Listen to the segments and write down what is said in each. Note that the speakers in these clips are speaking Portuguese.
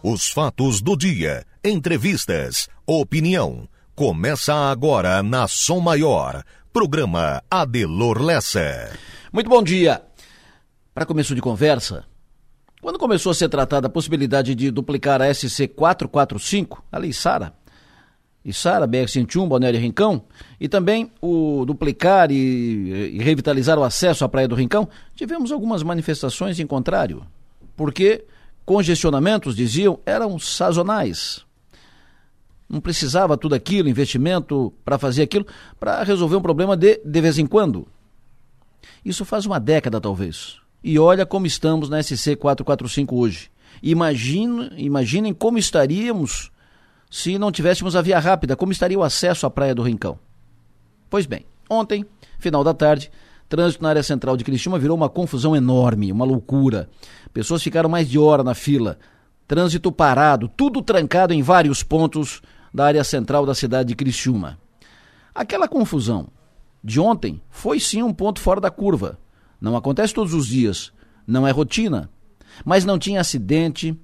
Os fatos do dia, entrevistas, opinião. Começa agora na Som Maior. Programa Adelor Lessa. Muito bom dia. Para começo de conversa, quando começou a ser tratada a possibilidade de duplicar a SC 445, a Sara, e Sara, BR-101, Balneário Rincão, e também o duplicar e, e, revitalizar o acesso à Praia do Rincão, tivemos algumas manifestações em contrário, porque congestionamentos, diziam, eram sazonais. Não precisava tudo aquilo, investimento para fazer aquilo, para resolver um problema de de vez em quando. Isso faz uma década, talvez. E olha como estamos na SC 445 hoje. Imagine, imaginem como estaríamos se não tivéssemos a via rápida, como estaria o acesso à Praia do Rincão. Pois bem, ontem, final da tarde, trânsito na área central de Criciúma virou uma confusão enorme, uma loucura. Pessoas ficaram mais de hora na fila. Trânsito parado, tudo trancado em vários pontos da área central da cidade de Criciúma. Aquela confusão de ontem foi sim um ponto fora da curva. Não acontece todos os dias, não é rotina. Mas não tinha acidente,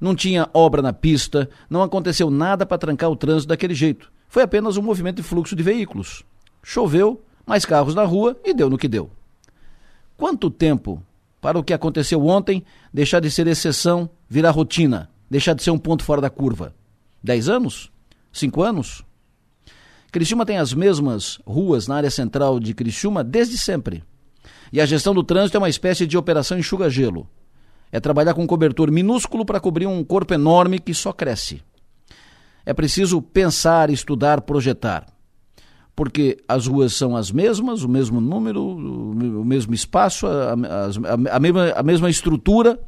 não tinha obra na pista, não aconteceu nada para trancar o trânsito daquele jeito. Foi apenas um movimento de fluxo de veículos. Choveu, mais carros na rua e deu no que deu. Quanto tempo para o que aconteceu ontem deixar de ser exceção, virar rotina, deixar de ser um ponto fora da curva? Dez anos? Cinco anos? Criciúma tem as mesmas ruas na área central de Criciúma desde sempre. E a gestão do trânsito é uma espécie de operação enxuga-gelo. É trabalhar com um cobertor minúsculo para cobrir um corpo enorme que só cresce. É preciso pensar, estudar, projetar porque as ruas são as mesmas, o mesmo número, o mesmo espaço, a, a, a, mesma, a mesma estrutura,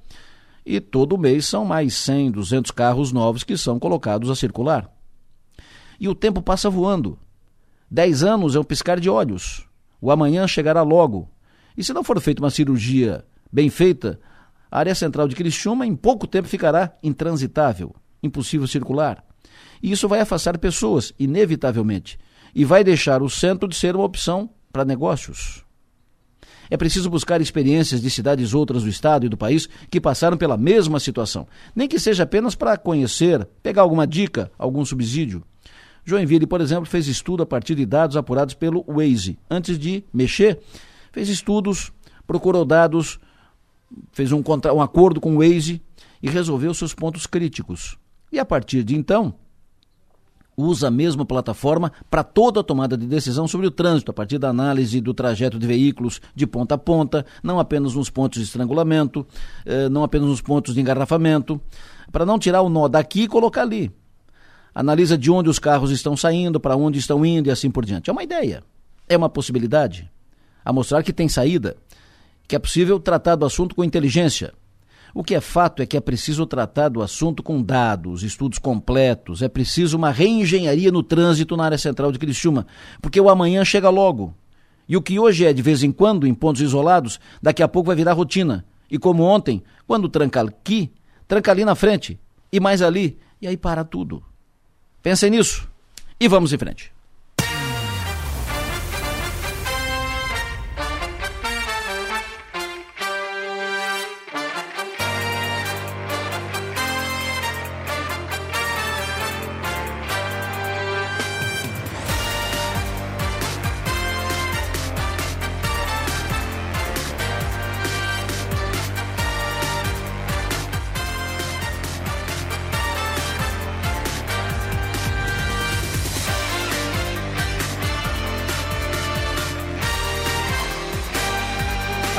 e todo mês são mais 100, 200 carros novos que são colocados a circular. E o tempo passa voando. Dez anos é um piscar de olhos. O amanhã chegará logo. E se não for feita uma cirurgia bem feita, a área central de Criciúma em pouco tempo ficará intransitável, impossível circular. E isso vai afastar pessoas, inevitavelmente e vai deixar o centro de ser uma opção para negócios. É preciso buscar experiências de cidades outras do estado e do país que passaram pela mesma situação, nem que seja apenas para conhecer, pegar alguma dica, algum subsídio. Joinville, por exemplo, fez estudo a partir de dados apurados pelo Waze. Antes de mexer, fez estudos, procurou dados, fez um, um acordo com o Waze e resolveu seus pontos críticos. E a partir de então, usa a mesma plataforma para toda a tomada de decisão sobre o trânsito, a partir da análise do trajeto de veículos de ponta a ponta, não apenas nos pontos de estrangulamento, eh, não apenas nos pontos de engarrafamento, para não tirar o nó daqui e colocar ali. Analisa de onde os carros estão saindo, para onde estão indo e assim por diante. É uma ideia, é uma possibilidade. A mostrar que tem saída, que é possível tratar do assunto com inteligência, o que é fato é que é preciso tratar do assunto com dados, estudos completos, é preciso uma reengenharia no trânsito na área central de Criciúma, porque o amanhã chega logo. E o que hoje é de vez em quando em pontos isolados, daqui a pouco vai virar rotina. E como ontem, quando tranca aqui, tranca ali na frente e mais ali, e aí para tudo. Pensem nisso e vamos em frente.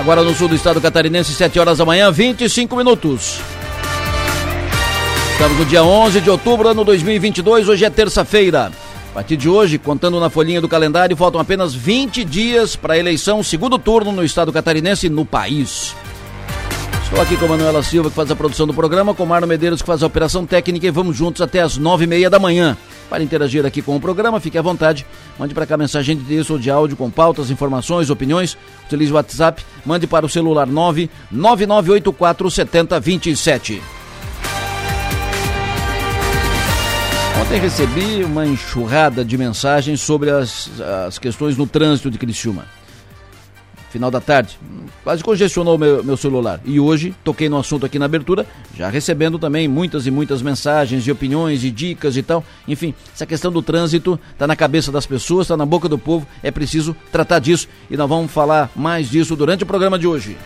Agora no sul do estado catarinense, 7 horas da manhã, 25 minutos. Estamos no dia 11 de outubro, ano 2022, hoje é terça-feira. A partir de hoje, contando na folhinha do calendário, faltam apenas 20 dias para a eleição, segundo turno no estado catarinense e no país. Estou aqui com a Manuela Silva, que faz a produção do programa, com o Marno Medeiros, que faz a operação técnica, e vamos juntos até as nove e meia da manhã. Para interagir aqui com o programa, fique à vontade. Mande para cá mensagem de texto ou de áudio com pautas, informações, opiniões. Utilize o WhatsApp. Mande para o celular 99984 7027. Ontem recebi uma enxurrada de mensagens sobre as, as questões no trânsito de Criciúma. Final da tarde. Quase congestionou meu, meu celular. E hoje toquei no assunto aqui na abertura, já recebendo também muitas e muitas mensagens de opiniões e dicas e tal. Enfim, essa questão do trânsito está na cabeça das pessoas, está na boca do povo, é preciso tratar disso e nós vamos falar mais disso durante o programa de hoje.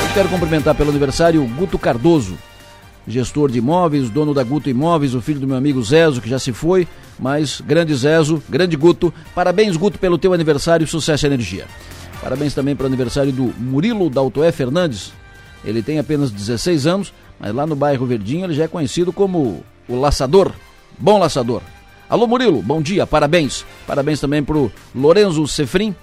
Eu quero cumprimentar pelo aniversário o Guto Cardoso, gestor de imóveis, dono da Guto Imóveis, o filho do meu amigo Zezo, que já se foi, mas grande Zezo, grande Guto. Parabéns, Guto, pelo teu aniversário, sucesso e energia. Parabéns também para o aniversário do Murilo Daltoé Fernandes. Ele tem apenas 16 anos, mas lá no bairro Verdinho ele já é conhecido como o laçador, bom laçador. Alô Murilo, bom dia, parabéns. Parabéns também para o Lorenzo Sefrim,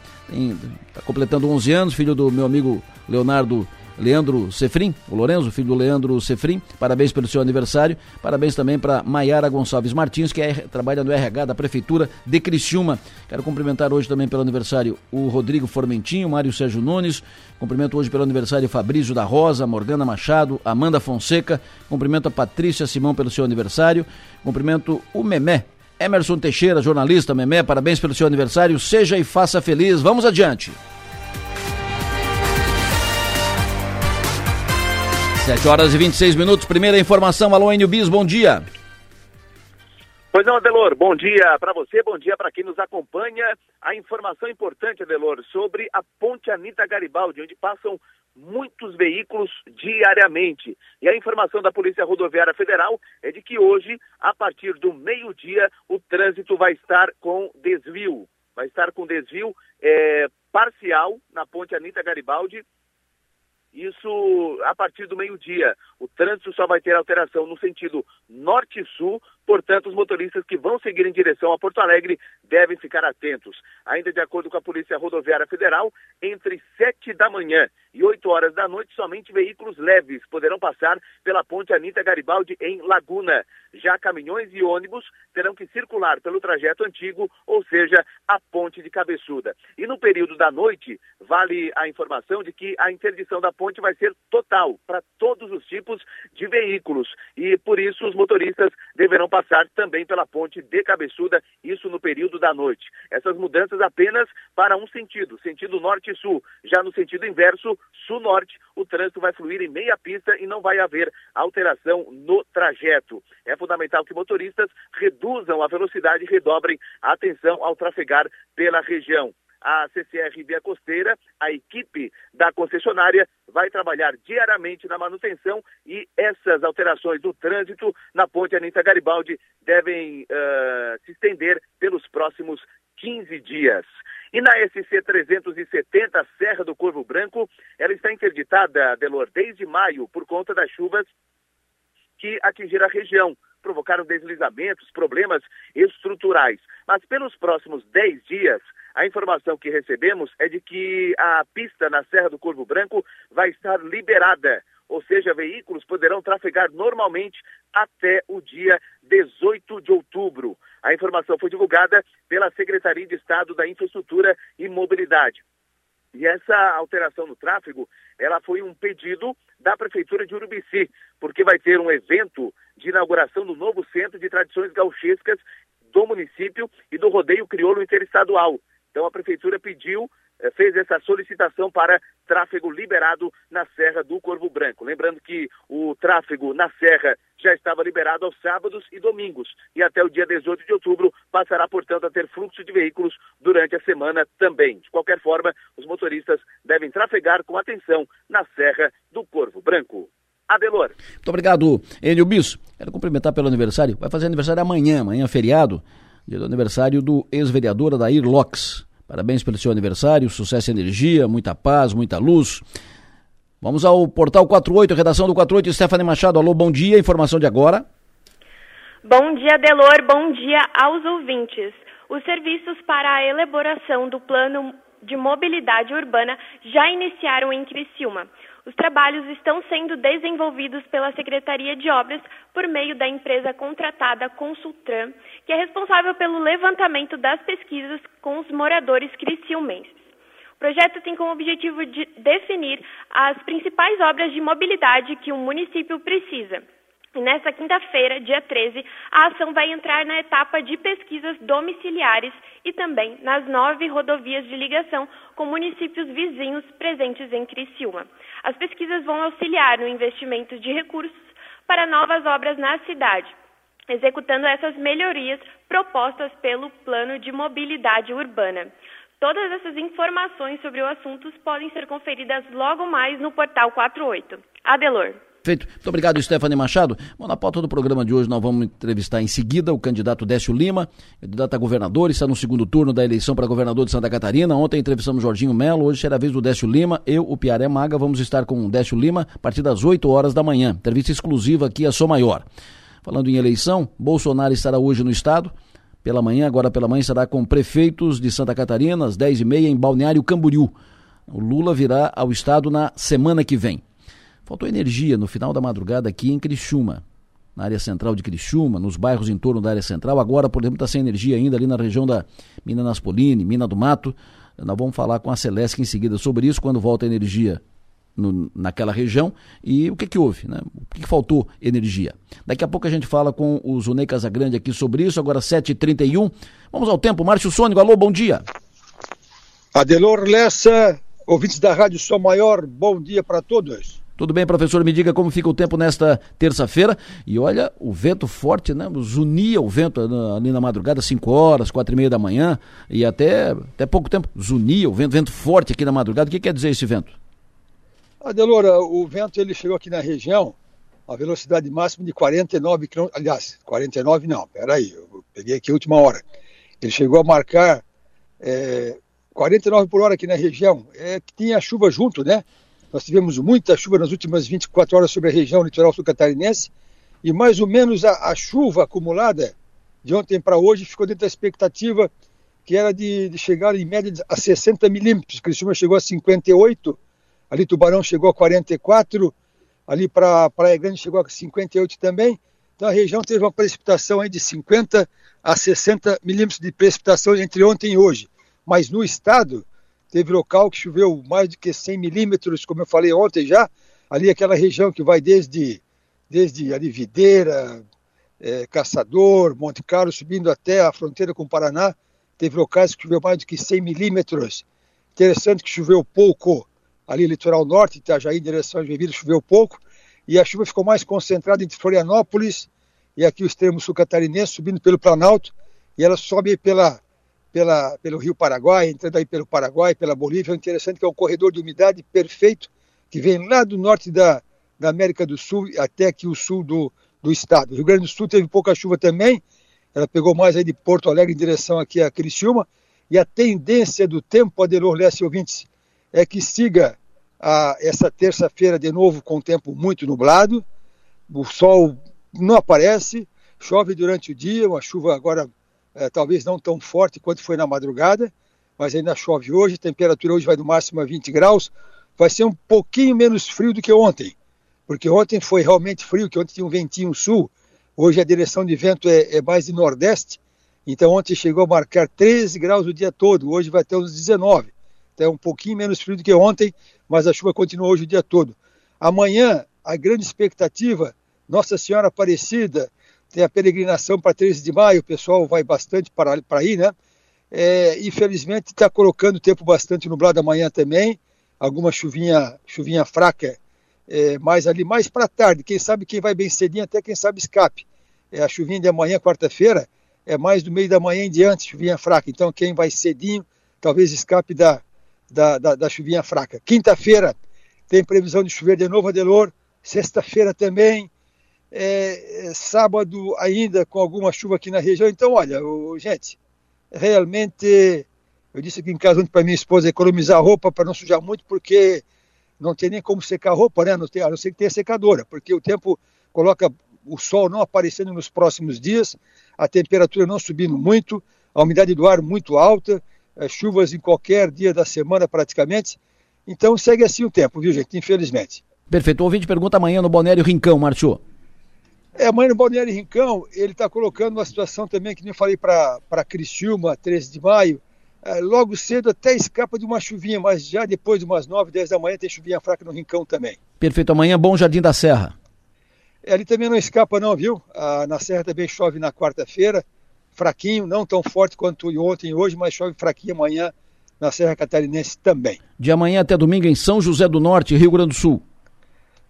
está completando 11 anos, filho do meu amigo Leonardo Leandro Sefrim, o Lorenzo, filho do Leandro Sefrim, parabéns pelo seu aniversário. Parabéns também para Maiara Gonçalves Martins, que é, trabalha no RH da Prefeitura de Criciúma. Quero cumprimentar hoje também pelo aniversário o Rodrigo Formentinho, Mário Sérgio Nunes. Cumprimento hoje pelo aniversário Fabrício da Rosa, Morgana Machado, Amanda Fonseca. Cumprimento a Patrícia Simão pelo seu aniversário. Cumprimento o Memé, Emerson Teixeira, jornalista, Memé, parabéns pelo seu aniversário. Seja e faça feliz. Vamos adiante. 7 horas e 26 minutos. Primeira informação. Alô, Enio Bis, bom dia. Pois não, Adelor, bom dia para você, bom dia para quem nos acompanha. A informação importante, Adelor, sobre a Ponte Anita Garibaldi, onde passam muitos veículos diariamente. E a informação da Polícia Rodoviária Federal é de que hoje, a partir do meio-dia, o trânsito vai estar com desvio. Vai estar com desvio é, parcial na Ponte Anita Garibaldi isso a partir do meio-dia. O trânsito só vai ter alteração no sentido norte-sul, portanto, os motoristas que vão seguir em direção a Porto Alegre devem ficar atentos. Ainda de acordo com a Polícia Rodoviária Federal, entre 7 da manhã e 8 horas da noite, somente veículos leves poderão passar pela ponte Anita Garibaldi em Laguna. Já caminhões e ônibus terão que circular pelo trajeto antigo, ou seja, a ponte de Cabeçuda. E no período da noite, vale a informação de que a interdição da ponte vai ser total para todos os tipos de veículos. E por isso os motoristas deverão passar também pela ponte de Cabeçuda, isso no período da noite. Essas mudanças apenas para um sentido, sentido norte e sul. Já no sentido inverso, sul-norte, o trânsito vai fluir em meia pista e não vai haver alteração no trajeto. É fundamental que motoristas reduzam a velocidade e redobrem a atenção ao trafegar pela região a CCR Via Costeira, a equipe da concessionária vai trabalhar diariamente na manutenção e essas alterações do trânsito na ponte Anitta Garibaldi devem uh, se estender pelos próximos 15 dias. E na SC 370, Serra do Corvo Branco, ela está interditada, Delor, desde maio, por conta das chuvas que atingiram a região, provocaram deslizamentos, problemas estruturais. Mas pelos próximos 10 dias, a informação que recebemos é de que a pista na Serra do Corvo Branco vai estar liberada, ou seja, veículos poderão trafegar normalmente até o dia 18 de outubro. A informação foi divulgada pela Secretaria de Estado da Infraestrutura e Mobilidade. E essa alteração no tráfego, ela foi um pedido da Prefeitura de Urubici, porque vai ter um evento de inauguração do novo Centro de Tradições Gauchescas do município e do Rodeio Crioulo Interestadual. Então a prefeitura pediu, eh, fez essa solicitação para tráfego liberado na Serra do Corvo Branco. Lembrando que o tráfego na Serra já estava liberado aos sábados e domingos e até o dia 18 de outubro passará, portanto, a ter fluxo de veículos durante a semana também. De qualquer forma, os motoristas devem trafegar com atenção na Serra do Corvo Branco. Adelor. Muito obrigado, Enio Bis. Quero cumprimentar pelo aniversário. Vai fazer aniversário amanhã, amanhã feriado, dia do aniversário do ex-vereador Adair Locks. Parabéns pelo seu aniversário, sucesso e energia, muita paz, muita luz. Vamos ao portal 48, redação do 48, Stephanie Machado. Alô, bom dia, informação de agora. Bom dia, Delor, bom dia aos ouvintes. Os serviços para a elaboração do plano de mobilidade urbana já iniciaram em Criciúma. Os trabalhos estão sendo desenvolvidos pela Secretaria de Obras por meio da empresa contratada Consultran, que é responsável pelo levantamento das pesquisas com os moradores criciumenses. O projeto tem como objetivo de definir as principais obras de mobilidade que o município precisa. E nesta quinta-feira, dia 13, a ação vai entrar na etapa de pesquisas domiciliares e também nas nove rodovias de ligação com municípios vizinhos presentes em Criciúma. As pesquisas vão auxiliar no investimento de recursos para novas obras na cidade, executando essas melhorias propostas pelo Plano de Mobilidade Urbana. Todas essas informações sobre o assunto podem ser conferidas logo mais no portal 48. Adelor. Feito. Muito obrigado, Stephanie Machado. Bom, na pauta do programa de hoje nós vamos entrevistar em seguida o candidato Décio Lima, candidato a governador, está no segundo turno da eleição para governador de Santa Catarina. Ontem entrevistamos Jorginho Melo, hoje será a vez do Décio Lima. Eu, o Piaré Maga, vamos estar com o Décio Lima a partir das 8 horas da manhã. Entrevista exclusiva aqui a Sou Maior. Falando em eleição, Bolsonaro estará hoje no estado. Pela manhã, agora pela manhã, estará com prefeitos de Santa Catarina, às 10h30, em Balneário Camboriú. O Lula virá ao estado na semana que vem. Faltou energia no final da madrugada aqui em Criciúma, na área central de Criciúma, nos bairros em torno da área central. Agora, por exemplo, está sem energia ainda ali na região da Mina Naspolini, Mina do Mato. Nós vamos falar com a Celeste em seguida sobre isso, quando volta a energia no, naquela região e o que, que houve, né? o que, que, faltou energia. Daqui a pouco a gente fala com o Zunei Casagrande aqui sobre isso, agora 7h31. Vamos ao tempo, Márcio Sônico, alô, bom dia. Adelor Lessa, ouvintes da Rádio Som Maior, bom dia para todos. Tudo bem, professor? Me diga como fica o tempo nesta terça-feira. E olha, o vento forte, né? Zunia o vento ali na madrugada, 5 horas, quatro e meia da manhã, e até, até pouco tempo, zunia o vento, vento forte aqui na madrugada. O que quer dizer esse vento? Adelora, o vento ele chegou aqui na região a velocidade máxima de 49 km. Aliás, 49 não, peraí, eu peguei aqui a última hora. Ele chegou a marcar é, 49 por hora aqui na região. É que tinha chuva junto, né? Nós tivemos muita chuva nas últimas 24 horas sobre a região litoral sul-catarinense e mais ou menos a, a chuva acumulada de ontem para hoje ficou dentro da expectativa que era de, de chegar em média a 60 milímetros. Criciúma chegou a 58, ali Tubarão chegou a 44, ali para Praia Grande chegou a 58 também. Então a região teve uma precipitação aí de 50 a 60 milímetros de precipitação entre ontem e hoje. Mas no estado, Teve local que choveu mais do que 100 milímetros, como eu falei ontem já. Ali aquela região que vai desde, desde ali Videira, é, Caçador, Monte Carlo, subindo até a fronteira com o Paraná. Teve locais que choveu mais do que 100 milímetros. Interessante que choveu pouco ali litoral norte, Itajaí, em direção a Joinville, choveu pouco. E a chuva ficou mais concentrada entre Florianópolis e aqui o extremo sul catarinense, subindo pelo Planalto. E ela sobe pela pela, pelo Rio Paraguai, entrando aí pelo Paraguai, pela Bolívia. É interessante que é um corredor de umidade perfeito que vem lá do norte da, da América do Sul até aqui o sul do, do estado. O Rio Grande do Sul teve pouca chuva também, ela pegou mais aí de Porto Alegre em direção aqui a Criciúma, e a tendência do tempo, Adelor Leste ouvintes, é que siga a, essa terça-feira de novo com o tempo muito nublado, o sol não aparece, chove durante o dia, uma chuva agora é, talvez não tão forte quanto foi na madrugada, mas ainda chove hoje, a temperatura hoje vai do máximo a 20 graus, vai ser um pouquinho menos frio do que ontem, porque ontem foi realmente frio, que ontem tinha um ventinho sul, hoje a direção de vento é, é mais de nordeste, então ontem chegou a marcar 13 graus o dia todo, hoje vai ter uns 19, então é um pouquinho menos frio do que ontem, mas a chuva continua hoje o dia todo. Amanhã, a grande expectativa, Nossa Senhora Aparecida, tem a peregrinação para 13 de maio, o pessoal vai bastante para, para aí, né? É, infelizmente está colocando tempo bastante nublado amanhã também, alguma chuvinha, chuvinha fraca, é, mais ali, mais para tarde, quem sabe quem vai bem cedinho, até quem sabe escape. É, a chuvinha de amanhã, quarta-feira, é mais do meio da manhã em diante, chuvinha fraca, então quem vai cedinho, talvez escape da, da, da, da chuvinha fraca. Quinta-feira tem previsão de chover de novo, Adelor, sexta-feira também, é, é, sábado ainda com alguma chuva aqui na região. Então, olha, o, gente, realmente, eu disse aqui em casa ontem para minha esposa economizar roupa para não sujar muito, porque não tem nem como secar roupa, né? Não tem, a não ser que tenha secadora, porque o tempo coloca o sol não aparecendo nos próximos dias, a temperatura não subindo muito, a umidade do ar muito alta, é, chuvas em qualquer dia da semana praticamente. Então segue assim o tempo, viu, gente? Infelizmente. Perfeito. O ouvinte pergunta amanhã no Balneário Rincão, Marcio. É, amanhã no Balneário Rincão, ele está colocando uma situação também que nem eu falei para Criciúma, 13 de maio. É, logo cedo até escapa de uma chuvinha, mas já depois de umas 9, 10 da manhã tem chuvinha fraca no Rincão também. Perfeito. Amanhã, Bom Jardim da Serra. ali também não escapa não, viu? Ah, na Serra também chove na quarta-feira, fraquinho, não tão forte quanto ontem e hoje, mas chove fraquinho amanhã na Serra Catarinense também. De amanhã até domingo em São José do Norte, Rio Grande do Sul.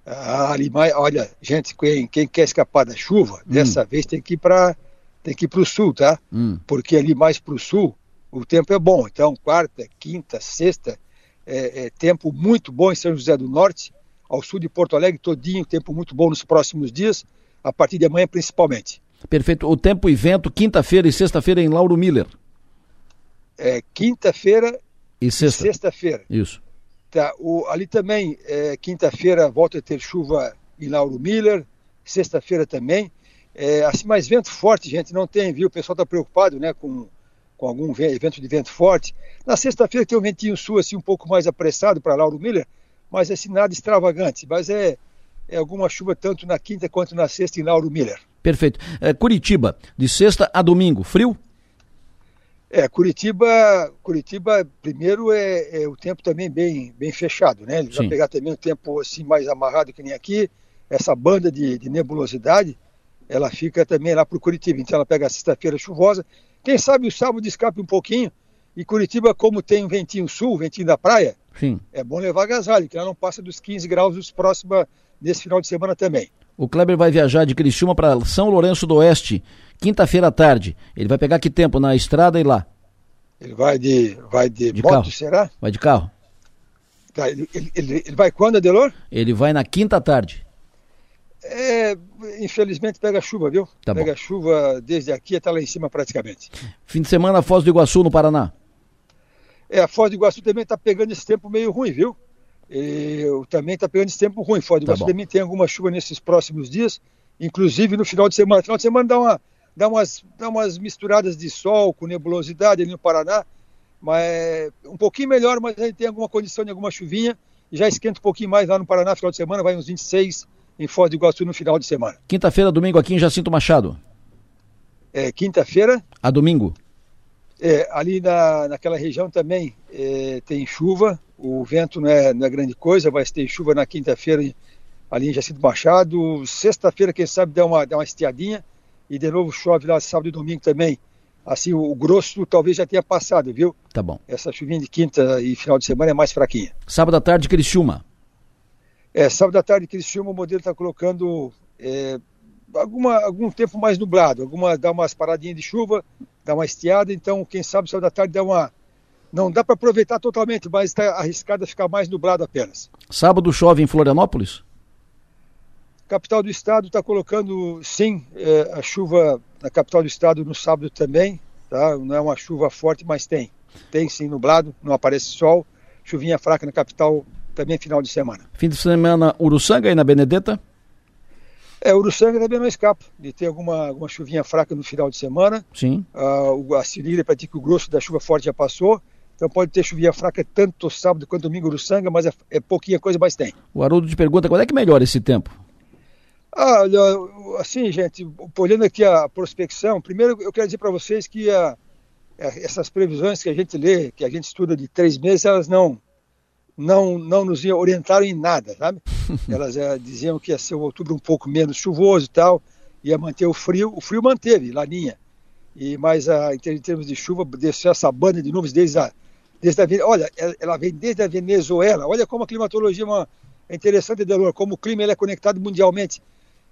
Ah, ali mais, olha, gente, quem, quem quer escapar da chuva, hum. dessa vez tem que ir para tem que ir para o sul, tá? Hum. Porque ali mais para o sul o tempo é bom. Então, quarta, quinta, sexta, é, é, tempo muito bom em São José do Norte, ao sul de Porto Alegre, todinho, tempo muito bom nos próximos dias, a partir de amanhã principalmente. Perfeito. O tempo e vento, quinta-feira e sexta-feira em Lauro Miller. É, quinta-feira e sexta-feira. Sexta Isso. Tá, o, ali também, é, quinta-feira volta a ter chuva em Lauro Miller, sexta-feira também. É, assim, mais vento forte, gente, não tem, viu? O pessoal está preocupado, né, com, com algum evento de vento forte. Na sexta-feira tem um ventinho sul, assim, um pouco mais apressado para Lauro Miller, mas assim, nada extravagante. Mas é, é alguma chuva tanto na quinta quanto na sexta em Lauro Miller. Perfeito. É, Curitiba, de sexta a domingo, frio? É, Curitiba, Curitiba primeiro é, é, o tempo também bem, bem fechado, né? Ele Sim. vai pegar também o tempo assim mais amarrado que nem aqui, essa banda de, de nebulosidade, ela fica também lá para o Curitiba. Então ela pega a sexta-feira chuvosa, quem sabe o sábado escape um pouquinho, e Curitiba, como tem um ventinho sul, ventinho da praia, Sim. é bom levar agasalho, que ela não passa dos 15 graus nos próximos, nesse final de semana também. O Kleber vai viajar de Criciúma para São Lourenço do Oeste, quinta-feira à tarde. Ele vai pegar que tempo na estrada e lá? Ele vai de, vai de, de moto, carro. será? Vai de carro. Tá, ele, ele, ele, vai quando, Adelor? Ele vai na quinta tarde. É, infelizmente pega chuva, viu? Tá pega bom. chuva desde aqui até lá em cima praticamente. Fim de semana, Foz do Iguaçu, no Paraná. É, a Foz do Iguaçu também está pegando esse tempo meio ruim, viu? Eu também está pegando esse tempo ruim. Foz do tá Iguaçu bom. também tem alguma chuva nesses próximos dias, inclusive no final de semana. Final de semana dá, uma, dá, umas, dá umas misturadas de sol com nebulosidade ali no Paraná, mas é um pouquinho melhor, mas aí tem alguma condição de alguma chuvinha. Já esquenta um pouquinho mais lá no Paraná, final de semana, vai uns 26 em Foz do Iguaçu no final de semana. Quinta-feira, domingo aqui em Jacinto Machado. É, quinta-feira. A domingo. É, ali na, naquela região também é, tem chuva, o vento não é, não é grande coisa, vai ter chuva na quinta-feira ali em Jacinto Machado. Sexta-feira, quem sabe, dá uma, dá uma estiadinha e de novo chove lá sábado e domingo também. Assim, o, o grosso talvez já tenha passado, viu? Tá bom. Essa chuvinha de quinta e final de semana é mais fraquinha. Sábado à tarde, Criciúma. É, sábado à tarde, Criciúma, o modelo está colocando é, alguma, algum tempo mais nublado, alguma, dá umas paradinhas de chuva, dá uma estiada, então quem sabe sábado à tarde dá uma. Não dá para aproveitar totalmente, mas está arriscado a ficar mais nublado apenas. Sábado chove em Florianópolis? Capital do estado está colocando, sim, é, a chuva na capital do estado no sábado também, tá? Não é uma chuva forte, mas tem. Tem sim nublado, não aparece sol, chuvinha fraca na capital também final de semana. Fim de semana, Uruçanga aí na Benedetta? É, Uruçanga também não escapa de ter alguma, alguma chuvinha fraca no final de semana. Sim. Uh, a Cirília, para dizer que o grosso da chuva forte já passou. Então pode ter chuvinha fraca tanto sábado quanto domingo Uruçanga, mas é, é pouquinha coisa, mas tem. O Haroldo te pergunta quando é que melhora esse tempo? Ah, olha, assim, gente, olhando aqui a prospecção, primeiro eu quero dizer para vocês que a, essas previsões que a gente lê, que a gente estuda de três meses, elas não, não, não nos orientaram em nada, sabe? Elas é, diziam que ia ser o outubro um pouco menos chuvoso e tal, ia manter o frio, o frio manteve, laninha. E, mas a, em termos de chuva, desceu essa banda de nuvens desde a, desde a, olha, ela vem desde a Venezuela, olha como a climatologia é, uma, é interessante, Delor, como o clima ele é conectado mundialmente.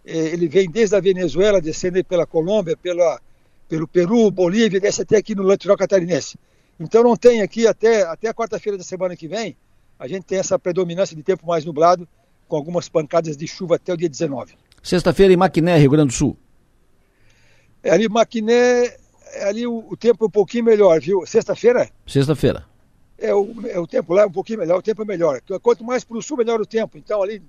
Ele vem desde a Venezuela, descendo pela Colômbia, pela, pelo Peru, Bolívia, desce até aqui no litoral catarinense. Então não tem aqui até, até a quarta-feira da semana que vem, a gente tem essa predominância de tempo mais nublado, com algumas pancadas de chuva até o dia 19. Sexta-feira em Maquiné, Rio Grande do Sul. É, ali Maquiné, é ali o, o, tempo é um pouquinho melhor, viu? Sexta-feira? Sexta-feira. É o, é o tempo lá é um pouquinho melhor, o tempo é melhor. Quanto mais para o sul, melhor o tempo. Então ali,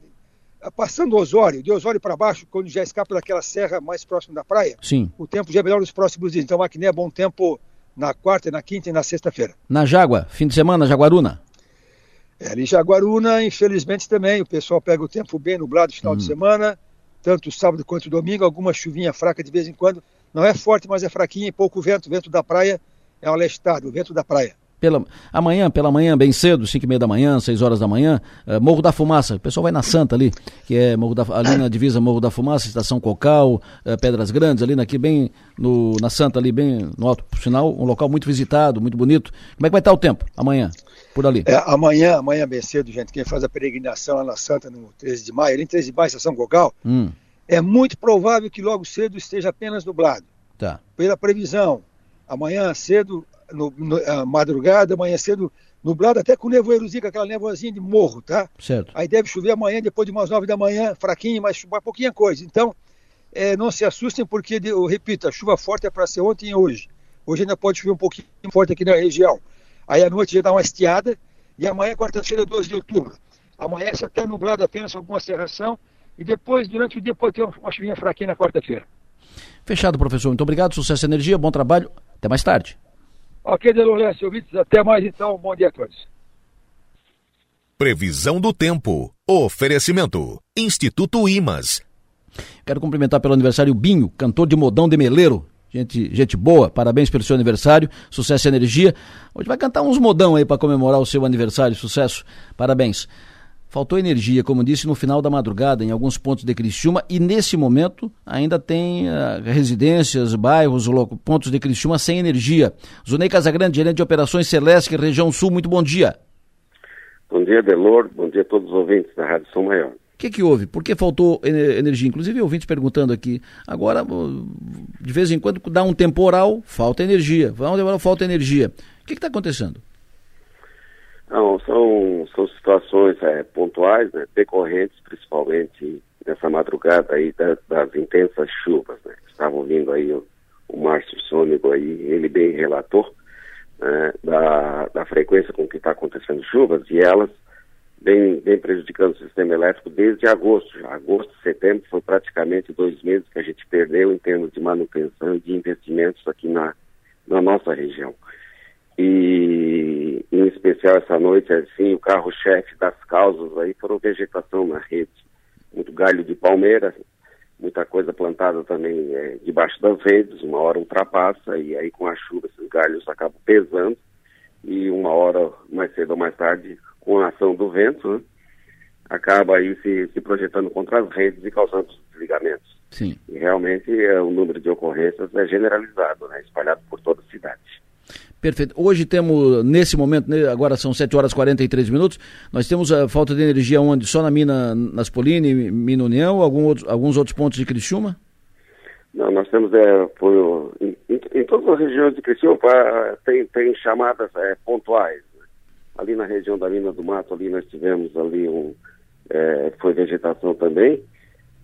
passando Osório, de Osório para baixo, quando já escapa daquela serra mais próxima da praia, Sim. o tempo já é melhor nos próximos dias. Então Maquiné é bom tempo na quarta, na quinta e na sexta-feira. Na Jágua, fim de semana, Jaguaruna? É, ali em Jaguaruna, infelizmente também, o pessoal pega o tempo bem nublado no final hum. de semana, tanto sábado quanto domingo, alguma chuvinha fraca de vez em quando. Não é forte, mas é fraquinha e pouco vento. O vento da praia é um alestado, o vento da praia. Pela, amanhã, pela manhã, bem cedo, 5 e meia da manhã, 6 horas da manhã, uh, Morro da Fumaça. O pessoal vai na Santa ali, que é Morro da, ali na divisa Morro da Fumaça, Estação Cocal, uh, Pedras Grandes, ali aqui bem no, na Santa, ali bem no alto. Por sinal, um local muito visitado, muito bonito. Como é que vai estar o tempo amanhã, por ali? É, amanhã, amanhã bem cedo, gente, quem faz a peregrinação lá na Santa, no 13 de maio, ali em 13 de maio, Estação Cocal, hum. é muito provável que logo cedo esteja apenas nublado. Tá. Pela previsão, amanhã cedo no, no, madrugada, amanhã cedo, nublado, até com nevoeirozinho, com aquela nevoazinha de morro, tá? Certo. Aí deve chover amanhã, depois de umas nove da manhã, fraquinho, mas pouquinha coisa. Então, é, não se assustem, porque, eu repito, a chuva forte é para ser ontem e hoje. Hoje ainda pode chover um pouquinho forte aqui na região. Aí à noite já dá uma estiada, e amanhã, quarta-feira, 12 de outubro. Amanhece até nublado apenas alguma serração, e depois, durante o dia, pode ter uma chuvinha fraquinha na quarta-feira. Fechado, professor. Muito obrigado, sucesso e energia, bom trabalho. Até mais tarde. Ok, Deloreste, ouvintes, até mais então, bom dia a todos. Previsão do tempo. Oferecimento. Instituto Imas. Quero cumprimentar pelo aniversário Binho, cantor de modão de meleiro. Gente, gente boa, parabéns pelo seu aniversário, sucesso e energia. Hoje vai cantar uns modão aí para comemorar o seu aniversário, sucesso, parabéns. Faltou energia, como disse, no final da madrugada em alguns pontos de Criciúma e nesse momento ainda tem uh, residências, bairros, pontos de Criciúma sem energia. Zunei Casagrande, gerente de operações Celeste, região sul, muito bom dia. Bom dia, Delor, bom dia a todos os ouvintes da Rádio São Maior. O que, que houve? Por que faltou energia? Inclusive, ouvintes perguntando aqui. Agora, de vez em quando, dá um temporal, falta energia. Dá um temporal, falta energia. O que está acontecendo? Não, são, são situações é, pontuais, né, decorrentes principalmente nessa madrugada aí das, das intensas chuvas, né? Estavam vindo aí o, o Márcio Sônico aí, ele bem relator né, da, da frequência com que está acontecendo chuvas e elas vêm, vêm prejudicando o sistema elétrico desde agosto. Agosto, setembro foi praticamente dois meses que a gente perdeu em termos de manutenção e de investimentos aqui na, na nossa região. E em especial essa noite, assim, o carro-chefe das causas aí foram vegetação na rede. Muito galho de palmeira, muita coisa plantada também é, debaixo das redes, uma hora ultrapassa e aí com a chuva esses galhos acabam pesando e uma hora mais cedo ou mais tarde, com a ação do vento, né, acaba aí se, se projetando contra as redes e causando desligamentos. Sim. E realmente é, o número de ocorrências é generalizado, né, espalhado por toda a cidade. Perfeito. Hoje temos, nesse momento, né, agora são 7 horas e 43 minutos, nós temos a falta de energia onde? Só na mina Naspolini, Mina União, algum outro, alguns outros pontos de Criciúma? Não, nós temos é, foi, em, em, todas as regiões de Criciúma tem, tem chamadas é, pontuais. Né? Ali na região da Mina do Mato, ali nós tivemos ali um, é, foi vegetação também,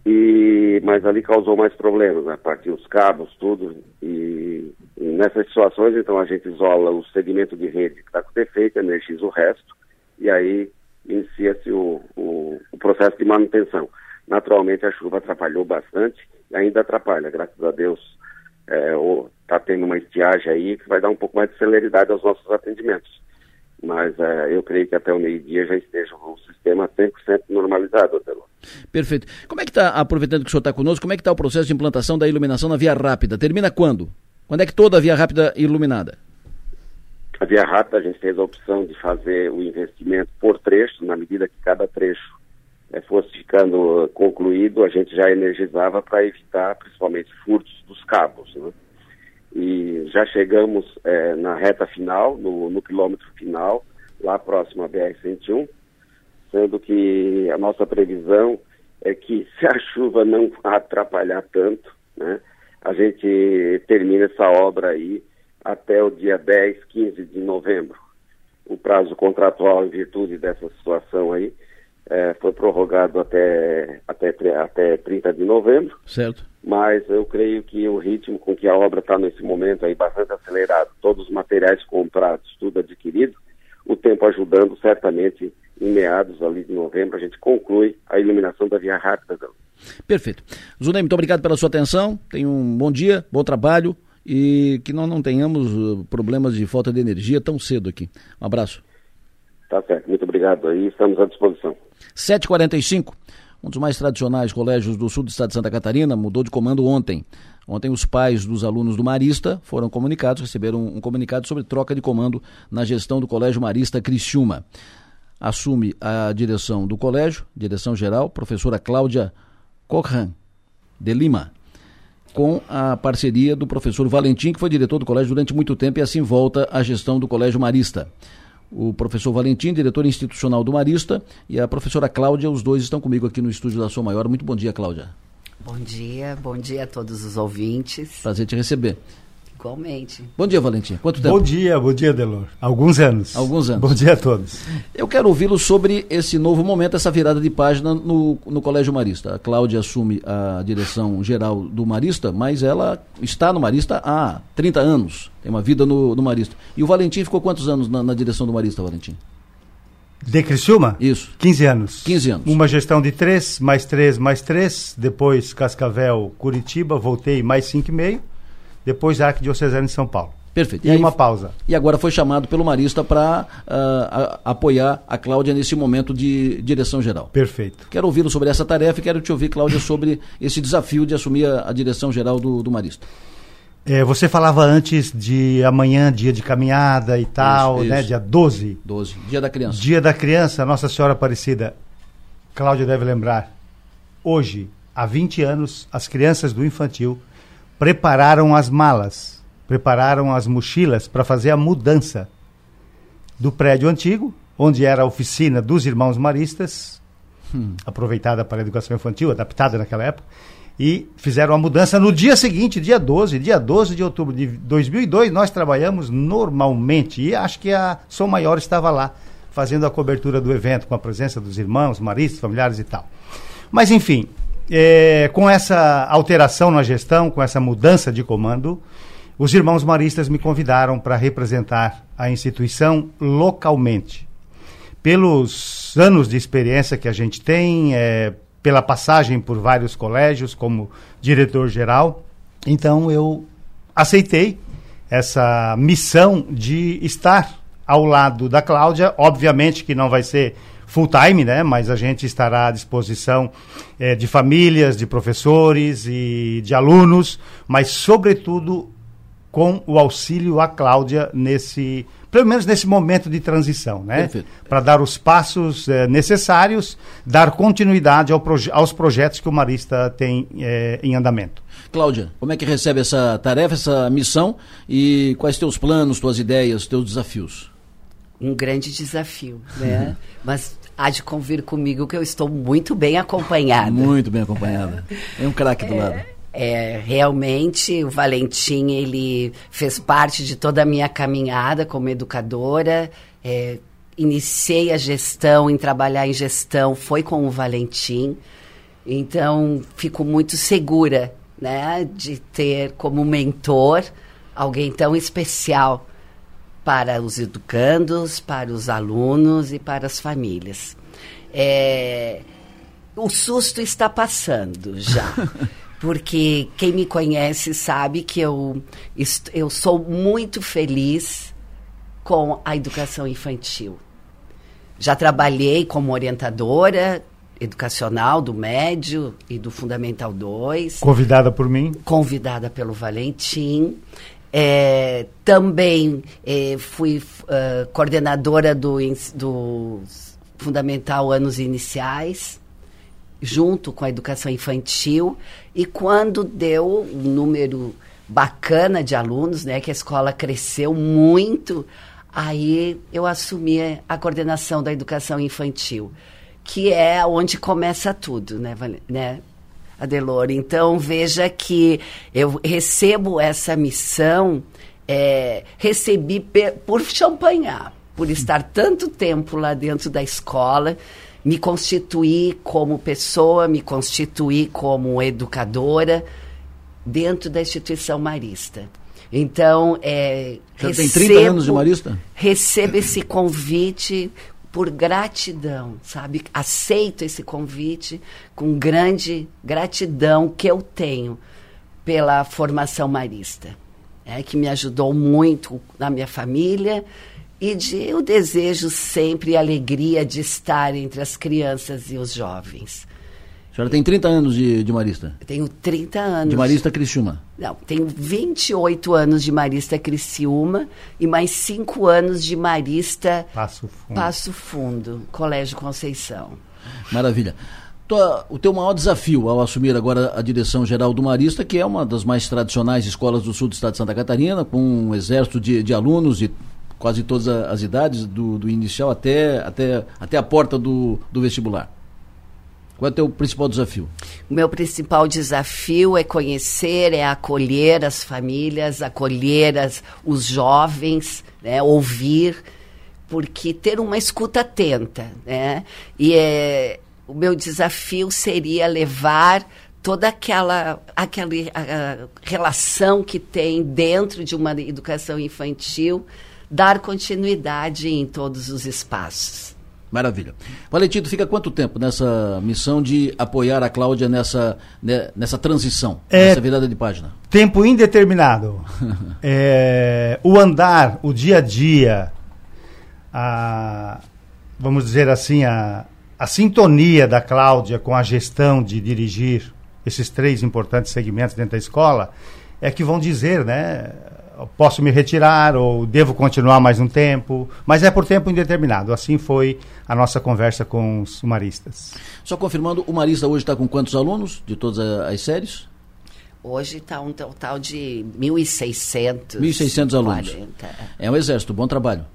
e, mas ali causou mais problemas, né? Partiu os cabos, tudo, e e nessas situações, então, a gente isola o segmento de rede que está com defeito, energiza o resto, e aí inicia-se o, o, o, processo de manutenção. Naturalmente, a chuva atrapalhou bastante e ainda atrapalha. Graças a Deus, está é, tá tendo uma estiagem aí que vai dar um pouco mais de celeridade aos nossos atendimentos. Mas é, eu creio que até o meio-dia já esteja o sistema 100% normalizado, Adelô. Perfeito. Como é que está, aproveitando que o senhor está conosco, como é que está o processo de implantação da iluminação na via rápida? Termina quando? Quando é que toda a via rápida é iluminada? A via rápida a gente fez a opção de fazer o investimento por trecho, na medida que cada trecho é, fosse ficando concluído, a gente já energizava para evitar principalmente furtos dos cabos. Né? E já chegamos é, na reta final, no, no quilômetro final, lá próximo à BR-101, sendo que a nossa previsão é que se a chuva não atrapalhar tanto, né, a gente termina essa obra aí até o dia 10, 15 de novembro. O prazo contratual, em virtude dessa situação aí, é, foi prorrogado até, até, até 30 de novembro. Certo. Mas eu creio que o ritmo com que a obra está nesse momento aí bastante acelerado, todos os materiais comprados, tudo adquirido, o tempo ajudando certamente em meados ali de novembro a gente conclui a iluminação da via rápida. Perfeito. Zunei, muito obrigado pela sua atenção. Tenha um bom dia, bom trabalho e que nós não tenhamos uh, problemas de falta de energia tão cedo aqui. Um abraço. Tá certo, muito obrigado aí, estamos à disposição. 7h45. um dos mais tradicionais colégios do sul do estado de Santa Catarina, mudou de comando ontem. Ontem os pais dos alunos do Marista foram comunicados, receberam um comunicado sobre troca de comando na gestão do Colégio Marista Criciúma. Assume a direção do colégio, direção geral, professora Cláudia Corran, de Lima com a parceria do professor Valentim, que foi diretor do colégio durante muito tempo, e assim volta a gestão do Colégio Marista. O professor Valentim, diretor institucional do Marista, e a professora Cláudia, os dois estão comigo aqui no estúdio da Sua Maior. Muito bom dia, Cláudia. Bom dia, bom dia a todos os ouvintes. Prazer te receber. Igualmente. Bom dia, Valentim. Quanto tempo? Bom dia, bom dia, Delor. Alguns anos. Alguns anos. Bom dia a todos. Eu quero ouvi-lo sobre esse novo momento, essa virada de página no, no Colégio Marista. A Cláudia assume a direção geral do Marista, mas ela está no Marista há 30 anos. Tem uma vida no, no Marista. E o Valentim ficou quantos anos na, na direção do Marista, Valentim? De Criciúma? Isso. 15 anos. 15 anos. Uma gestão de 3, mais 3, mais 3. Depois Cascavel, Curitiba, voltei mais 5,5 depois Arquidiocesana de São Paulo. Perfeito. E, e aí, uma pausa. E agora foi chamado pelo Marista para uh, apoiar a Cláudia nesse momento de direção geral. Perfeito. Quero ouvi-lo sobre essa tarefa e quero te ouvir, Cláudia, sobre esse desafio de assumir a, a direção geral do, do Marista. É, você falava antes de amanhã, dia de caminhada e tal, Isso, né? isso. Dia 12. 12. Dia da criança. Dia da criança, Nossa Senhora Aparecida. Cláudia deve lembrar. Hoje, há 20 anos, as crianças do infantil prepararam as malas, prepararam as mochilas para fazer a mudança do prédio antigo, onde era a oficina dos irmãos maristas, Hum. aproveitada para a educação infantil, adaptada naquela época, e fizeram a mudança no dia seguinte, dia 12, dia 12 de outubro de 2002, nós trabalhamos normalmente, e acho que a Som Maior estava lá, fazendo a cobertura do evento, com a presença dos irmãos, maristas, familiares e tal. Mas, enfim, é, com essa alteração na gestão, com essa mudança de comando, os irmãos maristas me convidaram para representar a instituição localmente. Pelos anos de experiência que a gente tem, é, pela passagem por vários colégios como diretor-geral, então eu aceitei essa missão de estar ao lado da Cláudia, obviamente que não vai ser full time, né? Mas a gente estará à disposição eh, de famílias, de professores e de alunos, mas sobretudo com o auxílio à Cláudia nesse, pelo menos nesse momento de transição, né? Para dar os passos eh, necessários, dar continuidade ao proje aos projetos que o Marista tem eh, em andamento. Cláudia, como é que recebe essa tarefa, essa missão e quais teus planos, tuas ideias, teus desafios? Um grande desafio, né? Mas há de convir comigo que eu estou muito bem acompanhada. Muito bem acompanhada. Tem um craque do lado. É, realmente o Valentim ele fez parte de toda a minha caminhada como educadora. É, iniciei a gestão, em trabalhar em gestão, foi com o Valentim. Então fico muito segura, né, de ter como mentor alguém tão especial para os educandos, para os alunos e para as famílias. É, o susto está passando já. porque quem me conhece sabe que eu, eu sou muito feliz com a educação infantil. Já trabalhei como orientadora educacional do médio e do Fundamental 2 Convidada por mim. convidada pelo Valentim. É, também é, fui ah, coordenadora do, do Fundamental Anos Iniciais, junto com a educação infantil. E quando deu um número bacana de alunos, né, que a escola cresceu muito, aí eu assumi a coordenação da educação infantil, que é onde começa tudo, né, né Adelor. Então, veja que eu recebo essa missão, é, recebi por champanhar, por estar tanto tempo lá dentro da escola, me constituir como pessoa, me constituir como educadora dentro da instituição marista. Então, é, Já tem 30 anos de Marista? Recebo esse convite por gratidão, sabe? Aceito esse convite com grande gratidão que eu tenho pela formação marista, é, que me ajudou muito na minha família e de o desejo sempre e alegria de estar entre as crianças e os jovens. Senhora tem 30 anos de, de Marista? Eu tenho 30 anos. De Marista Criciúma? Não, tenho 28 anos de Marista Criciúma e mais 5 anos de Marista Passo Fundo. Passo Fundo, Colégio Conceição. Maravilha. Tua, o teu maior desafio ao assumir agora a direção geral do Marista, que é uma das mais tradicionais escolas do sul do estado de Santa Catarina, com um exército de, de alunos de quase todas as idades, do, do inicial até, até, até a porta do, do vestibular. Qual é o teu principal desafio? O meu principal desafio é conhecer, é acolher as famílias, acolher as, os jovens, né, ouvir, porque ter uma escuta atenta, né? E é, o meu desafio seria levar toda aquela, aquela a, a relação que tem dentro de uma educação infantil, dar continuidade em todos os espaços. Maravilha. Valentim, tu fica quanto tempo nessa missão de apoiar a Cláudia nessa, né, nessa transição, É- nessa virada de página? Tempo indeterminado. É, o andar, o dia a dia, a, vamos dizer assim, a, a sintonia da Cláudia com a gestão de dirigir esses três importantes segmentos dentro da escola é que vão dizer, né? Eu Posso me retirar ou devo continuar mais um tempo, mas é por tempo indeterminado. Assim foi a nossa conversa com os sumaristas. Só confirmando, o Marista hoje está com quantos alunos de todas as séries? Hoje está um total de 1.600. 1.600 alunos. 40. É um exército, bom trabalho.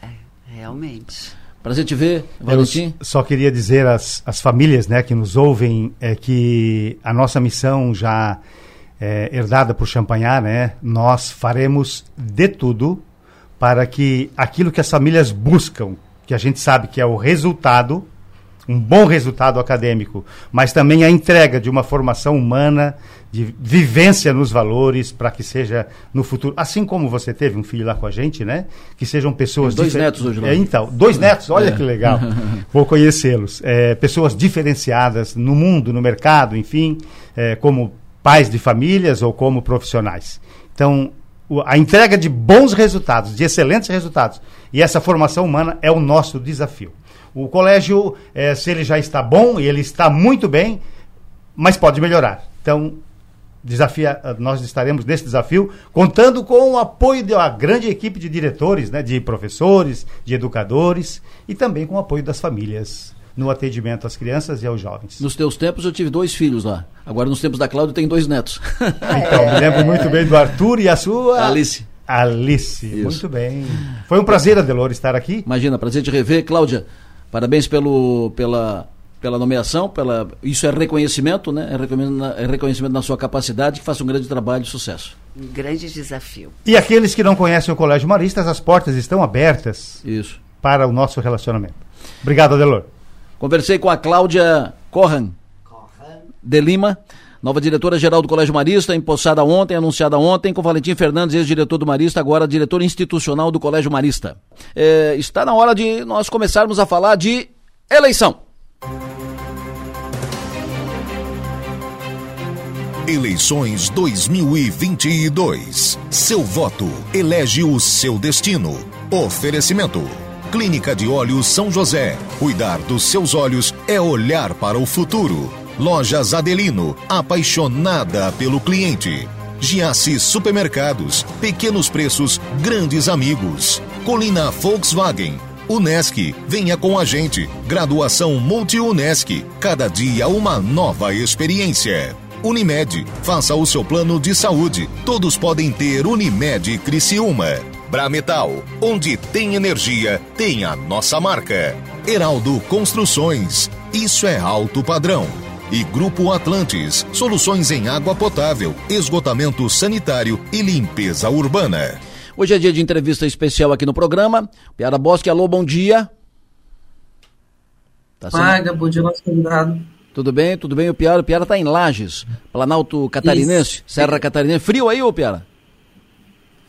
É, realmente. Prazer te ver, Eu Valentim. só queria dizer às, às famílias né, que nos ouvem é que a nossa missão já é, herdada por Champagnat, né, nós faremos de tudo para que aquilo que as famílias buscam, que a gente sabe que é o resultado, um bom resultado acadêmico, mas também a entrega de uma formação humana, de vivência nos valores, para que seja no futuro, assim como você teve um filho lá com a gente, né? Que sejam pessoas Tem dois netos hoje lá. É, então, dois netos, olha É. que legal. Vou conhecê-los. É, pessoas diferenciadas no mundo, no mercado, enfim, é, como pais de famílias ou como profissionais. Então, a entrega de bons resultados, de excelentes resultados, e essa formação humana é o nosso desafio. O colégio, é, se ele já está bom, e ele está muito bem, mas pode melhorar. Então, desafia, nós estaremos nesse desafio, contando com o apoio de uma grande equipe de diretores, né, de professores, de educadores e também com o apoio das famílias no atendimento às crianças e aos jovens. Nos teus tempos eu tive dois filhos lá. Agora nos tempos da Cláudia tem dois netos. Então, me lembro muito bem do Arthur e a sua Alice. Alice. Isso. Muito bem. Foi um prazer, Adelor, estar aqui. Imagina, prazer te rever. Cláudia, parabéns pelo, pela, pela nomeação, pela, isso é reconhecimento, né? É reconhecimento, é reconhecimento na sua capacidade, que faça um grande trabalho e sucesso. Um grande desafio. E aqueles que não conhecem o Colégio Maristas, as portas estão abertas Isso. para o nosso relacionamento. Obrigado, Adelor. Conversei com a Cláudia Corran de Lima, nova diretora-geral do Colégio Marista, empossada ontem, anunciada ontem, com Valentim Fernandes, ex-diretor do Marista, agora diretor institucional do Colégio Marista. É, está na hora de nós começarmos a falar de eleição. Eleições 2022. Seu voto elege o seu destino. Oferecimento. Clínica de Olhos São José. Cuidar dos seus olhos é olhar para o futuro. Lojas Adelino. Apaixonada pelo cliente. Giasse Supermercados. Pequenos preços, grandes amigos. Colina Volkswagen. Unesc, venha com a gente. Graduação Multi-Unesc. Cada dia uma nova experiência. Unimed, faça o seu plano de saúde. Todos podem ter Unimed Criciúma. Brametal, onde tem energia, tem a nossa marca. Heraldo Construções, isso é alto padrão. E Grupo Atlantes, soluções em água potável, esgotamento sanitário e limpeza urbana. Hoje é dia de entrevista especial aqui no programa. Piara Bosque, alô, bom dia. Tá sendo- bom dia, nosso convidado. Tudo bem, tudo bem. O Piara, o Piara tá em Lages, Planalto Catarinense, Isso. Serra Catarinense. Frio aí, ô Piara?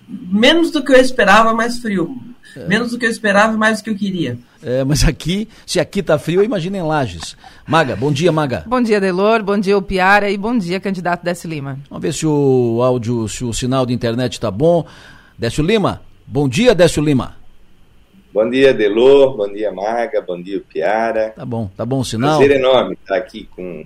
Menos do que eu esperava, mais frio. Menos do que eu esperava e mais do que eu queria. É, mas aqui, se aqui tá frio, imagina em Lages. Maga, bom dia, Maga. Bom dia, Delor. Bom dia, o Piara. E bom dia, candidato Décio Lima. Vamos ver se o áudio, se o sinal de internet tá bom. Décio Lima, bom dia, Décio Lima. Bom dia, Delor. Bom dia, Maga. Bom dia, Piara. Tá bom, tá bom o sinal? Prazer enorme estar aqui com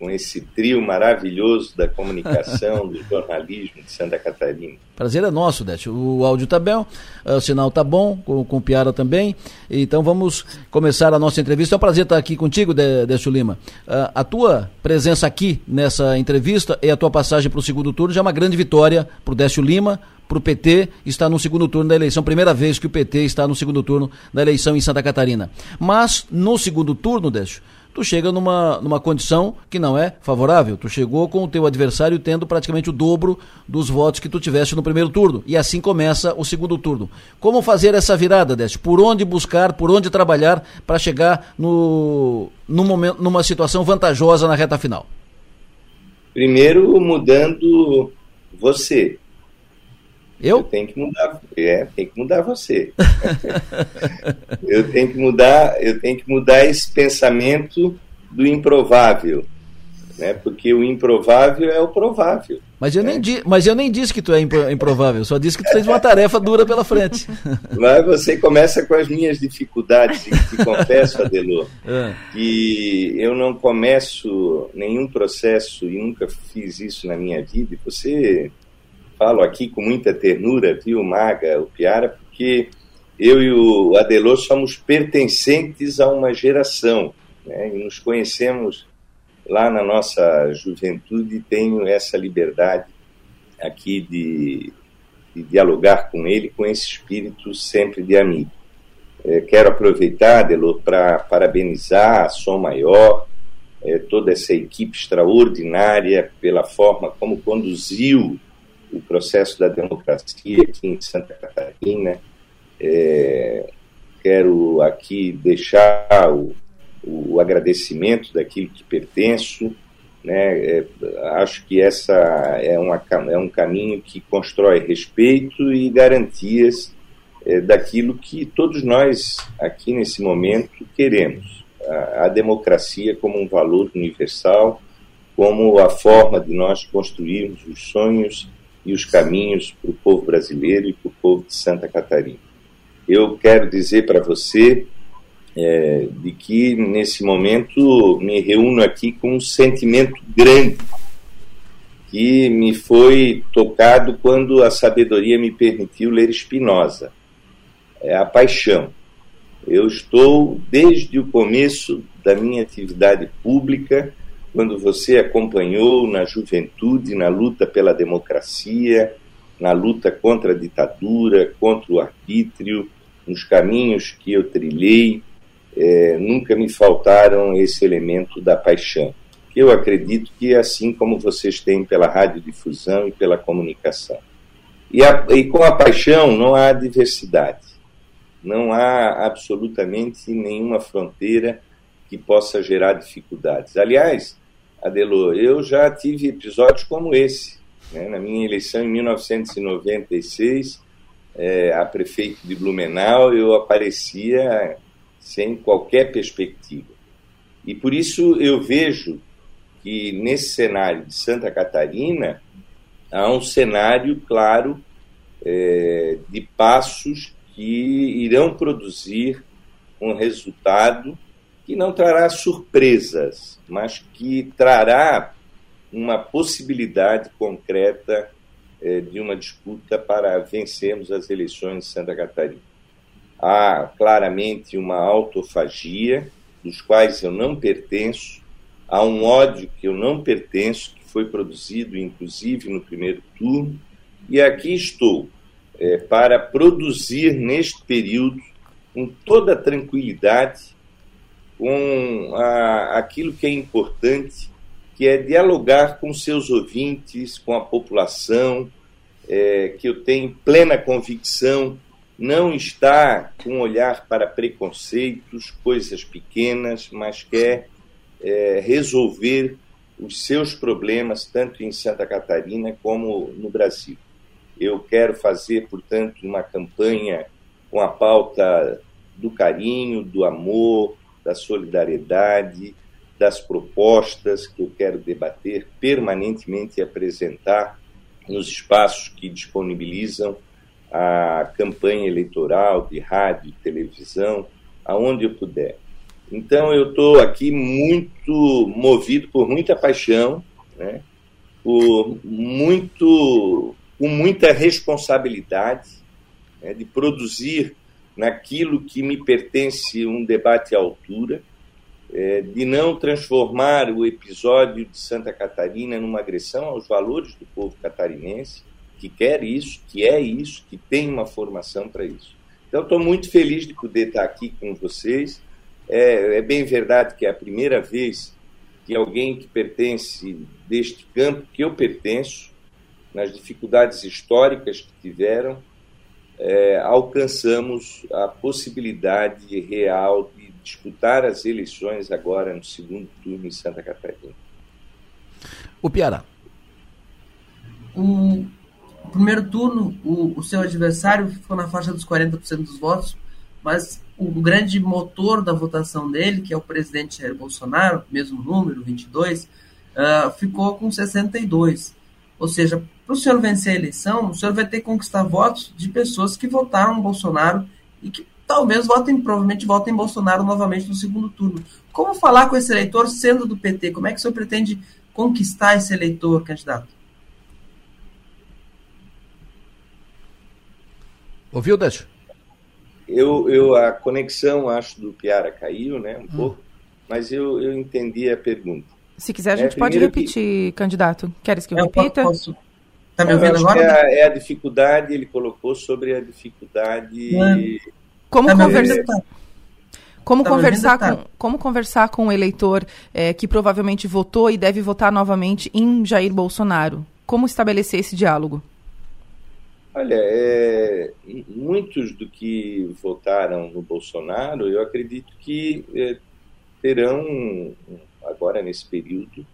com esse trio maravilhoso da comunicação, do jornalismo de Santa Catarina. Prazer é nosso, Décio. O áudio tá bom, o sinal tá bom, com, com Piara também. Então vamos começar a nossa entrevista. É um prazer estar aqui contigo, Décio Lima. Uh, a tua presença aqui nessa entrevista e a tua passagem para o segundo turno já é uma grande vitória para o Décio Lima, para o PT estar no segundo turno da eleição. Primeira vez que o PT está no segundo turno da eleição em Santa Catarina. Mas no segundo turno, Décio, tu chega numa, numa condição que não é favorável. Tu chegou com o teu adversário tendo praticamente o dobro dos votos que tu tiveste no primeiro turno. E assim começa o segundo turno. Como fazer essa virada, Décio? Por onde buscar, por onde trabalhar para chegar no, no momento, numa situação vantajosa na reta final? Primeiro, mudando você. Eu? eu tenho que mudar, é, tem que mudar você. eu tenho que mudar, eu tenho que mudar esse pensamento do improvável, né? Porque o improvável é o provável. Mas eu, né? nem, di, mas eu nem disse que tu é improvável, só disse que tu tens uma tarefa dura pela frente. Mas você começa com as minhas dificuldades, e te confesso, Adelô, é. que eu não começo nenhum processo e nunca fiz isso na minha vida. Você falo aqui com muita ternura, viu, Maga, o Piara, porque eu e o Adelô somos pertencentes a uma geração, né, e nos conhecemos lá na nossa juventude tenho essa liberdade aqui de, de dialogar com ele, com esse espírito sempre de amigo. É, quero aproveitar, Adelô, para parabenizar a Som Maior, é, toda essa equipe extraordinária pela forma como conduziu o processo da democracia aqui em Santa Catarina. É, quero aqui deixar o, o, agradecimento daquilo que pertenço. Né? É, acho que essa é, uma, é um caminho que constrói respeito e garantias é, daquilo que todos nós aqui nesse momento queremos. A, a democracia como um valor universal, como a forma de nós construirmos os sonhos e os caminhos para o povo brasileiro e para o povo de Santa Catarina. Eu quero dizer para você é, de que nesse momento me reúno aqui com um sentimento grande que me foi tocado quando a sabedoria me permitiu ler Spinoza. É a paixão. Eu estou desde o começo da minha atividade pública quando você acompanhou na juventude, na luta pela democracia, na luta contra a ditadura, contra o arbítrio, nos caminhos que eu trilhei, é, nunca me faltaram esse elemento da paixão. Que eu acredito que é assim como vocês têm pela radiodifusão e pela comunicação. E, a, e com a paixão não há diversidade, não há absolutamente nenhuma fronteira que possa gerar dificuldades. Aliás, Adelô, eu já tive episódios como esse. Né? Na minha eleição em 1996, é, a prefeito de Blumenau, eu aparecia sem qualquer perspectiva. E por isso eu vejo que nesse cenário de Santa Catarina há um cenário claro é, de passos que irão produzir um resultado que não trará surpresas, mas que trará uma possibilidade concreta eh, de uma disputa para vencermos as eleições de Santa Catarina. Há claramente uma autofagia, dos quais eu não pertenço, há um ódio que eu não pertenço, que foi produzido inclusive no primeiro turno, e aqui estou eh, para produzir neste período, com toda tranquilidade, com a, aquilo que é importante, que é dialogar com seus ouvintes, com a população, é, que eu tenho plena convicção, não está com olhar para preconceitos, coisas pequenas, mas quer é, resolver os seus problemas, tanto em Santa Catarina como no Brasil. Eu quero fazer, portanto, uma campanha com a pauta do carinho, do amor, da solidariedade, das propostas que eu quero debater permanentemente e apresentar nos espaços que disponibilizam a campanha eleitoral de rádio televisão, aonde eu puder. Então eu estou aqui muito movido por muita paixão, né? por muito, com muita responsabilidade né? de produzir naquilo que me pertence um debate à altura, é, de não transformar o episódio de Santa Catarina numa agressão aos valores do povo catarinense, que quer isso, que é isso, que tem uma formação para isso. Então, estou muito feliz de poder estar aqui com vocês. É, é, bem verdade que é a primeira vez que alguém que pertence deste campo que eu pertenço, nas dificuldades históricas que tiveram, é, alcançamos a possibilidade real de disputar as eleições agora no segundo turno em Santa Catarina. O Piara. O primeiro turno, o, o seu adversário ficou na faixa dos 40% dos votos, mas o grande motor da votação dele, que é o presidente Jair Bolsonaro, mesmo número, 22, uh, ah, ficou com 62. Ou seja, para o senhor vencer a eleição, o senhor vai ter que conquistar votos de pessoas que votaram no Bolsonaro e que talvez votem, provavelmente votem Bolsonaro novamente no segundo turno. Como falar com esse eleitor sendo do PT? Como é que o senhor pretende conquistar esse eleitor, candidato? Ouviu, Décio? Eu, eu, a conexão, acho, do Piara caiu, né, um hum. pouco, mas eu, eu entendi a pergunta. Se quiser, a gente é, pode repetir, que... candidato. Queres que eu, eu repita? Posso, Tá me ouvindo agora? É a, é a, dificuldade, ele colocou sobre a dificuldade. Como tá conversar? Como, tá conversar com, como conversar com o eleitor é, que provavelmente votou e deve votar novamente em Jair Bolsonaro? Como estabelecer esse diálogo? Olha, é, muitos do que votaram no Bolsonaro, eu acredito que é, terão, agora nesse período,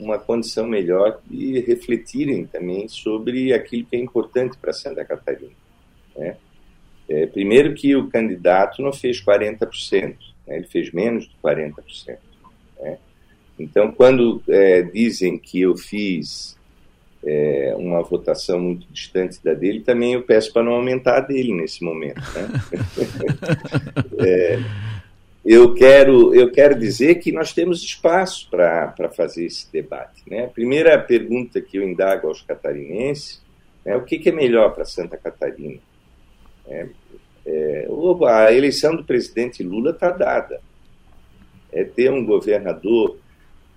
uma condição melhor de refletirem também sobre aquilo que é importante para Santa Catarina. Né? É, primeiro que o candidato não fez 40%, né? ele fez menos de 40%. Né? Então, quando é, dizem que eu fiz é, uma votação muito distante da dele, também eu peço para não aumentar a dele nesse momento. Né? é, eu quero, eu quero dizer que nós temos espaço para fazer esse debate. Né? A primeira pergunta que eu indago aos catarinenses é o que, que é melhor para Santa Catarina? É, é, a eleição do presidente Lula está dada. É ter um governador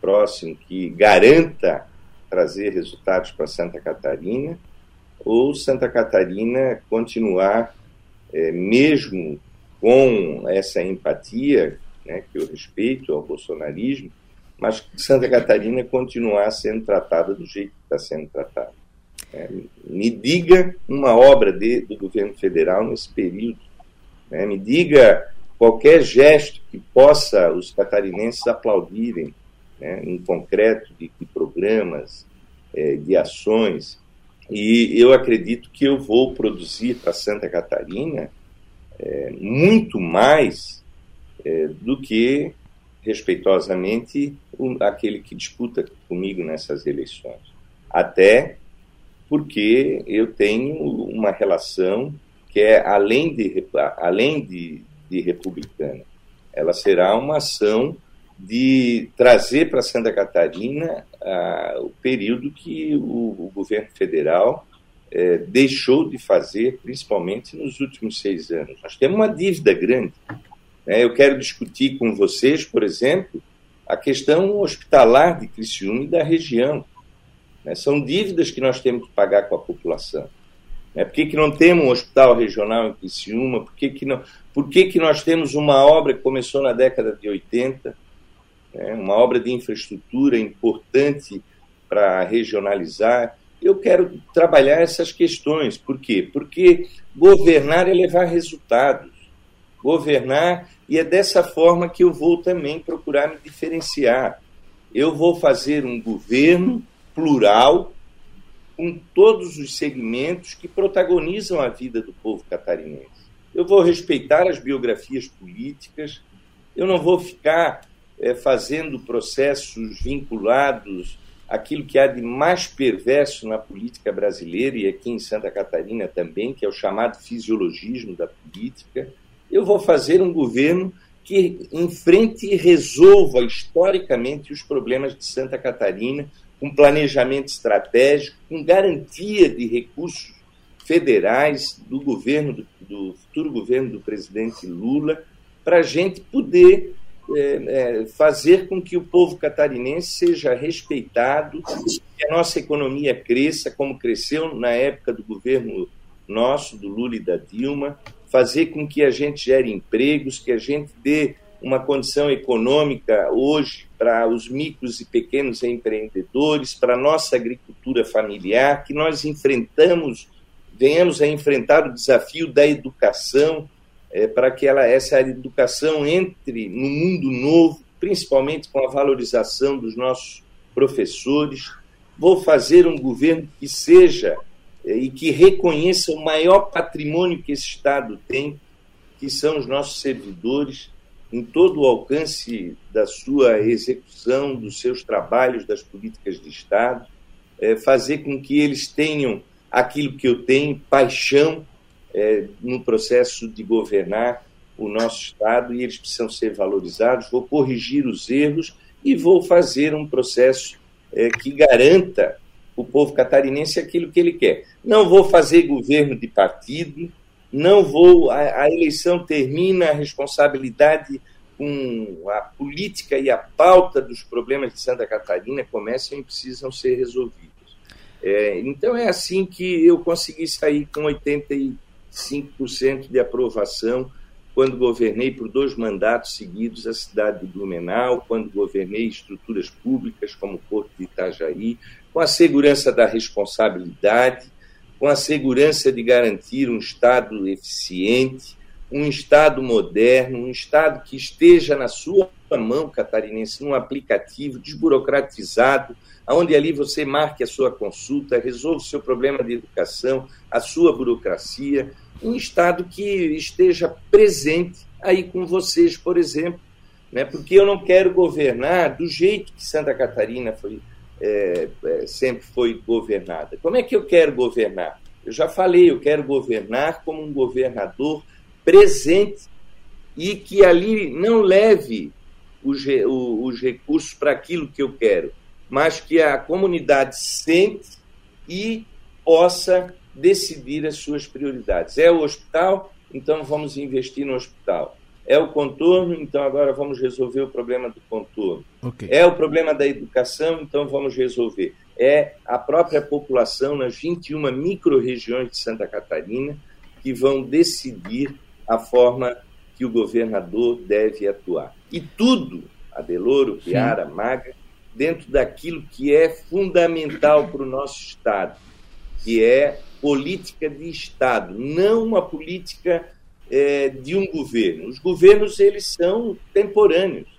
próximo que garanta trazer resultados para Santa Catarina ou Santa Catarina continuar, é, mesmo com essa empatia, né, que eu respeito ao bolsonarismo, mas Santa Catarina continuar sendo tratada do jeito que está sendo tratada. É, me diga uma obra de, do governo federal nesse período. Né, me diga qualquer gesto que possa os catarinenses aplaudirem, né, em concreto, de, de programas, é, de ações. E eu acredito que eu vou produzir para Santa Catarina é, muito mais é, do que, respeitosamente, o, aquele que disputa comigo nessas eleições. Até porque eu tenho uma relação que é além de, além de, de republicana. Ela será uma ação de trazer para Santa Catarina ah, o período que o, o governo federal é, deixou de fazer, principalmente nos últimos seis anos. Nós temos uma dívida grande. Né? Eu quero discutir com vocês, por exemplo, a questão hospitalar de Criciúma e da região. Né? São dívidas que nós temos que pagar com a população. Né? Por que, que não temos um hospital regional em Criciúma? Por que, que, não, por que, que nós temos uma obra que começou na década de 80, né? uma obra de infraestrutura importante para regionalizar, eu quero trabalhar essas questões. Por quê? Porque governar é levar resultados. Governar, e é dessa forma que eu vou também procurar me diferenciar. Eu vou fazer um governo plural, com todos os segmentos que protagonizam a vida do povo catarinense. Eu vou respeitar as biografias políticas, eu não vou ficar é, fazendo processos vinculados aquilo que há de mais perverso na política brasileira e aqui em Santa Catarina também, que é o chamado fisiologismo da política. Eu vou fazer um governo que enfrente e resolva historicamente os problemas de Santa Catarina, com planejamento estratégico, com garantia de recursos federais do governo, do, do futuro governo do presidente Lula, para a gente poder é, é, fazer com que o povo catarinense seja respeitado, que a nossa economia cresça, como cresceu na época do governo nosso, do Lula e da Dilma, fazer com que a gente gere empregos, que a gente dê uma condição econômica hoje para os micros e pequenos empreendedores, para a nossa agricultura familiar, que nós enfrentamos, venhamos a enfrentar o desafio da educação, é, para que ela, essa educação entre no mundo novo, principalmente com a valorização dos nossos professores. Vou fazer um governo que seja é, e que reconheça o maior patrimônio que esse Estado tem, que são os nossos servidores, em todo o alcance da sua execução, dos seus trabalhos, das políticas de Estado, é, fazer com que eles tenham aquilo que eu tenho, paixão é, no processo de governar o nosso Estado e eles precisam ser valorizados. Vou corrigir os erros e vou fazer um processo é, que garanta o povo catarinense aquilo que ele quer. Não vou fazer governo de partido, não vou. A, a eleição termina, a responsabilidade com a política e a pauta dos problemas de Santa Catarina começam e precisam ser resolvidos. É, então é assim que eu consegui sair com 80 5% de aprovação quando governei por dois mandatos seguidos a cidade de Blumenau, quando governei estruturas públicas como o Porto de Itajaí, com a segurança da responsabilidade, com a segurança de garantir um Estado eficiente, um Estado moderno, um Estado que esteja na sua mão catarinense, num aplicativo desburocratizado, onde ali você marque a sua consulta, resolva o seu problema de educação, a sua burocracia, um Estado que esteja presente aí com vocês, por exemplo, né? porque eu não quero governar do jeito que Santa Catarina foi, é, é, sempre foi governada. Como é que eu quero governar? Eu já falei, eu quero governar como um governador presente e que ali não leve os, os recursos para aquilo que eu quero, mas que a comunidade sente e possa decidir as suas prioridades. É o hospital, então vamos investir no hospital. É o contorno, então agora vamos resolver o problema do contorno. Okay. É o problema da educação, então vamos resolver. É a própria população nas 21 micro-regiões de Santa Catarina que vão decidir a forma que o governador deve atuar. E tudo, Adeloro, Piara, Maga, dentro daquilo que é fundamental para o nosso Estado, que é política de Estado, não uma política é, de um governo. Os governos eles são temporâneos,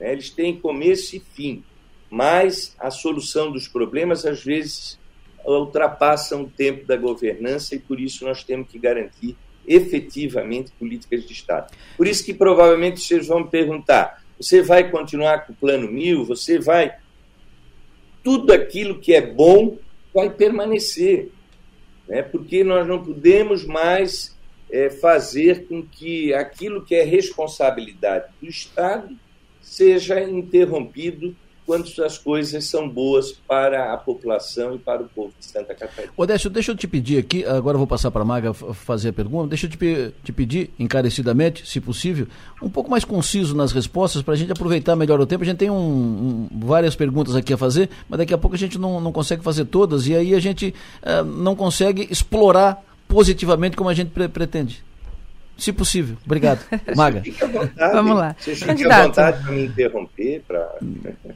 né? eles têm começo e fim, mas a solução dos problemas às vezes ultrapassam o tempo da governança e por isso nós temos que garantir efetivamente políticas de Estado. Por isso que provavelmente vocês vão me perguntar: você vai continuar com o Plano Mil? Você vai. Tudo aquilo que é bom vai permanecer, né? porque nós não podemos mais é, fazer com que aquilo que é responsabilidade do Estado seja interrompido quando as coisas são boas para a população e para o povo de Santa Catarina. Odécio, deixa eu te pedir aqui, agora eu vou passar para a Maga fazer a pergunta, deixa eu te, te pedir, encarecidamente, se possível, um pouco mais conciso nas respostas para a gente aproveitar melhor o tempo. A gente tem um, um, várias perguntas aqui a fazer, mas daqui a pouco a gente não, não consegue fazer todas e aí a gente uh, não consegue explorar positivamente como a gente pre pretende. Se possível. Obrigado. Maga. Vamos lá. Você fica à vontade para me interromper. Pra...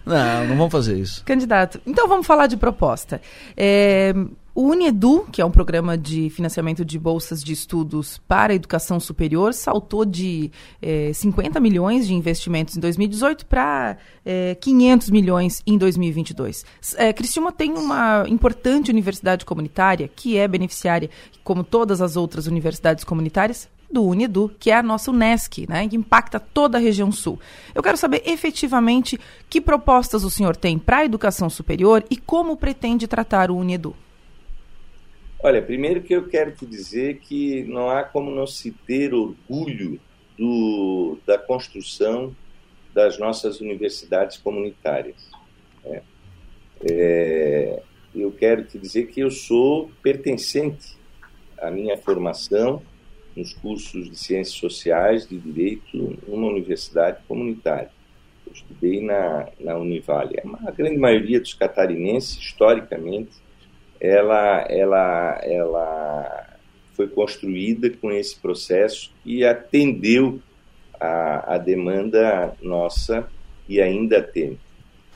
Não, não vamos fazer isso. Candidato, então vamos falar de proposta. É, o Unedu, que é um programa de financiamento de bolsas de estudos para a educação superior, saltou de é, 50 milhões de investimentos em 2018 para é, 500 milhões em 2022. É, Criciúma tem uma importante universidade comunitária que é beneficiária, como todas as outras universidades comunitárias, do Unedu, que é a nossa UNESCO, né, que impacta toda a região sul. Eu quero saber efetivamente que propostas o senhor tem para a educação superior e como pretende tratar o Unedu. Olha, primeiro que eu quero te dizer que não há como não se ter orgulho do, da construção das nossas universidades comunitárias. Né? É, eu quero te dizer que eu sou pertencente à minha formação nos cursos de ciências sociais, de direito, numa universidade comunitária. Eu estudei na, na Univale. A grande maioria dos catarinenses, historicamente, ela, ela, ela foi construída com esse processo e atendeu a, a demanda nossa e ainda tem.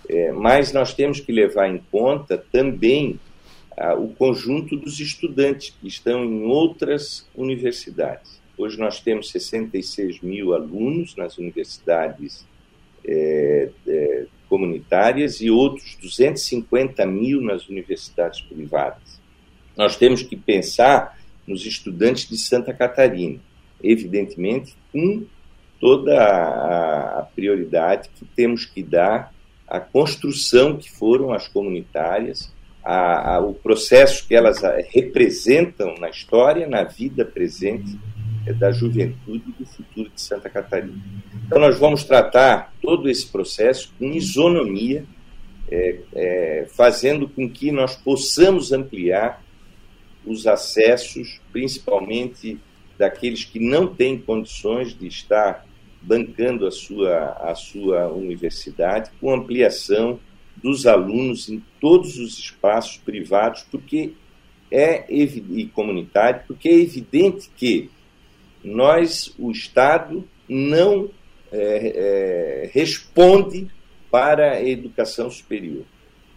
É, mas nós temos que levar em conta também o conjunto dos estudantes que estão em outras universidades. Hoje nós temos 66 mil alunos nas universidades é, é, comunitárias e outros 250 mil nas universidades privadas. Nós temos que pensar nos estudantes de Santa Catarina, evidentemente com toda a, a prioridade que temos que dar à construção que foram as comunitárias, a, a, o processo que elas representam na história, na vida presente da juventude e do futuro de Santa Catarina. Então, nós vamos tratar todo esse processo com isonomia, é, é, fazendo com que nós possamos ampliar os acessos, principalmente daqueles que não têm condições de estar bancando a sua, a sua universidade, com ampliação dos alunos em todos os espaços privados, porque é e comunitário, porque é evidente que nós, o Estado, não é, é, responde para a educação superior.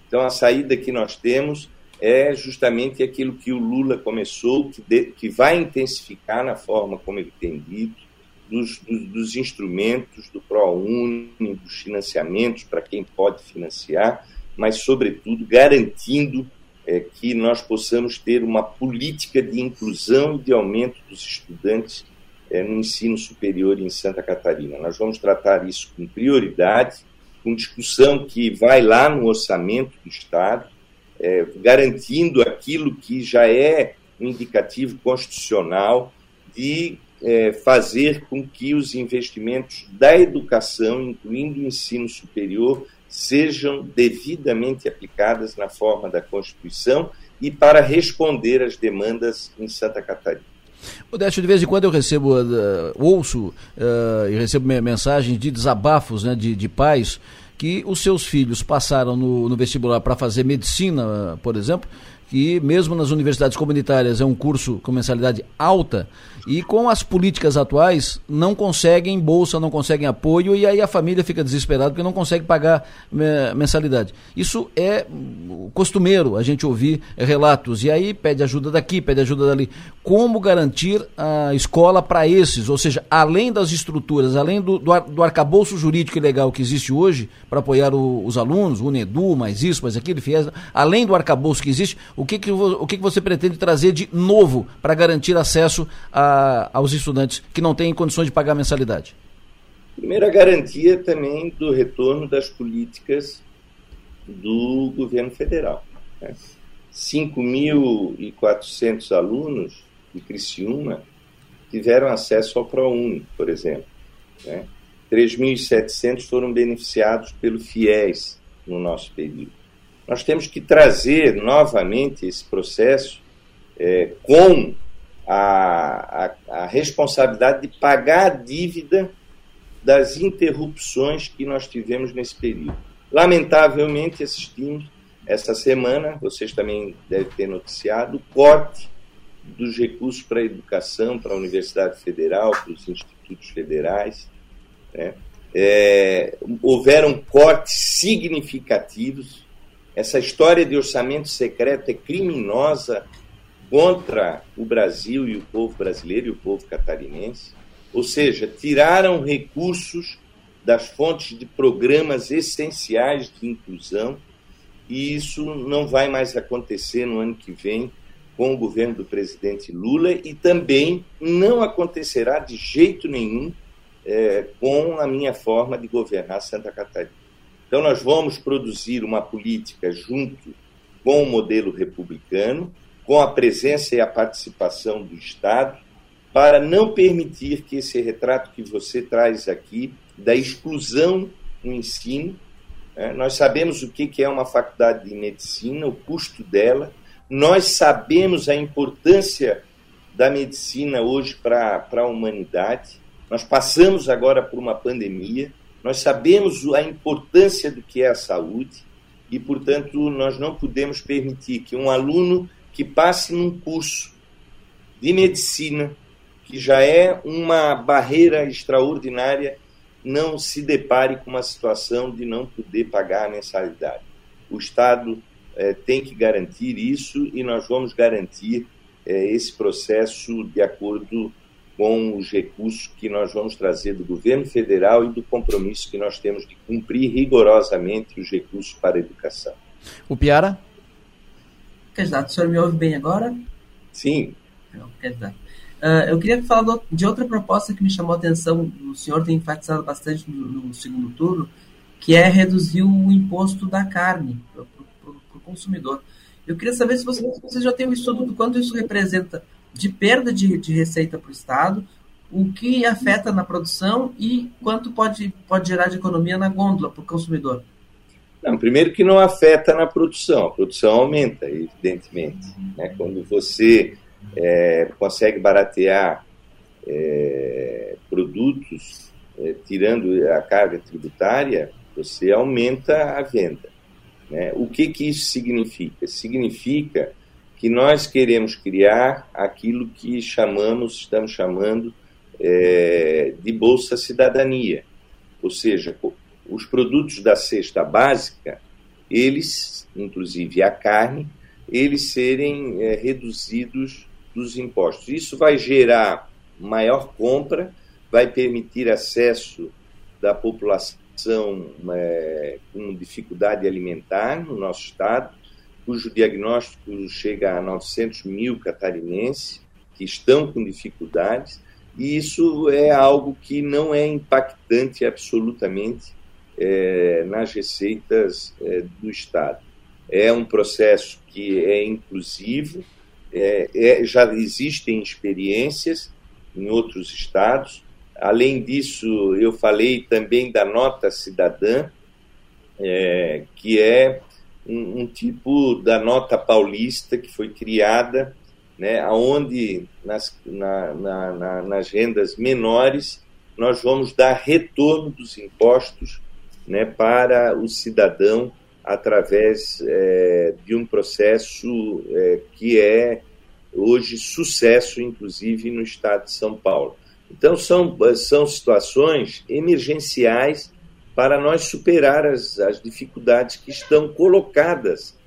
Então, a saída que nós temos é justamente aquilo que o Lula começou, que, de, que vai intensificar na forma como ele tem dito, dos, dos, dos instrumentos do ProUni, dos financiamentos para quem pode financiar, mas, sobretudo, garantindo é, que nós possamos ter uma política de inclusão e de aumento dos estudantes é, no ensino superior em Santa Catarina. Nós vamos tratar isso com prioridade, com discussão que vai lá no orçamento do Estado, é, garantindo aquilo que já é um indicativo constitucional de é, fazer com que os investimentos da educação, incluindo o ensino superior, sejam devidamente aplicadas na forma da Constituição e para responder às demandas em Santa Catarina. Odécio, de vez em quando eu recebo, uh, ouço uh, e recebo mensagens de desabafos né, de, de pais que os seus filhos passaram no, no vestibular para fazer medicina, por exemplo, que mesmo nas universidades comunitárias é um curso com mensalidade alta e com as políticas atuais não conseguem bolsa, não conseguem apoio e aí a família fica desesperada porque não consegue pagar mensalidade. Isso é costumeiro a gente ouvir relatos e aí pede ajuda daqui, pede ajuda dali. Como garantir a escola para esses? Ou seja, além das estruturas, além do, do, do arcabouço jurídico e legal que existe hoje para apoiar o, os alunos, UNEDU, mais isso, mais aquilo, FIES, além do arcabouço que existe, o que, que, o que, que você pretende trazer de novo para garantir acesso a, aos estudantes que não têm condições de pagar mensalidade? Primeira garantia também do retorno das políticas do governo federal. Né? 5.400 alunos de Criciúma tiveram acesso ao ProUni, por exemplo. Né? 3.700 foram beneficiados pelo FIES no nosso período nós temos que trazer novamente esse processo é, com a, a, a, responsabilidade de pagar a dívida das interrupções que nós tivemos nesse período. Lamentavelmente, assistimos essa semana, vocês também devem ter noticiado, o corte dos recursos para a educação, para a Universidade Federal, para os institutos federais. Né? É, houveram cortes significativos essa história de orçamento secreto é criminosa contra o Brasil e o povo brasileiro e o povo catarinense. Ou seja, tiraram recursos das fontes de programas essenciais de inclusão e isso não vai mais acontecer no ano que vem com o governo do presidente Lula e também não acontecerá de jeito nenhum é, com a minha forma de governar Santa Catarina. Então, nós vamos produzir uma política junto com o modelo republicano, com a presença e a participação do Estado, para não permitir que esse retrato que você traz aqui da exclusão no ensino, né? nós sabemos o que é uma faculdade de medicina, o custo dela, nós sabemos a importância da medicina hoje para a humanidade, nós passamos agora por uma pandemia, nós sabemos a importância do que é a saúde e, portanto, nós não podemos permitir que um aluno que passe num curso de medicina, que já é uma barreira extraordinária, não se depare com uma situação de não poder pagar a mensalidade. O Estado é, tem que garantir isso e nós vamos garantir é, esse processo de acordo com os recursos que nós vamos trazer do governo federal e do compromisso que nós temos de cumprir rigorosamente os recursos para a educação. O Piara? Candidato, o senhor me ouve bem agora? Sim. Não, candidato. Uh, eu queria falar de outra proposta que me chamou a atenção, o senhor tem enfatizado bastante no, no segundo turno, que é reduzir o imposto da carne para o consumidor. Eu queria saber se você, você já tem um estudo do quanto isso representa de perda de, de receita para o Estado, o que afeta na produção e quanto pode, pode gerar de economia na gôndola para o consumidor? Não, primeiro que não afeta na produção, a produção aumenta, evidentemente. Né? Quando você é, consegue baratear é, produtos, é, tirando a carga tributária, você aumenta a venda. Né? O que, que isso significa? Significa que nós queremos criar aquilo que chamamos, estamos chamando é, de Bolsa Cidadania. Ou seja, os produtos da cesta básica, eles, inclusive a carne, eles serem é, reduzidos dos impostos. Isso vai gerar maior compra, vai permitir acesso da população é, com dificuldade alimentar no nosso estado, cujo diagnóstico chega a 900 mil catarinenses que estão com dificuldades, e isso é algo que não é impactante absolutamente é, nas receitas é, do Estado. É um processo que é inclusivo, é, é já existem experiências em outros estados. Além disso, eu falei também da nota cidadã, é, que é um, um, tipo da nota paulista que foi criada, né, onde nas, na, na, na, nas rendas menores nós vamos dar retorno dos impostos né, para o cidadão através é, de um processo é, que é hoje sucesso, inclusive no estado de São Paulo. Então, são, são situações emergenciais para nós superar as, as dificuldades que estão colocadas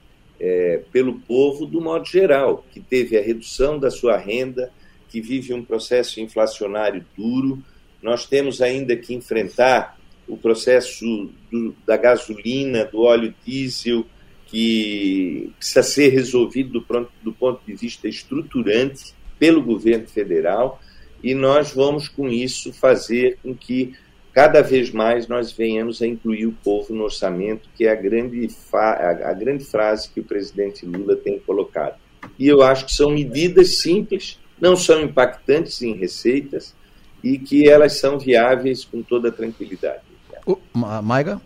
é, pelo povo do modo geral, que teve a redução da sua renda, que vive um processo inflacionário duro. Nós temos ainda que enfrentar o processo do, da gasolina, do óleo diesel, que precisa ser resolvido do, pronto, do ponto de vista estruturante pelo governo federal, e nós vamos, com isso, fazer com que cada vez mais nós venhamos a incluir o povo no orçamento, que é a grande, a grande frase que o presidente Lula tem colocado. E eu acho que são medidas simples, não são impactantes em receitas e que elas são viáveis com toda tranquilidade. Uh, Maiga?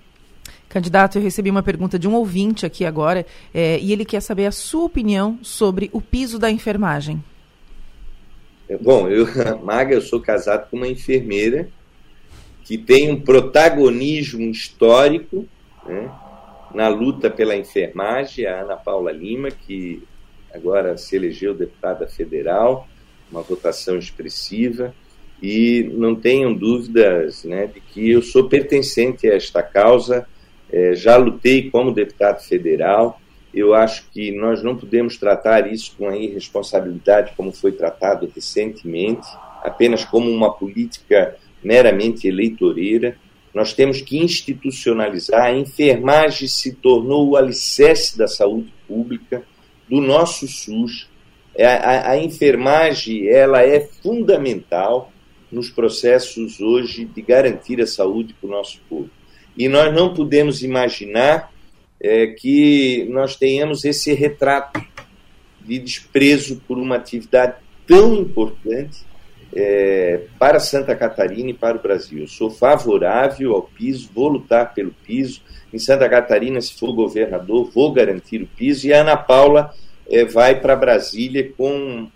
Candidato, eu recebi uma pergunta de um ouvinte aqui agora é, e ele quer saber a sua opinião sobre o piso da enfermagem. Bom, eu, Maga, eu sou casado com uma enfermeira que tem um protagonismo histórico né, na luta pela enfermagem, a Ana Paula Lima, que agora se elegeu deputada federal, uma votação expressiva, e não tenham dúvidas né, de que eu sou pertencente a esta causa, é, já lutei como deputado federal, eu acho que nós não podemos tratar isso com a irresponsabilidade como foi tratado recentemente, apenas como uma política meramente eleitoreira. Nós temos que institucionalizar. A enfermagem se tornou o alicerce da saúde pública, do nosso SUS. É, a, a enfermagem ela é fundamental nos processos hoje de garantir a saúde para o nosso povo. E nós não podemos imaginar é, que nós tenhamos esse retrato de desprezo por uma atividade tão importante é, para Santa Catarina e para o Brasil. Eu sou favorável ao piso, vou lutar pelo piso. Em Santa Catarina, se for governador, vou garantir o piso. E a Ana Paula é, vai para Brasília com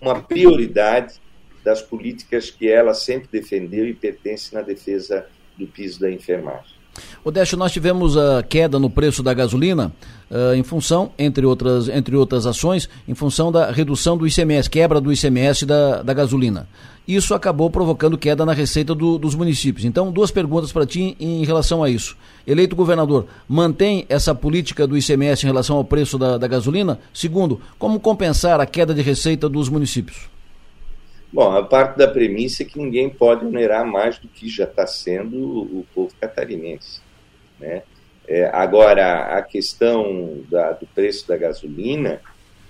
uma prioridade das políticas que ela sempre defendeu e pertence na defesa do piso da enfermagem. Odeste, nós tivemos a queda no preço da gasolina uh, em função, entre outras, entre outras ações, em função da redução do ICMS, quebra do ICMS da, da gasolina. Isso acabou provocando queda na receita do, dos municípios. Então, duas perguntas para ti em relação a isso. Eleito governador, mantém essa política do ICMS em relação ao preço da, da gasolina? Segundo, como compensar a queda de receita dos municípios? Bom, a parte da premissa é que ninguém pode onerar mais do que já está sendo o povo catarinense. Né? É, agora, a questão da, do preço da gasolina,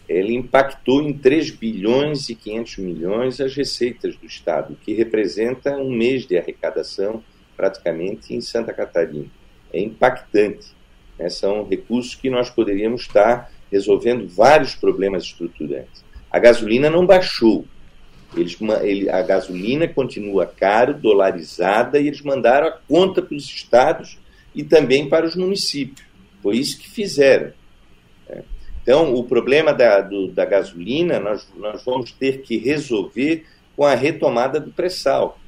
ele impactou em 3 bilhões e 500 milhões as receitas do Estado, que representa um mês de arrecadação praticamente em Santa Catarina. É impactante. Né? São recursos que nós poderíamos estar resolvendo vários problemas estruturantes. A gasolina não baixou, eles, ele, a gasolina continua caro, dolarizada, e eles mandaram a conta para os estados e também para os municípios. Foi isso que fizeram. Né? Então, o problema da, do, da gasolina nós, nós vamos ter que resolver com a retomada do pré-sal,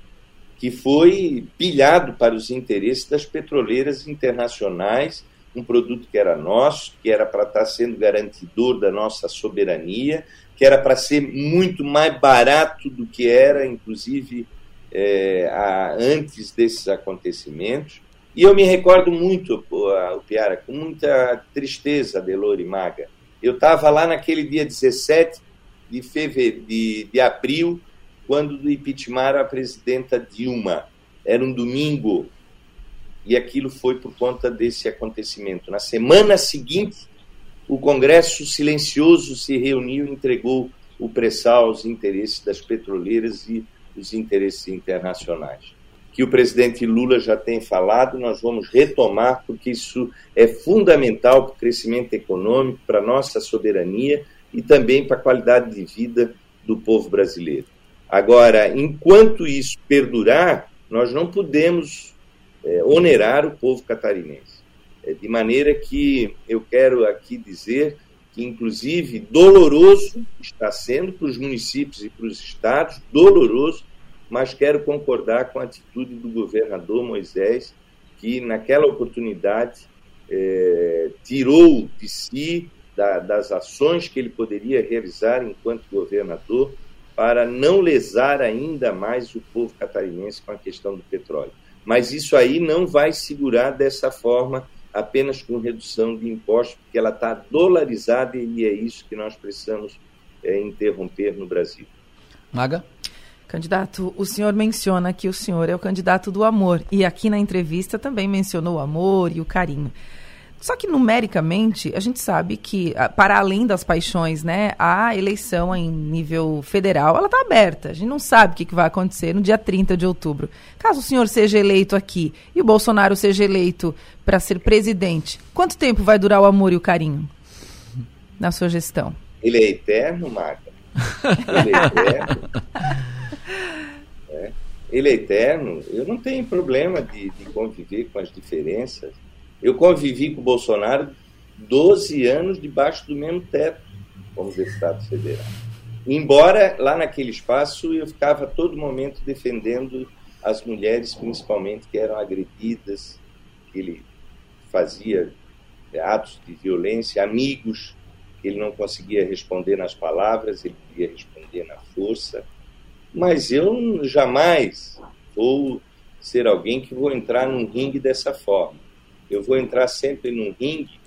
que foi pilhado para os interesses das petroleiras internacionais, um produto que era nosso, que era para estar sendo garantidor da nossa soberania, que era para ser muito mais barato do que era, inclusive, é, a, antes desses acontecimentos. E eu me recordo muito, o Piara, com muita tristeza, Delor e Maga. Eu estava lá naquele dia 17 de, fevereiro, de, de abril, quando impeachment a presidenta Dilma. Era um domingo, e aquilo foi por conta desse acontecimento. Na semana seguinte, o Congresso silencioso se reuniu e entregou o pré-sal aos interesses das petroleiras e os interesses internacionais. Que o presidente Lula já tem falado, nós vamos retomar, porque isso é fundamental para o crescimento econômico, para a nossa soberania e também para a qualidade de vida do povo brasileiro. Agora, enquanto isso perdurar, nós não podemos é, onerar o povo catarinense. De maneira que eu quero aqui dizer que, inclusive, doloroso está sendo para os municípios e para os estados, doloroso, mas quero concordar com a atitude do governador Moisés, que naquela oportunidade é, tirou de si da, das ações que ele poderia realizar enquanto governador para não lesar ainda mais o povo catarinense com a questão do petróleo. Mas isso aí não vai segurar dessa forma apenas com redução de impostos, porque ela está dolarizada e é isso que nós precisamos é, interromper no Brasil. Maga? Candidato, o senhor menciona que o senhor é o candidato do amor e aqui na entrevista também mencionou o amor e o carinho. Só que numericamente, a gente sabe que, ah, para além das paixões, né, a eleição em nível federal, ela está aberta. A gente não sabe o que, vai acontecer no dia 30 de outubro. Caso o senhor seja eleito aqui e o Bolsonaro seja eleito para ser presidente, quanto tempo vai durar o amor e o carinho na sua gestão? Ele é eterno, Marta. Ele é eterno. É. Ele é eterno. Eu não tenho problema de, de conviver com as diferenças eu convivi com o Bolsonaro 12 anos debaixo do mesmo teto como deputado federal. Embora lá naquele espaço eu ficava a todo momento defendendo as mulheres, principalmente, que eram agredidas, que ele fazia atos de violência, amigos que ele não conseguia responder nas palavras, ele queria responder na força. Mas eu jamais vou ser alguém que vou entrar num ringue dessa forma eu vou entrar sempre num ringue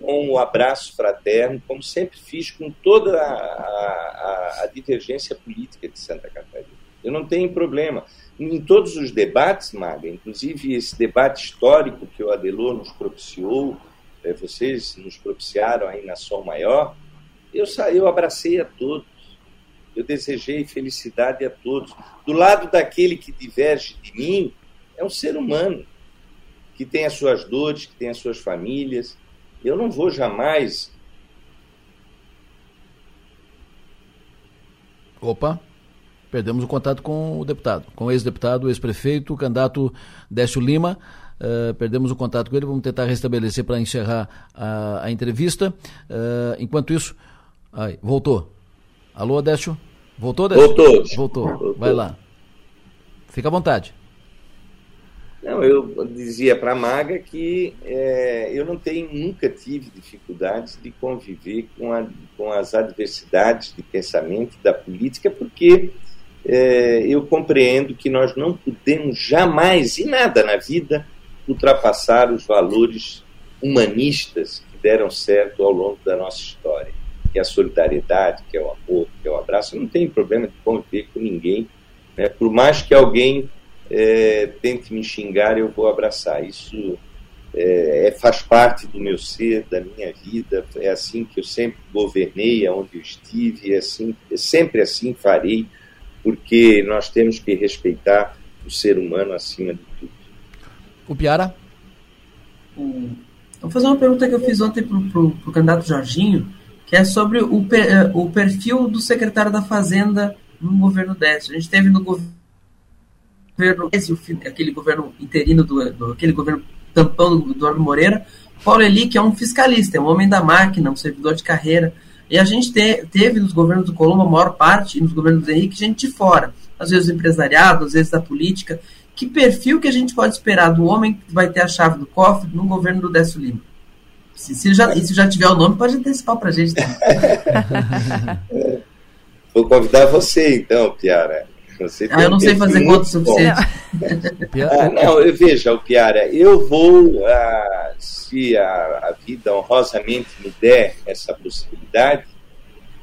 com o um abraço fraterno, como sempre fiz com toda a, a, a, divergência política de Santa Catarina. Eu não tenho problema. Em todos os debates, Maga, inclusive esse debate histórico que o Adelor nos propiciou, é, vocês nos propiciaram aí na Som Maior, eu, eu abracei a todos. Eu desejei felicidade a todos. Do lado daquele que diverge de mim, é um ser humano que tem as suas dores, que tem as suas famílias. Eu não vou jamais. Opa. Perdemos o contato com o deputado, com o ex-deputado, o ex-prefeito, o candidato Décio Lima. Uh, perdemos o contato com ele, vamos tentar restabelecer para encerrar a, a entrevista. Uh, enquanto isso, ai, voltou. Alô, Décio? Voltou, Décio? Voltou. Voltou. Voltou. Vai lá. Fica à vontade. Não, eu dizia para a Maga que é, eu não tenho, nunca tive dificuldades de conviver com, a, com as adversidades de pensamento da política, porque é, eu compreendo que nós não podemos jamais, e nada na vida, ultrapassar os valores humanistas que deram certo ao longo da nossa história, que é a solidariedade, que é o amor, que é o abraço. Eu não tenho problema de conviver com ninguém, né? por mais que alguém é, tente me xingar, eu vou abraçar. Isso é, é, faz parte do meu ser, da minha vida. É assim que eu sempre governei, aonde eu estive, é assim, é sempre assim farei, porque nós temos que respeitar o ser humano acima de tudo. O Piara? Hum, vou fazer uma pergunta que eu fiz ontem para o candidato Jorginho, que é sobre o, o perfil do secretário da Fazenda no governo Décio. A gente teve no governo governo, aquele governo interino, do, do aquele governo tampão do Eduardo Moreira, Paulo Eli, que é um fiscalista, é um homem da máquina, um servidor de carreira. E a gente te, teve nos governos do Colombo, a maior parte, e nos governos do Henrique, gente de fora. Às vezes do empresariado, às vezes da política. Que perfil que a gente pode esperar do homem que vai ter a chave do cofre no governo do Décio Lima? Se, se, já, se já tiver o nome, pode antecipar para a gente. Vou convidar você, então, Piara. Você ah, eu não sei fazer conta suficiente. ah, não, veja, o Piara, eu vou, ah, se a, a, vida honrosamente me der essa possibilidade,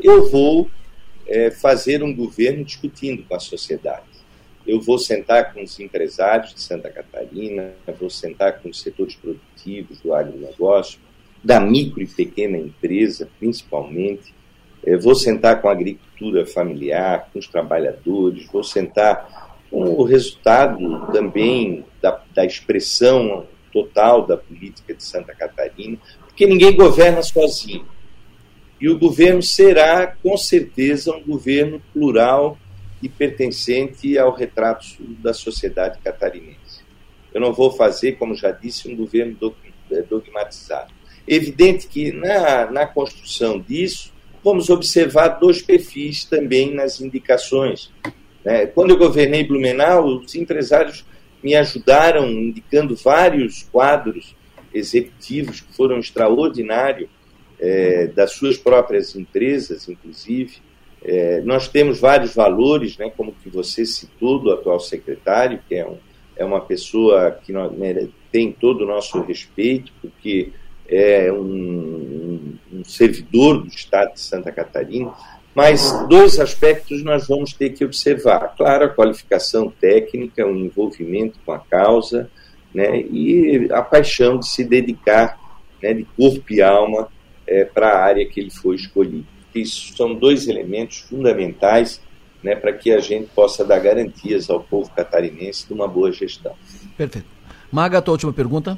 eu vou é, fazer um governo discutindo com a sociedade. Eu vou sentar com os empresários de Santa Catarina, vou sentar com os setores produtivos do agronegócio, da micro e pequena empresa, principalmente, eu vou sentar com a agricultura familiar, com os trabalhadores, vou sentar com o resultado também da, da expressão total da política de Santa Catarina, porque ninguém governa sozinho. E o governo será, com certeza, um governo plural e pertencente ao retrato da sociedade catarinense. Eu não vou fazer, como já disse, um governo dogmatizado. Evidente que na, na construção disso, vamos observar dois perfis também nas indicações. Né? Quando eu governei Blumenau, os empresários me ajudaram indicando vários quadros executivos que foram extraordinários é, das suas próprias empresas, inclusive. É, nós temos vários valores, né, como que você citou do atual secretário, que é, é uma pessoa que nós, né, tem todo o nosso respeito, porque é um, um, servidor do Estado de Santa Catarina, mas dois aspectos nós vamos ter que observar. Claro, a qualificação técnica, o envolvimento com a causa né, e a paixão de se dedicar né, de corpo e alma é, para a área que ele foi escolhido. Isso são dois elementos fundamentais né, para que a gente possa dar garantias ao povo catarinense de uma boa gestão. Perfeito. Maga, a tua última pergunta.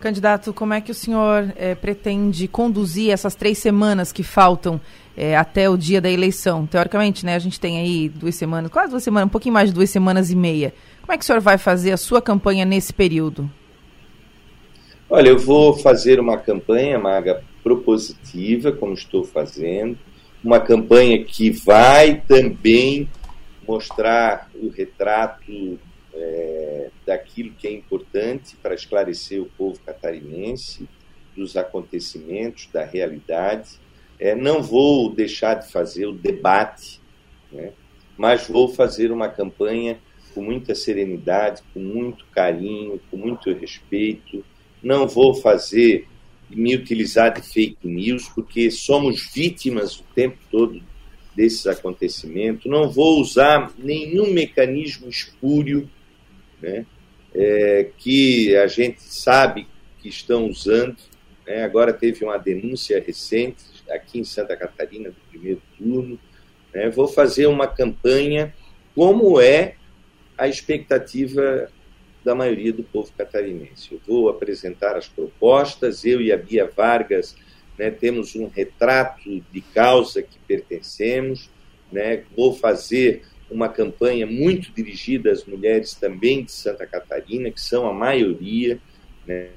Candidato, como é que o senhor é, pretende conduzir essas três semanas que faltam é, até o dia da eleição? Teoricamente, né, a gente tem aí duas semanas, quase duas semanas, um pouquinho mais de duas semanas e meia. Como é que o senhor vai fazer a sua campanha nesse período? Olha, eu vou fazer uma campanha, Maga, propositiva, como estou fazendo, uma campanha que vai também mostrar o retrato é, daquilo que é importante para esclarecer o povo catarinense, dos acontecimentos, da realidade. É, não vou deixar de fazer o debate, né, mas vou fazer uma campanha com muita serenidade, com muito carinho, com muito respeito. Não vou fazer me utilizar de fake news, porque somos vítimas o tempo todo desses acontecimentos. Não vou usar nenhum mecanismo espúrio né, é, que a gente sabe que estão usando. Né, agora teve uma denúncia recente aqui em Santa Catarina do primeiro turno. Né, vou fazer uma campanha como é a expectativa da maioria do povo catarinense. Eu vou apresentar as propostas, eu e a Bia Vargas né, temos um retrato de causa que pertencemos, né? Vou fazer uma campanha muito dirigida às mulheres também de Santa Catarina, que são a maioria, né?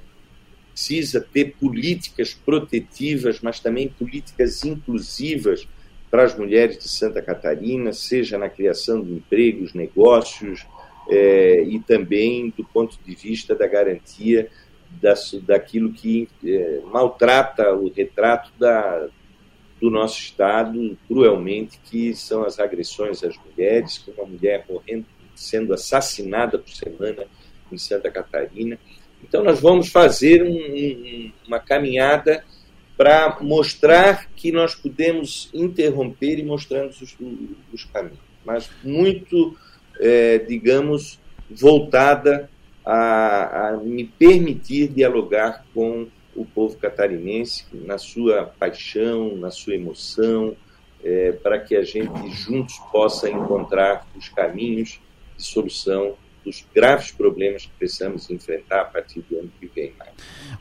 Precisa ter políticas protetivas, mas também políticas inclusivas para as mulheres de Santa Catarina, seja na criação de empregos, negócios, é, e também do ponto de vista da garantia da, daquilo que é, maltrata o retrato da, do nosso Estado cruelmente, que são as agressões às mulheres, com uma mulher morrendo, sendo assassinada por semana em Santa Catarina. Então, nós vamos fazer um, um, uma caminhada para mostrar que nós podemos interromper e mostrando os, os caminhos, mas muito, é, digamos, voltada a, a me permitir dialogar com o povo catarinense na sua paixão, na sua emoção, é, para que a gente juntos possa encontrar os caminhos de solução dos graves problemas que precisamos enfrentar a partir do ano que vem.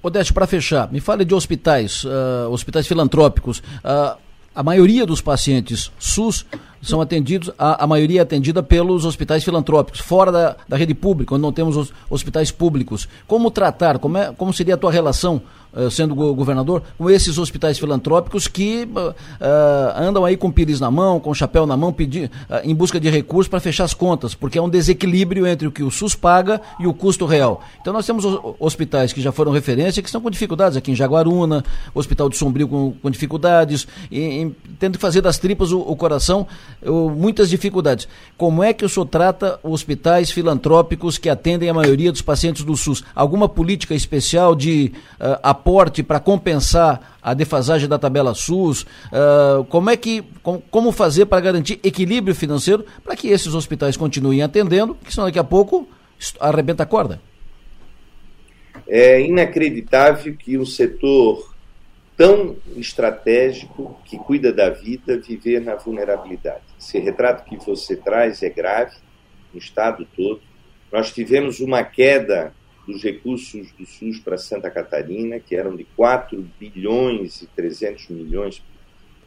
Odete, para fechar, me fale de hospitais, uh, hospitais filantrópicos. Uh, a maioria dos pacientes SUS são atendidos, a, a maioria é atendida pelos hospitais filantrópicos, fora da, da rede pública, onde não temos os hospitais públicos. Como tratar, como, é, como seria a tua relação sendo governador, com esses hospitais filantrópicos que uh, andam aí com pires na mão, com chapéu na mão, pedir, uh, em busca de recursos para fechar as contas, porque é um desequilíbrio entre o que o SUS paga e o custo real. Então nós temos hospitais que já foram referência, que estão com dificuldades, aqui em Jaguaruna, Hospital de Sombrio com, com dificuldades, e, tendo que fazer das tripas o, o coração, muitas dificuldades. Como é que o senhor trata hospitais filantrópicos que atendem a maioria dos pacientes do SUS? Alguma política especial de uh, aporte para compensar a defasagem da tabela SUS? Uh, como é que com, como fazer para garantir equilíbrio financeiro para que esses hospitais continuem atendendo, que senão daqui a pouco arrebenta a corda? É inacreditável que um setor tão estratégico que cuida da vida viver na vulnerabilidade. Esse retrato que você traz é grave no estado todo. Nós tivemos uma queda dos recursos do SUS para Santa Catarina, que eram de 4 bilhões e 300 milhões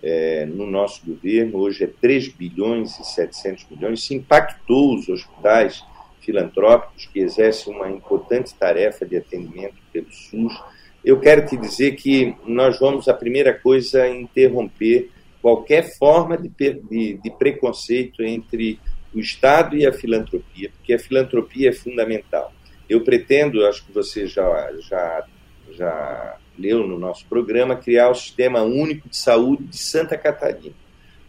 é, no nosso governo, hoje é 3 bilhões e 700 milhões. Isso impactou os hospitais filantrópicos que exercem uma importante tarefa de atendimento pelo SUS. Eu quero te dizer que nós vamos, a primeira coisa, interromper qualquer forma de, de, de preconceito entre o Estado e a filantropia, porque a filantropia é fundamental. Eu pretendo, acho que você já, já, já leu no nosso programa, criar o Sistema Único de Saúde de Santa Catarina.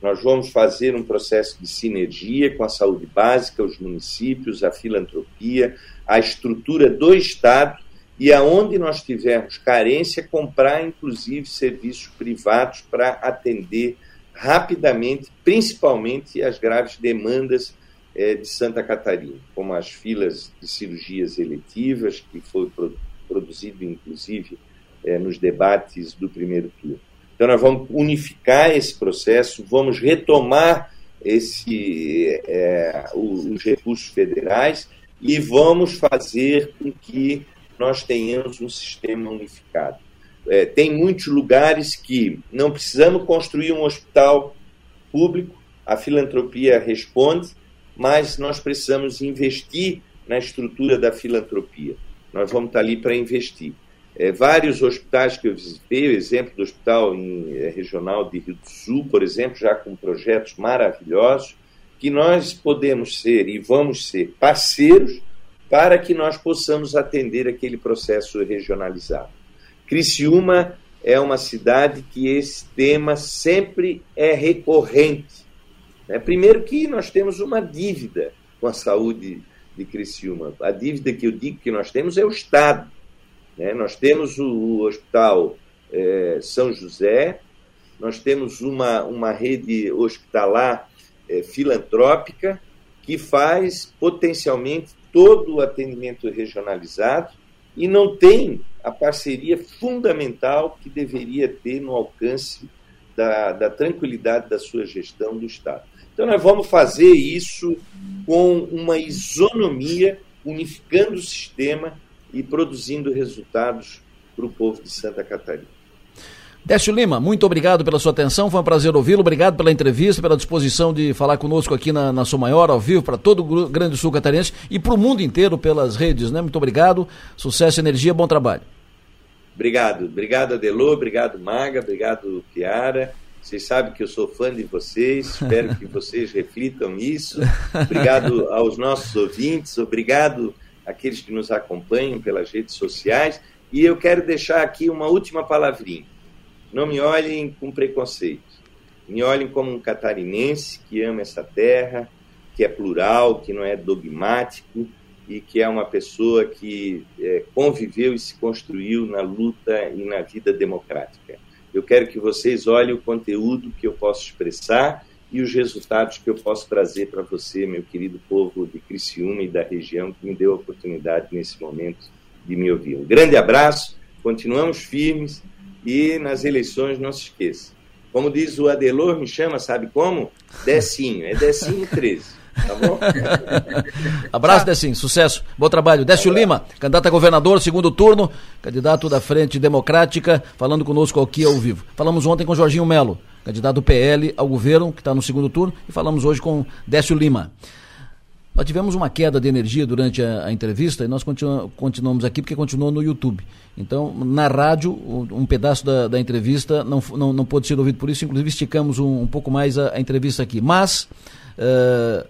Nós vamos fazer um processo de sinergia com a saúde básica, os municípios, a filantropia, a estrutura do Estado e aonde nós tivermos carência, comprar inclusive serviços privados para atender rapidamente, principalmente as graves demandas é, de Santa Catarina, como as filas de cirurgias eletivas, que foi pro, produzido inclusive é, nos debates do primeiro turno. Então, nós vamos unificar esse processo, vamos retomar esse, é, os recursos federais e vamos fazer com que nós tenhamos um sistema unificado. É, tem muitos lugares que não precisamos construir um hospital público, a filantropia responde, mas nós precisamos investir na estrutura da filantropia. Nós vamos estar ali para investir. É, vários hospitais que eu visitei, o exemplo do Hospital em, é, Regional de Rio do Sul, por exemplo, já com projetos maravilhosos, que nós podemos ser e vamos ser parceiros para que nós possamos atender aquele processo regionalizado. Criciúma é uma cidade que esse tema sempre é recorrente. Né? Primeiro que nós temos uma dívida com a saúde de Criciúma. A dívida que eu digo que nós temos é o Estado. Né? Nós temos o Hospital é, São José, nós temos uma, uma rede hospitalar é, filantrópica que faz potencialmente todo o atendimento regionalizado e não tem a parceria fundamental que deveria ter no alcance da, da tranquilidade da sua gestão do Estado. Então, nós vamos fazer isso com uma isonomia, unificando o sistema e produzindo resultados para o povo de Santa Catarina. Décio Lima, muito obrigado pela sua atenção, foi um prazer ouvi-lo, obrigado pela entrevista, pela disposição de falar conosco aqui na, na Sou Maior, ao vivo, para todo o Grande Sul Catarinense e para o mundo inteiro pelas redes, né? Muito obrigado, sucesso, energia, bom trabalho. Obrigado, obrigado Adelô, obrigado Maga, obrigado Piara. Vocês sabem que eu sou fã de vocês, espero que vocês reflitam isso. Obrigado aos nossos ouvintes, obrigado àqueles que nos acompanham pelas redes sociais. E eu quero deixar aqui uma última palavrinha. Não me olhem com preconceito. Me olhem como um catarinense que ama essa terra, que é plural, que não é dogmático e que é uma pessoa que é, conviveu e se construiu na luta e na vida democrática. Eu quero que vocês olhem o conteúdo que eu posso expressar e os resultados que eu posso trazer para você, meu querido povo de Criciúma e da região, que me deu a oportunidade nesse momento de me ouvir. Um grande abraço, continuamos firmes e nas eleições não se esqueça. Como diz o Adelor, me chama, sabe como? Decinho, é Decinho 13. Tá bom? Abraço, Decinho, sucesso, bom trabalho. Décio Lima, candidato a governador, segundo turno, candidato da Frente Democrática, falando conosco aqui ao vivo. Falamos ontem com Jorginho Melo, candidato do PL ao governo, que está no segundo turno, e falamos hoje com Décio Lima. Nós tivemos uma queda de energia durante a, a entrevista e nós continu, continuamos aqui porque continuou no YouTube. Então, na rádio, um, um pedaço da, da entrevista não, não, não pôde ser ouvido por isso, inclusive esticamos um, um pouco mais a, a, entrevista aqui. Mas, uh,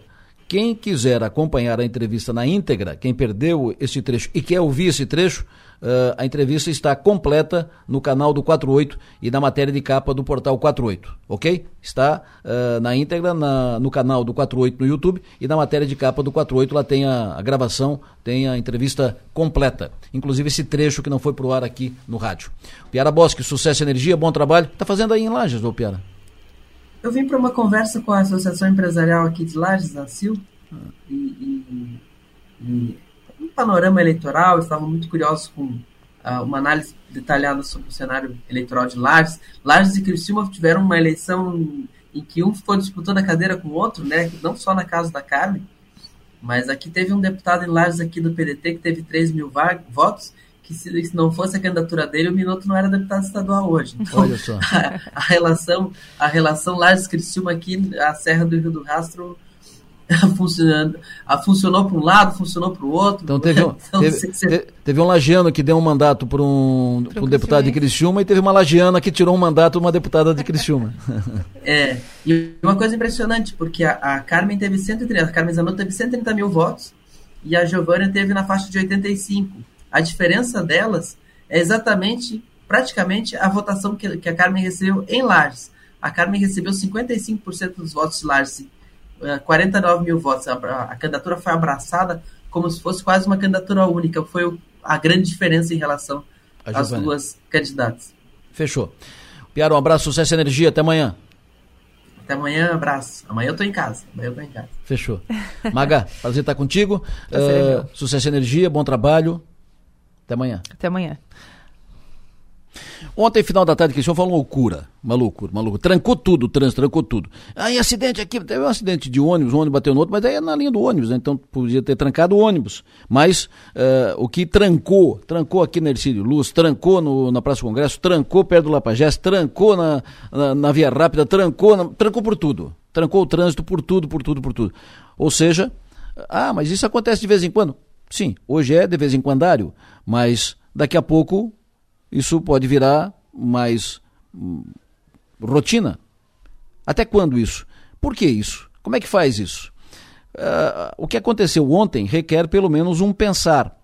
quem quiser acompanhar a entrevista na íntegra, quem perdeu esse trecho e quer ouvir esse trecho, Uh, a entrevista está completa no canal do 48 e na matéria de capa do portal 48, ok? Está uh, na íntegra na, no canal do 48 no YouTube e na matéria de capa do 48 lá tem a, a gravação, tem a entrevista completa, inclusive esse trecho que não foi pro ar aqui no rádio. Piara Bosque, sucesso e energia, bom trabalho. Tá fazendo aí em Lages, ô Piara? Eu vim para uma conversa com a Associação Empresarial aqui de Lages, da ah. e, e, e um panorama eleitoral, estavam muito curiosos com uh, uma análise detalhada sobre o cenário eleitoral de Lages. Lages e Criciúma tiveram uma eleição em que um ficou disputando a cadeira com o outro, né? não só na casa da Carmen, mas aqui teve um deputado em Lages aqui do PDT que teve 3 mil votos, que se, se, não fosse a candidatura dele, o Minuto não era deputado estadual hoje. Então, Olha só. A, a relação, a relação Lages-Criciúma aqui, a Serra do Rio do Rastro, funcionando. A, funcionou para um lado, funcionou para o outro. Então teve um, então, teve, teve, um lagiano que deu um mandato para um, um deputado de Criciúma e teve uma lagiana que tirou um mandato uma deputada de Criciúma. é, e uma coisa impressionante, porque a, a Carmen teve 130, a Carmen Zanotto teve 130 mil votos e a Giovânia teve na faixa de 85. A diferença delas é exatamente, praticamente, a votação que, que a Carmen recebeu em Lages. A Carmen recebeu 55% dos votos de Lages 49 é, mil votos. A, a, candidatura foi abraçada como se fosse quase uma candidatura única. Foi a grande diferença em relação às duas candidatas. Fechou. Piara, um abraço, sucesso e energia. Até amanhã. Até amanhã, abraço. Amanhã eu tô em casa. Amanhã eu tô em casa. Fechou. Maga, prazer estar contigo. Uh, sucesso e energia, bom trabalho. Até amanhã. Até amanhã. Ontem, final da tarde, que foi uma loucura. Uma loucura, uma loucura. Trancou tudo, o trânsito, trancou tudo. Aí, acidente aqui, teve um acidente de ônibus, um ônibus bateu no outro, mas aí é na linha do ônibus, né? Então podia ter trancado o ônibus. Mas uh, o que trancou, trancou aqui na Ercílio Luz, trancou no, na Praça do Congresso, trancou perto do Lapagés, trancou na, na, na, Via Rápida, trancou, na, trancou por tudo. Trancou o trânsito por tudo, por tudo, por tudo. Ou seja, ah, mas isso acontece de vez em quando? Sim, hoje é de vez em quando, mas daqui a pouco isso pode virar mais hum, rotina. Até quando isso? Por que isso? Como é que faz isso? Uh, o que aconteceu ontem requer pelo menos um pensar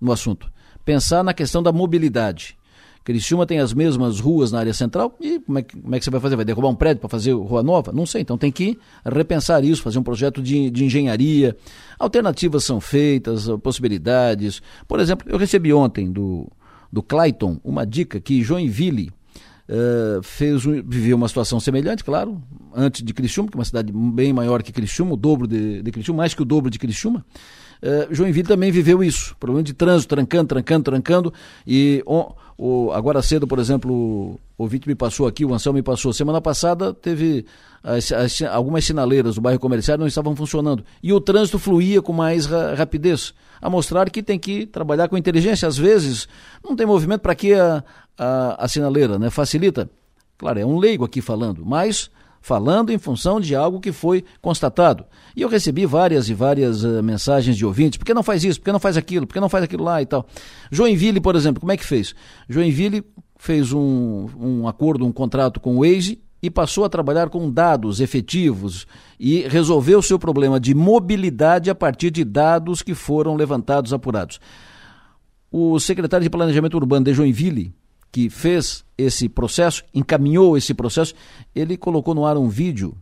no assunto. Pensar na questão da mobilidade. Criciúma tem as mesmas ruas na área central e como é que, como é que você vai fazer? Vai derrubar um prédio para fazer rua nova? Não sei, então tem que repensar isso, fazer um projeto de, de engenharia. Alternativas são feitas, possibilidades. Por exemplo, eu recebi ontem do, do Clayton uma dica que Joinville uh, fez viveu uma situação semelhante, claro, antes de Criciúma, que é uma cidade bem maior que Criciúma, o dobro de, de Criciúma, mais que o dobro de Criciúma. Uh, Joinville também viveu isso, problema de trânsito, trancando, trancando, trancando. E o, agora cedo, por exemplo, o ouvinte me passou aqui, o Anselmo me passou. Semana passada teve as, as, algumas sinaleiras do bairro comercial não estavam funcionando. E o trânsito fluía com mais ra rapidez. A mostrar que tem que trabalhar com inteligência. Às vezes, não tem movimento para que a, a, a sinaleira né? facilita. Claro, é um leigo aqui falando, mas falando em função de algo que foi constatado. E eu recebi várias e várias uh, mensagens de ouvintes, por que não faz isso, por que não faz aquilo, por que não faz aquilo lá e tal. Joinville, por exemplo, como é que fez? Joinville fez um, um acordo, um contrato com o Waze e passou a trabalhar com dados efetivos e resolveu o seu problema de mobilidade a partir de dados que foram levantados, apurados. O secretário de Planejamento Urbano de Joinville, que fez esse processo, encaminhou esse processo, ele colocou no ar um vídeo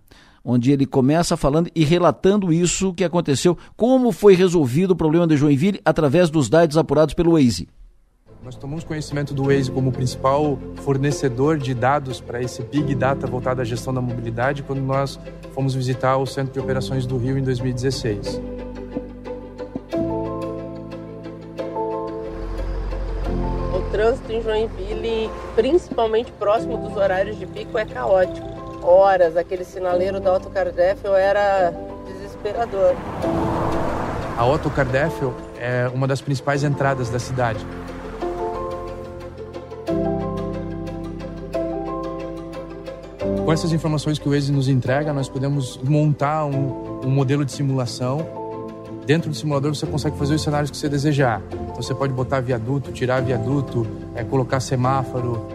onde ele começa falando e relatando isso que aconteceu, como foi resolvido o problema de Joinville através dos dados apurados pelo Waze. Nós tomamos conhecimento do Waze como principal fornecedor de dados para esse Big Data voltado à gestão da mobilidade quando nós fomos visitar o Centro de Operações do Rio em 2016. Trânsito em Joinville, principalmente próximo dos horários de pico, é caótico. Horas, aquele sinaleiro da Otto Cardeffel era desesperador. A Otto Cardeffel é uma das principais entradas da cidade. Com essas informações que o Waze nos entrega, nós podemos montar um, um modelo de simulação Dentro do simulador você consegue fazer os cenários que você desejar. Então você pode botar viaduto, tirar viaduto, é, colocar semáforo.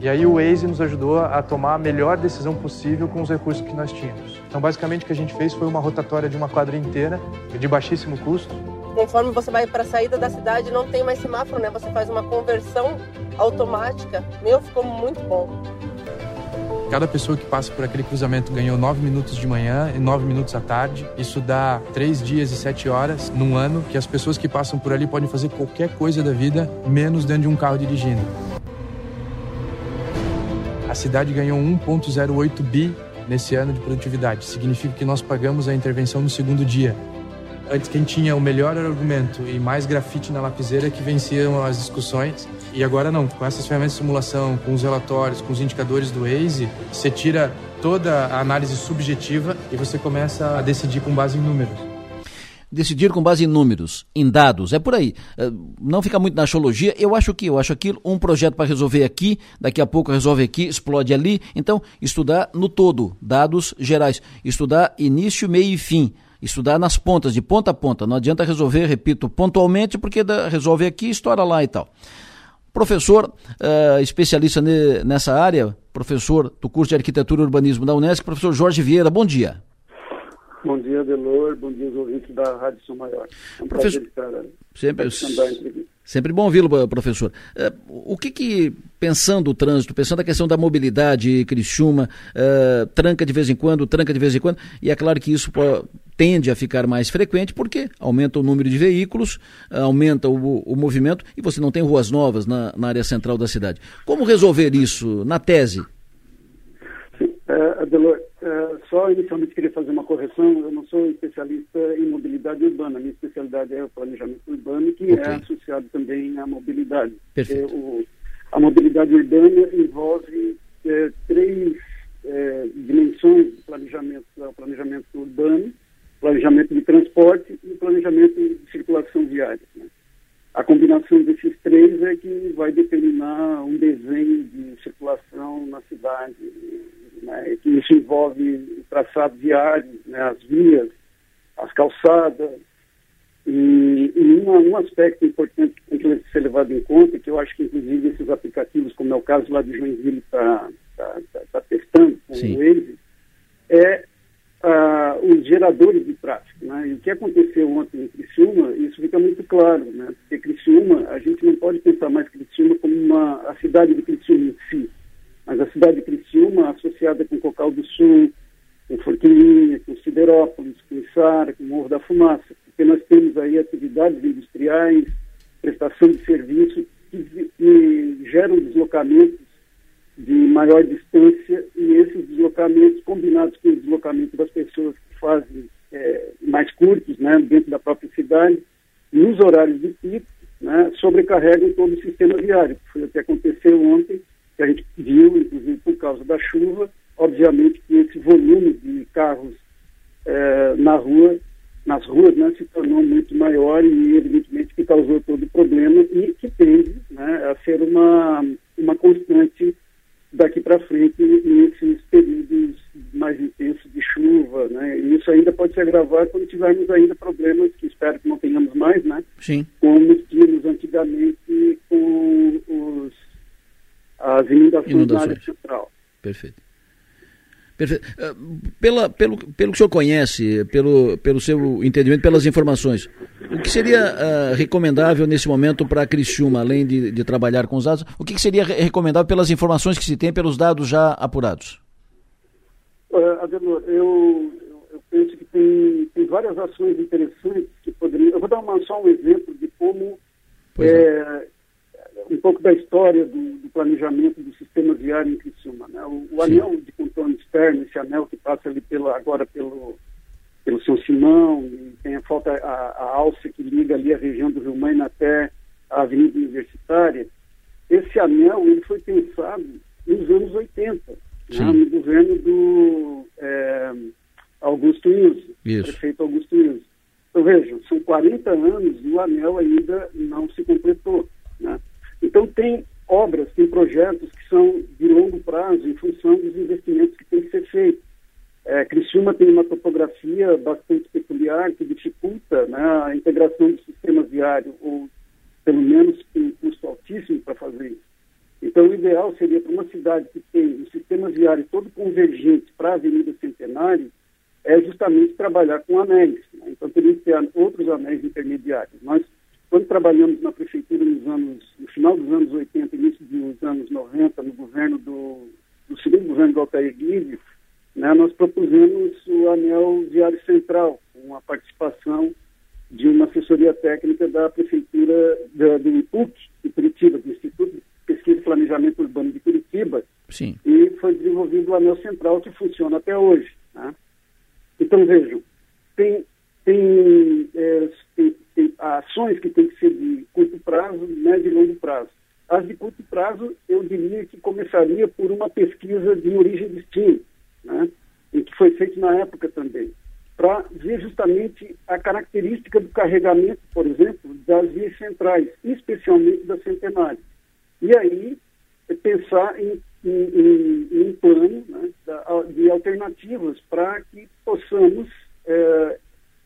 E aí o Waze nos ajudou a tomar a melhor decisão possível com os recursos que nós tínhamos. Então basicamente o que a gente fez foi uma rotatória de uma quadra inteira, de baixíssimo custo. Conforme você vai para a saída da cidade, não tem mais semáforo, né? Você faz uma conversão automática. Meu, ficou muito bom. Cada pessoa que passa por aquele cruzamento ganhou 9 minutos de manhã e 9 minutos à tarde. Isso dá 3 dias e 7 horas num ano que as pessoas que passam por ali podem fazer qualquer coisa da vida, menos dentro de um carro dirigindo. A cidade ganhou 1,08 bi nesse ano de produtividade. Significa que nós pagamos a intervenção no segundo dia. Antes, quem tinha o melhor argumento e mais grafite na lapiseira que venciam as discussões. E agora não, com essas ferramentas de simulação, com os relatórios, com os indicadores do Waze, você tira toda a análise subjetiva e você começa a decidir com base em números decidir com base em números, em dados. É por aí. É, não fica muito na astrologia. Eu acho que, eu acho aquilo, um projeto para resolver aqui, daqui a pouco resolve aqui, explode ali. Então, estudar no todo, dados gerais. Estudar início, meio e fim. Estudar nas pontas, de ponta a ponta. Não adianta resolver, repito, pontualmente, porque resolve aqui, estoura lá e tal. Professor uh, especialista ne, nessa área, professor do curso de Arquitetura e Urbanismo da Unesco, professor Jorge Vieira, bom dia. Bom dia, Delor, bom dia aos ouvintes da Rádio São Maior. É um professor, sempre, sempre bom ouvi-lo, professor. Uh, o que que, pensando o trânsito, pensando a questão da mobilidade, Criciúma, uh, tranca de vez em quando, tranca de vez em quando, e é claro que isso pode, tende a ficar mais frequente porque aumenta o número de veículos, aumenta o, o movimento e você não tem ruas novas na, na, área central da cidade. Como resolver isso na tese? Sim, uh, Adelor, uh, só inicialmente queria fazer uma correção. Eu não sou especialista em mobilidade urbana. Minha especialidade é o planejamento urbano, que é okay. é associado também à mobilidade. Perfeito. O, a mobilidade urbana envolve é, três é, dimensões do planejamento, o planejamento urbano, planejamento de transporte e planejamento de circulação viária. Né? A combinação desses três é que vai determinar um desenho de circulação na cidade, né? que isso envolve o traçado viário, né? as vias, as calçadas, e, e um, um, aspecto importante que tem que ser levado em conta, que eu acho que inclusive esses aplicativos, como é o caso lá de Joinville, está tá, tá, tá testando com Sim. o Waze, é ah, os geradores de tráfego. Né? E o que aconteceu ontem em Criciúma, isso fica muito claro, né? porque Criciúma, a gente não pode pensar mais Criciúma como uma, a cidade de Criciúma em si, mas a cidade de Criciúma associada com Cocal do Sul, com Forquilinha, com Siderópolis, com Içara, com Morro da Fumaça, porque nós temos aí atividades industriais, prestação de serviço que, que geram deslocamentos de maior distância e esses deslocamentos combinados com o deslocamento das pessoas que fazem é, mais curtos, né, dentro da própria cidade, nos horários de pico, né, sobrecarregam todo o sistema viário. Foi o que aconteceu ontem, que a gente viu, inclusive por causa da chuva, obviamente que esse volume de carros eh, na rua, nas ruas, né, se tornou muito maior e evidentemente que causou todo o problema e que tende né, a ser uma, uma constante daqui para frente nesses períodos mais intensos de chuva, né? E isso ainda pode se agravar quando tivermos ainda problemas que espero que não tenhamos mais, né? Sim. Como tínhamos antigamente com os, as inundações, inundações. na área central. Perfeito. Perfeito. Ah, pela, pelo, pelo que o senhor conhece, pelo, pelo seu entendimento, pelas informações, o que seria uh, recomendável nesse momento para a Criciúma, além de, de, trabalhar com os dados, o que, que, seria recomendável pelas informações que se tem, pelos dados já apurados? Uh, Adelor, eu, eu penso que tem, tem várias ações interessantes que poderiam... Eu vou dar uma, só um exemplo de como é, um pouco da história do, do, planejamento do sistema viário em Criciúma. Né? O, o anel de contorno externo, esse anel que passa ali pelo, agora pelo, pelo São Simão, e tem a, falta, a, a alça que liga ali a região do Rio Maina até a Avenida Universitária, esse anel ele foi pensado nos anos 80, né? no governo do é, Augusto Ilse, prefeito Augusto Ilse. Então vejam, são 40 anos e o anel ainda não se completou. Né? Então, tem obras, tem projetos que são de longo prazo em função dos investimentos que têm que ser feitos. É, Criciúma tem uma topografia bastante peculiar que dificulta né, a integração do sistema viário, ou pelo menos tem um custo altíssimo para fazer isso. Então, o ideal seria para uma cidade que tem um sistema viário todo convergente para a Avenida Centenário, é justamente trabalhar com anéis. Né? Então, teria que ter outros anéis intermediários. Nós quando trabalhamos na prefeitura nos anos, no final dos anos 80, início dos anos 90, no governo do, do segundo governo do Altair Guide, né, nós propusemos o anel viário central, com a participação de uma assessoria técnica da prefeitura da, do IPUC, de Curitiba, do Instituto de Pesquisa e Planejamento Urbano de Curitiba. Sim. E foi desenvolvido o anel central que funciona até hoje. Né? Então, vejam, tem, tem, é, ações que têm que ser de curto prazo, médio e longo prazo. As de curto prazo, eu diria que começaria por uma pesquisa de origem e destino, né, e que foi feita na época também, para ver justamente a característica do carregamento, por exemplo, das vias centrais, especialmente da Centenário. E aí, pensar em, em, em, em um plano né, de alternativas para que possamos eh,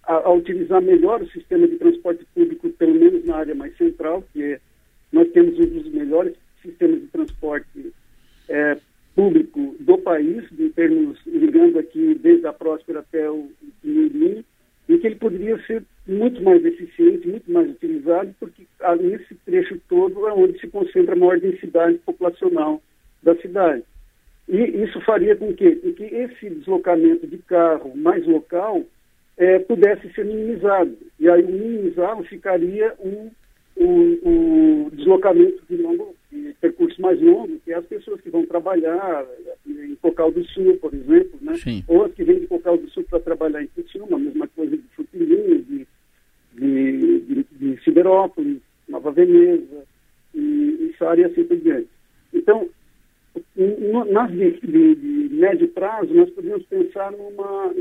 a, a, utilizar melhor o sistema de transporte público, pelo menos na área mais central, que é, nós temos um dos melhores sistemas de transporte é, público do país, em termos ligando aqui desde a Próspera até o Mirim, e que ele poderia ser muito mais eficiente, muito mais utilizado, porque nesse trecho todo é onde se concentra a maior densidade populacional da cidade. E isso faria com que, com que esse deslocamento de carro mais local é, pudesse ser minimizado. E aí, minimizá-lo ficaria um, um, um, deslocamento de, longo, de percurso mais longo, que é as pessoas que vão trabalhar em Cocal do Sul, por exemplo, né? ou as que vêm de Cocal do Sul para trabalhar em Criciúma, a mesma coisa de Frutilhinho, de, de, de, de Siderópolis, Nova Veneza, e, e área assim por diante. Então, nas de, de, de, médio prazo, nós podemos pensar numa,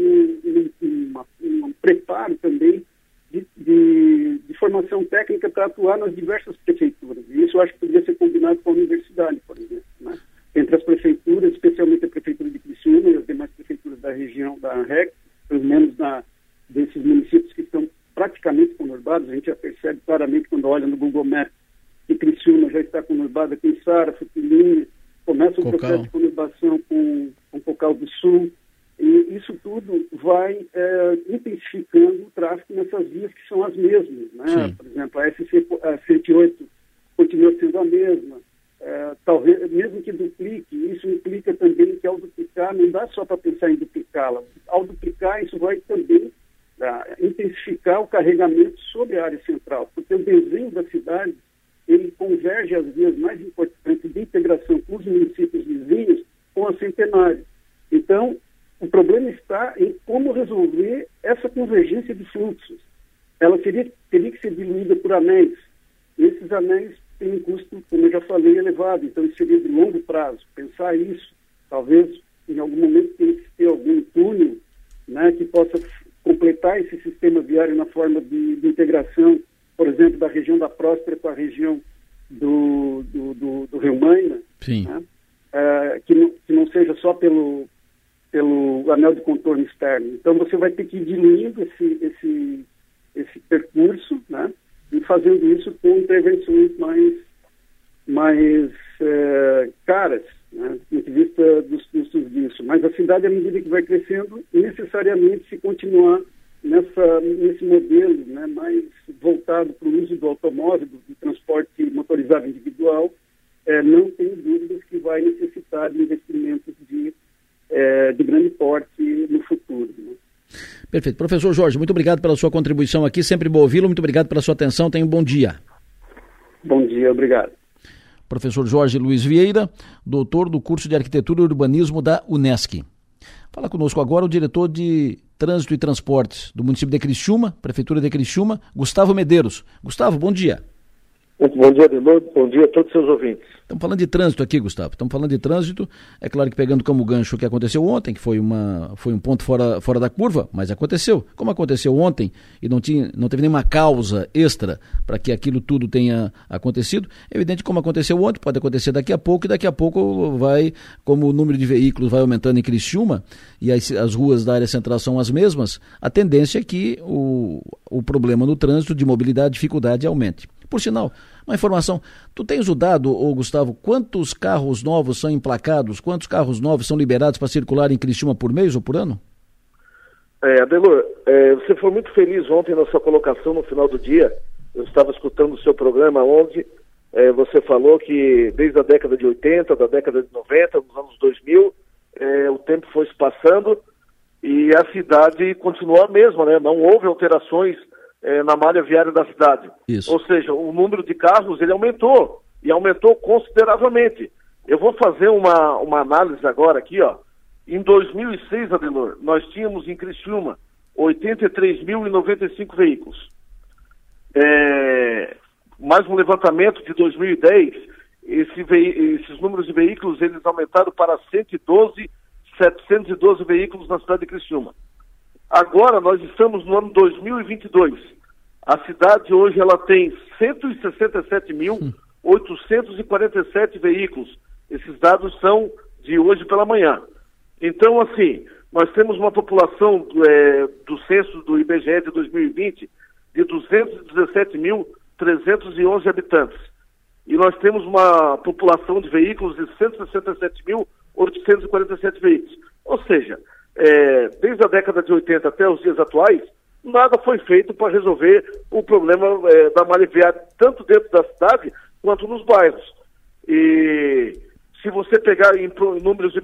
num preparo também de, de, de, formação técnica para atuar nas diversas prefeituras. E isso eu acho que poderia ser combinado com a universidade, por exemplo. Né? Entre as prefeituras, especialmente a prefeitura de Criciúma e as demais prefeituras da região da REC, pelo menos na, desses municípios que estão praticamente conurbados, a gente já percebe claramente quando olha no Google Maps que Criciúma já está conurbada com Sara, começa o Cocal. processo de conurbação com, com Cocal do Sul, e isso tudo vai é, intensificando o tráfego nessas vias que são as mesmas. Né? Por exemplo, a SC a 108 continua sendo a mesma. É, talvez, mesmo que duplique, isso implica também que ao duplicar, não dá só para pensar em duplicá-la. Ao duplicar, isso vai também é, intensificar o carregamento sobre a área central, porque o desenho da cidade ele converge as vias mais importantes de integração com os municípios vizinhos com a Centenário. Então, o problema está em como resolver essa convergência de fluxos, ela teria, teria que ser diluída por anéis. Esses anéis têm um custo, como eu já falei, elevado, então isso seria de longo prazo. Pensar isso, talvez em algum momento tenha que ter algum túnel né, que possa completar esse sistema viário na forma de, de integração, por exemplo, da região da Próspera com a região do, do, do, do Rio Maina, né, é, que, não, que não seja só pelo, pelo anel de contorno externo. Então você vai ter que ir diluindo esse, esse, esse percurso, né? E fazendo isso com intervenções mais, mais é, caras, né? do ponto de vista dos custos disso. Mas a cidade, à medida que vai crescendo, necessariamente se continuar nessa, nesse modelo né? mais voltado para o uso do automóvel, do, do transporte motorizado individual, é, não tem dúvidas que vai necessitar de investimentos de é, de grande porte no futuro. Né? Perfeito. Professor Jorge, muito obrigado pela sua contribuição aqui, sempre bom ouvi-lo, muito obrigado pela sua atenção, tenha um bom dia. Bom dia, obrigado. Professor Jorge Luiz Vieira, doutor do curso de Arquitetura e Urbanismo da Unesc. Fala conosco agora o diretor de Trânsito e Transportes do município de Criciúma, Prefeitura de Criciúma, Gustavo Medeiros. Gustavo, bom dia. Bom dia, Delor. Bom dia a todos os seus ouvintes. Estamos falando de trânsito aqui, Gustavo. Estamos falando de trânsito. É claro que pegando como gancho o que aconteceu ontem, que foi, uma, foi um ponto fora, fora da curva, mas aconteceu. Como aconteceu ontem e não, tinha, não teve nenhuma causa extra para que aquilo tudo tenha acontecido, é evidente como aconteceu ontem, pode acontecer daqui a pouco e daqui a pouco vai, como o número de veículos vai aumentando em Criciúma e as, as ruas da área central são as mesmas, a tendência é que o, o problema no trânsito de mobilidade, dificuldade aumente. Por sinal, uma informação, tu tens o dado, ô Gustavo, quantos carros novos são emplacados, quantos carros novos são liberados para circular em Criciúma por mês ou por ano? É, Adelor, é, você foi muito feliz ontem na sua colocação no final do dia. Eu estava escutando o seu programa onde é, você falou que desde a década de 80, da década de 90, nos anos 2000, é, o tempo foi se passando e a cidade continuou a mesma, né? Não houve alterações é, na malha viária da cidade. Isso. Ou seja, o número de carros ele aumentou e aumentou consideravelmente. Eu vou fazer uma, uma análise agora aqui, ó. Em 2006, Adelor, nós tínhamos em Criciúma 83.095 veículos. É, mais um levantamento de 2010, esse esses números de veículos eles aumentaram para 112, 712 veículos na cidade de Criciúma. Agora nós estamos no ano 2022. A cidade hoje ela tem 167.847 veículos. Esses dados são de hoje pela manhã. Então, assim, nós temos uma população é, do censo do IBGE de 2020 de 217.311 habitantes. E nós temos uma população de veículos de 167.847 veículos. Ou seja, é, desde a década de 80 até os dias atuais, nada foi feito para resolver o problema é, da malha tanto dentro da cidade quanto nos bairros. E se você pegar em, números e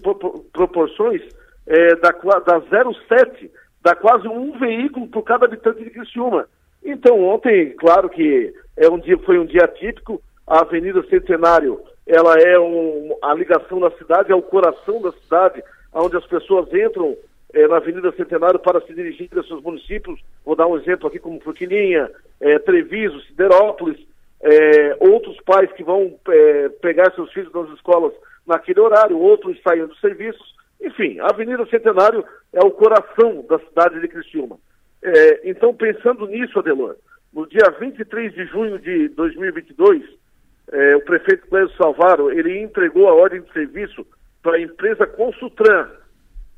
proporções, é, da, da 0,7 dá quase um veículo por cada habitante de Criciúma. Então, ontem, claro que é um dia, foi um dia típico, a Avenida Centenário, ela é um, a ligação da cidade, é o coração da cidade, onde as pessoas entram é, na Avenida Centenário para se dirigir aos seus municípios. Vou dar um exemplo aqui como Forquilinha, é, Treviso, Siderópolis, é, outros pais que vão pegar seus filhos nas escolas naquele horário, outros saindo dos serviços. Enfim, a Avenida Centenário é o coração da cidade de Criciúma. então, pensando nisso, Adelor, no dia 23 de junho de 2022, o prefeito Clésio Salvaro, ele entregou a ordem de serviço para a empresa Consultran,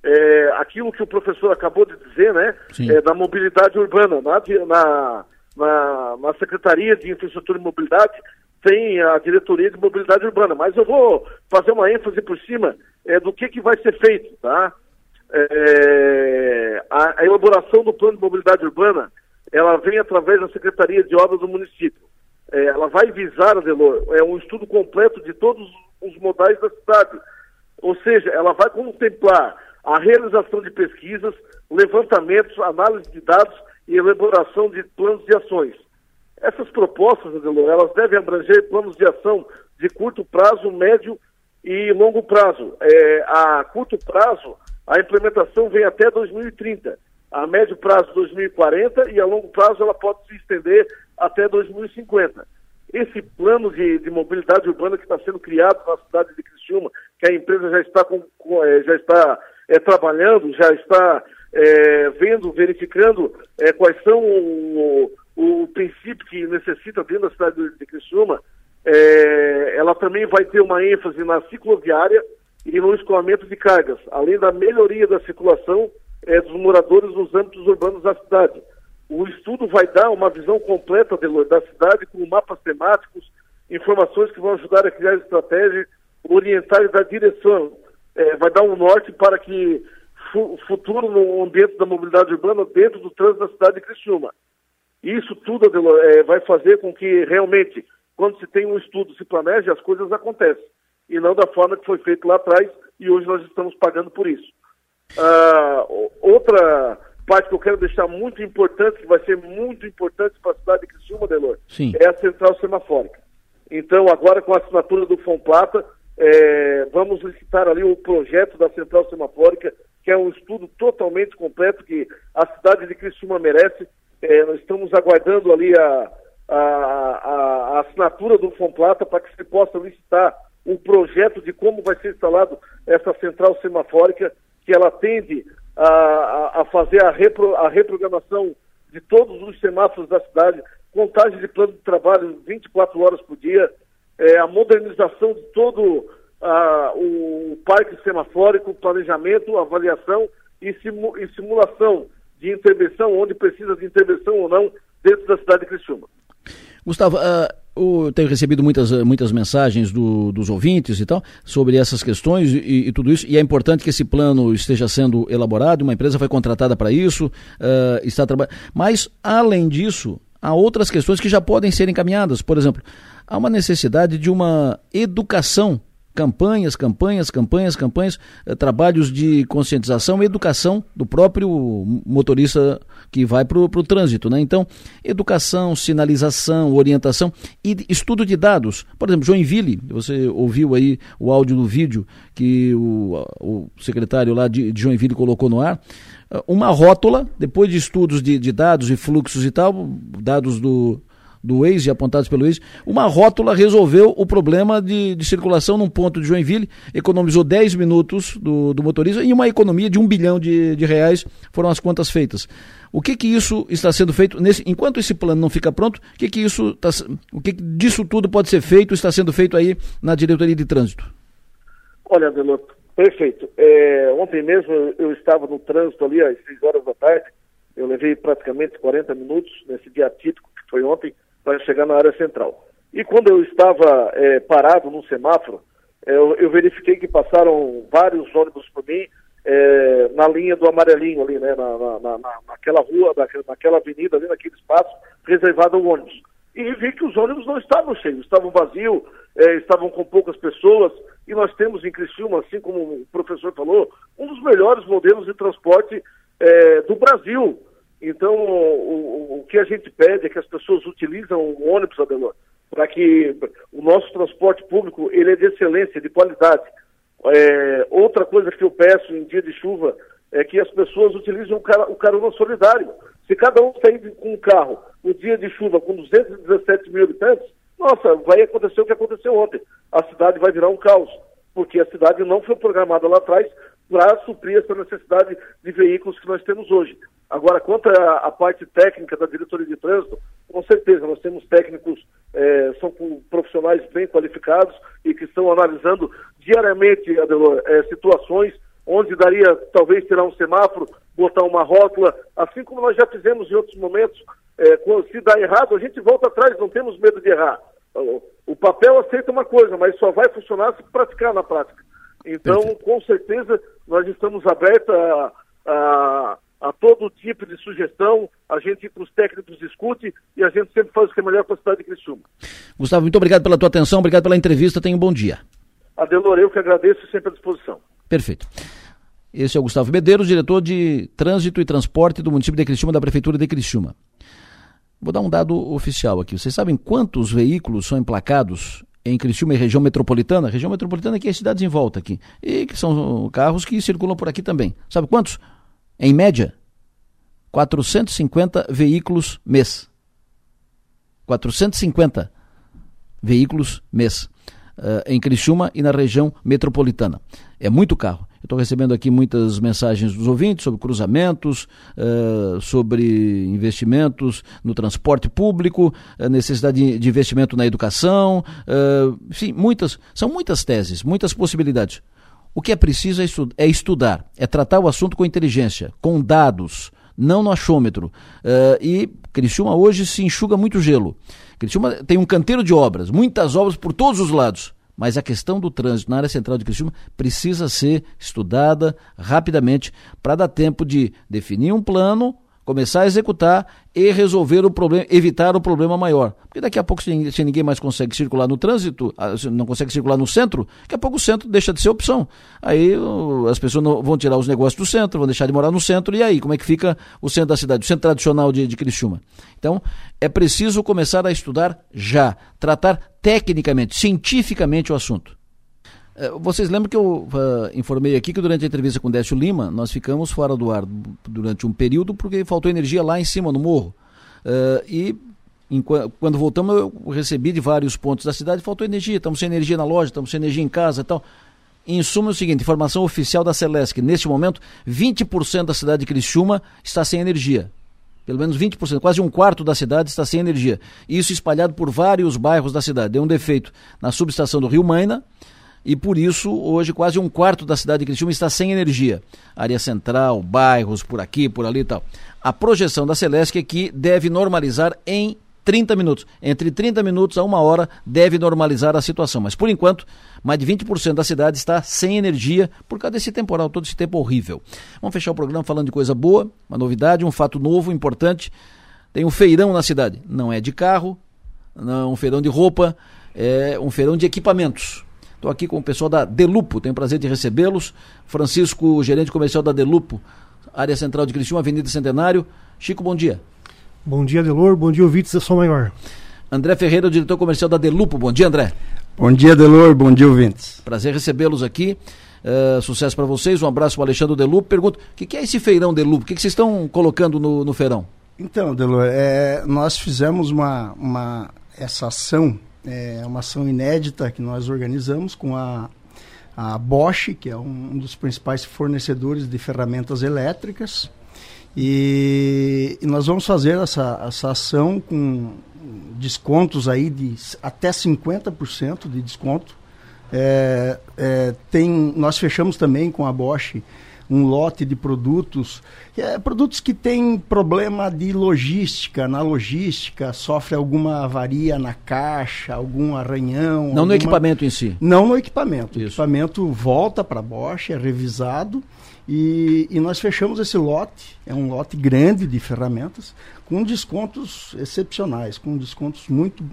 é, aquilo que o professor acabou de dizer, né, é, da mobilidade urbana, na, na, na, na, Secretaria de Infraestrutura e Mobilidade tem a Diretoria de Mobilidade Urbana, mas eu vou fazer uma ênfase por cima é, do que, que vai ser feito, tá? É, a, a, elaboração do plano de mobilidade urbana, ela vem através da Secretaria de Obras do município. É, ela vai visar, Adelor, é um estudo completo de todos os modais da cidade, ou seja, ela vai contemplar a realização de pesquisas, levantamentos, análise de dados e elaboração de planos de ações. Essas propostas, Adelor, elas devem abranger planos de ação de curto prazo, médio e longo prazo. É, a curto prazo, a implementação vem até 2030 A médio prazo 2040 e a longo prazo ela pode se estender até 2050. Esse plano de, de mobilidade urbana que está sendo criado na cidade de Criciúma, que a empresa já está, com, é, já está é, trabalhando, já está é, vendo, verificando é, quais são o, o, princípio que necessita dentro da cidade de, Criciúma, ela também vai ter uma ênfase na cicloviária e no escoamento de cargas, além da melhoria da circulação dos moradores nos âmbitos urbanos da cidade. O estudo vai dar uma visão completa da cidade com mapas temáticos, informações que vão ajudar a criar estratégia, orientar e dar direção. É, vai dar um norte para que o futuro no ambiente da mobilidade urbana dentro do trânsito da cidade de Criciúma. Isso tudo é, vai fazer com que realmente, quando se tem um estudo, se planeje, as coisas acontecem. E não da forma que foi feito lá atrás e hoje nós estamos pagando por isso. Ah, outra parte que eu quero deixar muito importante, que vai ser muito importante para a cidade de Criciúma, Delor, Sim. é a central semafórica. Então, agora com a assinatura do Fomplata, é, vamos licitar ali o projeto da central semafórica, que é um estudo totalmente completo que a cidade de Criciúma merece. É, nós estamos aguardando ali a, a, a, a assinatura do Fomplata para que se possa licitar um projeto de como vai ser instalado essa central semafórica, que ela atende a, a fazer a, repro, a reprogramação de todos os semáforos da cidade, contagem de plano de trabalho 24 horas por dia, é, a modernização de todo o parque semafórico, planejamento, avaliação e, simu, e simulação de intervenção, onde precisa de intervenção ou não, dentro da cidade de Criciúma. Gustavo, uh, eu tenho recebido muitas, muitas mensagens do, dos ouvintes e tal sobre essas questões e, e, tudo isso, e é importante que esse plano esteja sendo elaborado, uma empresa foi contratada para isso, uh, está trabalhando. Mas, além disso, há outras questões que já podem ser encaminhadas. Por exemplo, há uma necessidade de uma educação campanhas, campanhas, campanhas, campanhas, eh, trabalhos de conscientização e educação do próprio motorista que vai para o trânsito. Né? Então, educação, sinalização, orientação e estudo de dados. Por exemplo, Joinville, você ouviu aí o áudio do vídeo que o, o secretário lá de, de Joinville colocou no ar uma rótula, depois de estudos de, de, dados e fluxos e tal, dados do, do Waze, apontados pelo Waze, uma rótula resolveu o problema de, de circulação num ponto de Joinville, economizou 10 minutos do, do motorista e uma economia de um bilhão de, de reais foram as contas feitas. O que que isso está sendo feito nesse, enquanto esse plano não fica pronto? O que que isso tá, o que disso tudo pode ser feito, está sendo feito aí na diretoria de trânsito? Olha, Deloto, perfeito. É, ontem mesmo eu estava no trânsito ali às 6 horas da tarde. Eu levei praticamente 40 minutos nesse dia típico que foi ontem para chegar na área central. E quando eu estava é, parado num semáforo, é, eu, eu, verifiquei que passaram vários ônibus por mim é, na linha do amarelinho ali, né, na, na, na, naquela rua, naquela, naquela avenida ali, naquele espaço reservado ao ônibus. E vi que os ônibus não estavam cheios, estavam vazios, é, estavam com poucas pessoas, e nós temos em Criciúma, assim como o professor falou, um dos melhores modelos de transporte é, do Brasil. Então, o, o, que a gente pede é que as pessoas utilizem o ônibus, Adelor, para que o nosso transporte público ele é de excelência, de qualidade. É, outra coisa que eu peço em dia de chuva é que as pessoas utilizem o, car o carona solidário. Se cada um sair com um carro no dia de chuva com 217 mil habitantes, nossa, vai acontecer o que aconteceu ontem. A cidade vai virar um caos, porque a cidade não foi programada lá atrás para suprir essa necessidade de veículos que nós temos hoje. Agora, quanto à parte técnica da diretoria de trânsito, com certeza, nós temos técnicos, é, são profissionais bem qualificados e que estão analisando diariamente, Adelor, é, situações onde daria talvez tirar um semáforo, botar uma rótula, assim como nós já fizemos em outros momentos. É, se dá errado, a gente volta atrás, não temos medo de errar. O papel aceita uma coisa, mas só vai funcionar se praticar na prática. Então, Perfeito. com certeza, nós estamos abertos a, a a todo tipo de sugestão, a gente com os técnicos discute e a gente sempre faz o que é melhor para a cidade de Criciúma. Gustavo, muito obrigado pela tua atenção, obrigado pela entrevista, tenha um bom dia. Adelor, eu que agradeço sempre à disposição. Perfeito. Esse é o Gustavo Medeiros, diretor de Trânsito e Transporte do município de Criciúma, da Prefeitura de Criciúma. Vou dar um dado oficial aqui. Vocês sabem quantos veículos são emplacados em Criciúma e região metropolitana? Região metropolitana aqui é cidades em volta aqui. E que são carros que circulam por aqui também. Sabe quantos? Em média, 450 veículos mês. 450 veículos mês uh, em Criciúma e na região metropolitana. É muito carro. Estou recebendo aqui muitas mensagens dos ouvintes sobre cruzamentos, uh, sobre investimentos no transporte público, uh, necessidade de, de, investimento na educação, uh, enfim, muitas, são muitas teses, muitas possibilidades. O que é preciso é, é estudar, é tratar o assunto com inteligência, com dados, não no achômetro. e Criciúma hoje se enxuga muito gelo. Criciúma tem um canteiro de obras, muitas obras por todos os lados mas a questão do trânsito na área central de Criciúma precisa ser estudada rapidamente para dar tempo de definir um plano, começar a executar e resolver o problema, evitar o problema maior. Porque daqui a pouco, se, ninguém mais consegue circular no trânsito, ah, não consegue circular no centro, daqui a pouco o centro deixa de ser opção. Aí as pessoas não, vão tirar os negócios do centro, vão deixar de morar no centro, e aí, como é que fica o centro da cidade, o centro tradicional de, de Criciúma? Então, é preciso começar a estudar já, tratar tecnicamente, cientificamente o assunto. É, vocês lembram que eu uh, informei aqui que durante a entrevista com o Décio Lima, nós ficamos fora do ar durante um período porque faltou energia lá em cima, no morro. Uh, e em, quando voltamos, eu recebi de vários pontos da cidade, faltou energia, estamos sem energia na loja, estamos sem energia em casa e tal. Em suma, é o seguinte, informação oficial da Celesc, neste momento, 20% da cidade de Criciúma está sem energia. Pelo menos 20%, quase um quarto da cidade está sem energia. Isso espalhado por vários bairros da cidade. Deu um defeito na subestação do Rio Maina, e por isso hoje quase um quarto da cidade de Criciúma está sem energia. Área central, bairros por aqui, por ali e tal. A projeção da Celesc é que deve normalizar em 30 minutos. Entre 30 minutos a uma hora deve normalizar a situação. Mas por enquanto, mais de 20% da cidade está sem energia por causa desse temporal, todo esse tempo horrível. Vamos fechar o programa falando de coisa boa, uma novidade, um fato novo, importante. Tem um feirão na cidade. Não é de carro, não é um feirão de roupa, é um feirão de equipamentos. Estou aqui com o pessoal da Delupo, tenho o prazer de recebê-los. Francisco, gerente comercial da Delupo, área central de Criciúma, Avenida Centenário. Chico, bom dia. Bom dia, Delor. Bom dia, ouvintes da Sou Maior. André Ferreira, o diretor comercial da Delupo. Bom dia, André. Bom dia, Delor. Bom dia, ouvintes. Prazer recebê-los aqui. Uh, sucesso para vocês. Um abraço para o Alexandre Delupo. Pergunto, o que, que, é esse feirão Delupo? O que, que vocês estão colocando no, no feirão? Então, Delor, é, nós fizemos uma, uma, essa ação é uma ação inédita que nós organizamos com a, a Bosch, que é um dos principais fornecedores de ferramentas elétricas. E, e nós vamos fazer essa, essa ação com descontos aí de até 50% de desconto. É, é, tem, nós fechamos também com a Bosch um lote de produtos, é, produtos que têm problema de logística, na logística, sofre alguma avaria na caixa, algum arranhão. Não alguma... no equipamento em si? Não no equipamento. Isso. O equipamento volta para a Bosch, é revisado e, e, nós fechamos esse lote, é um lote grande de ferramentas, com descontos excepcionais, com descontos muito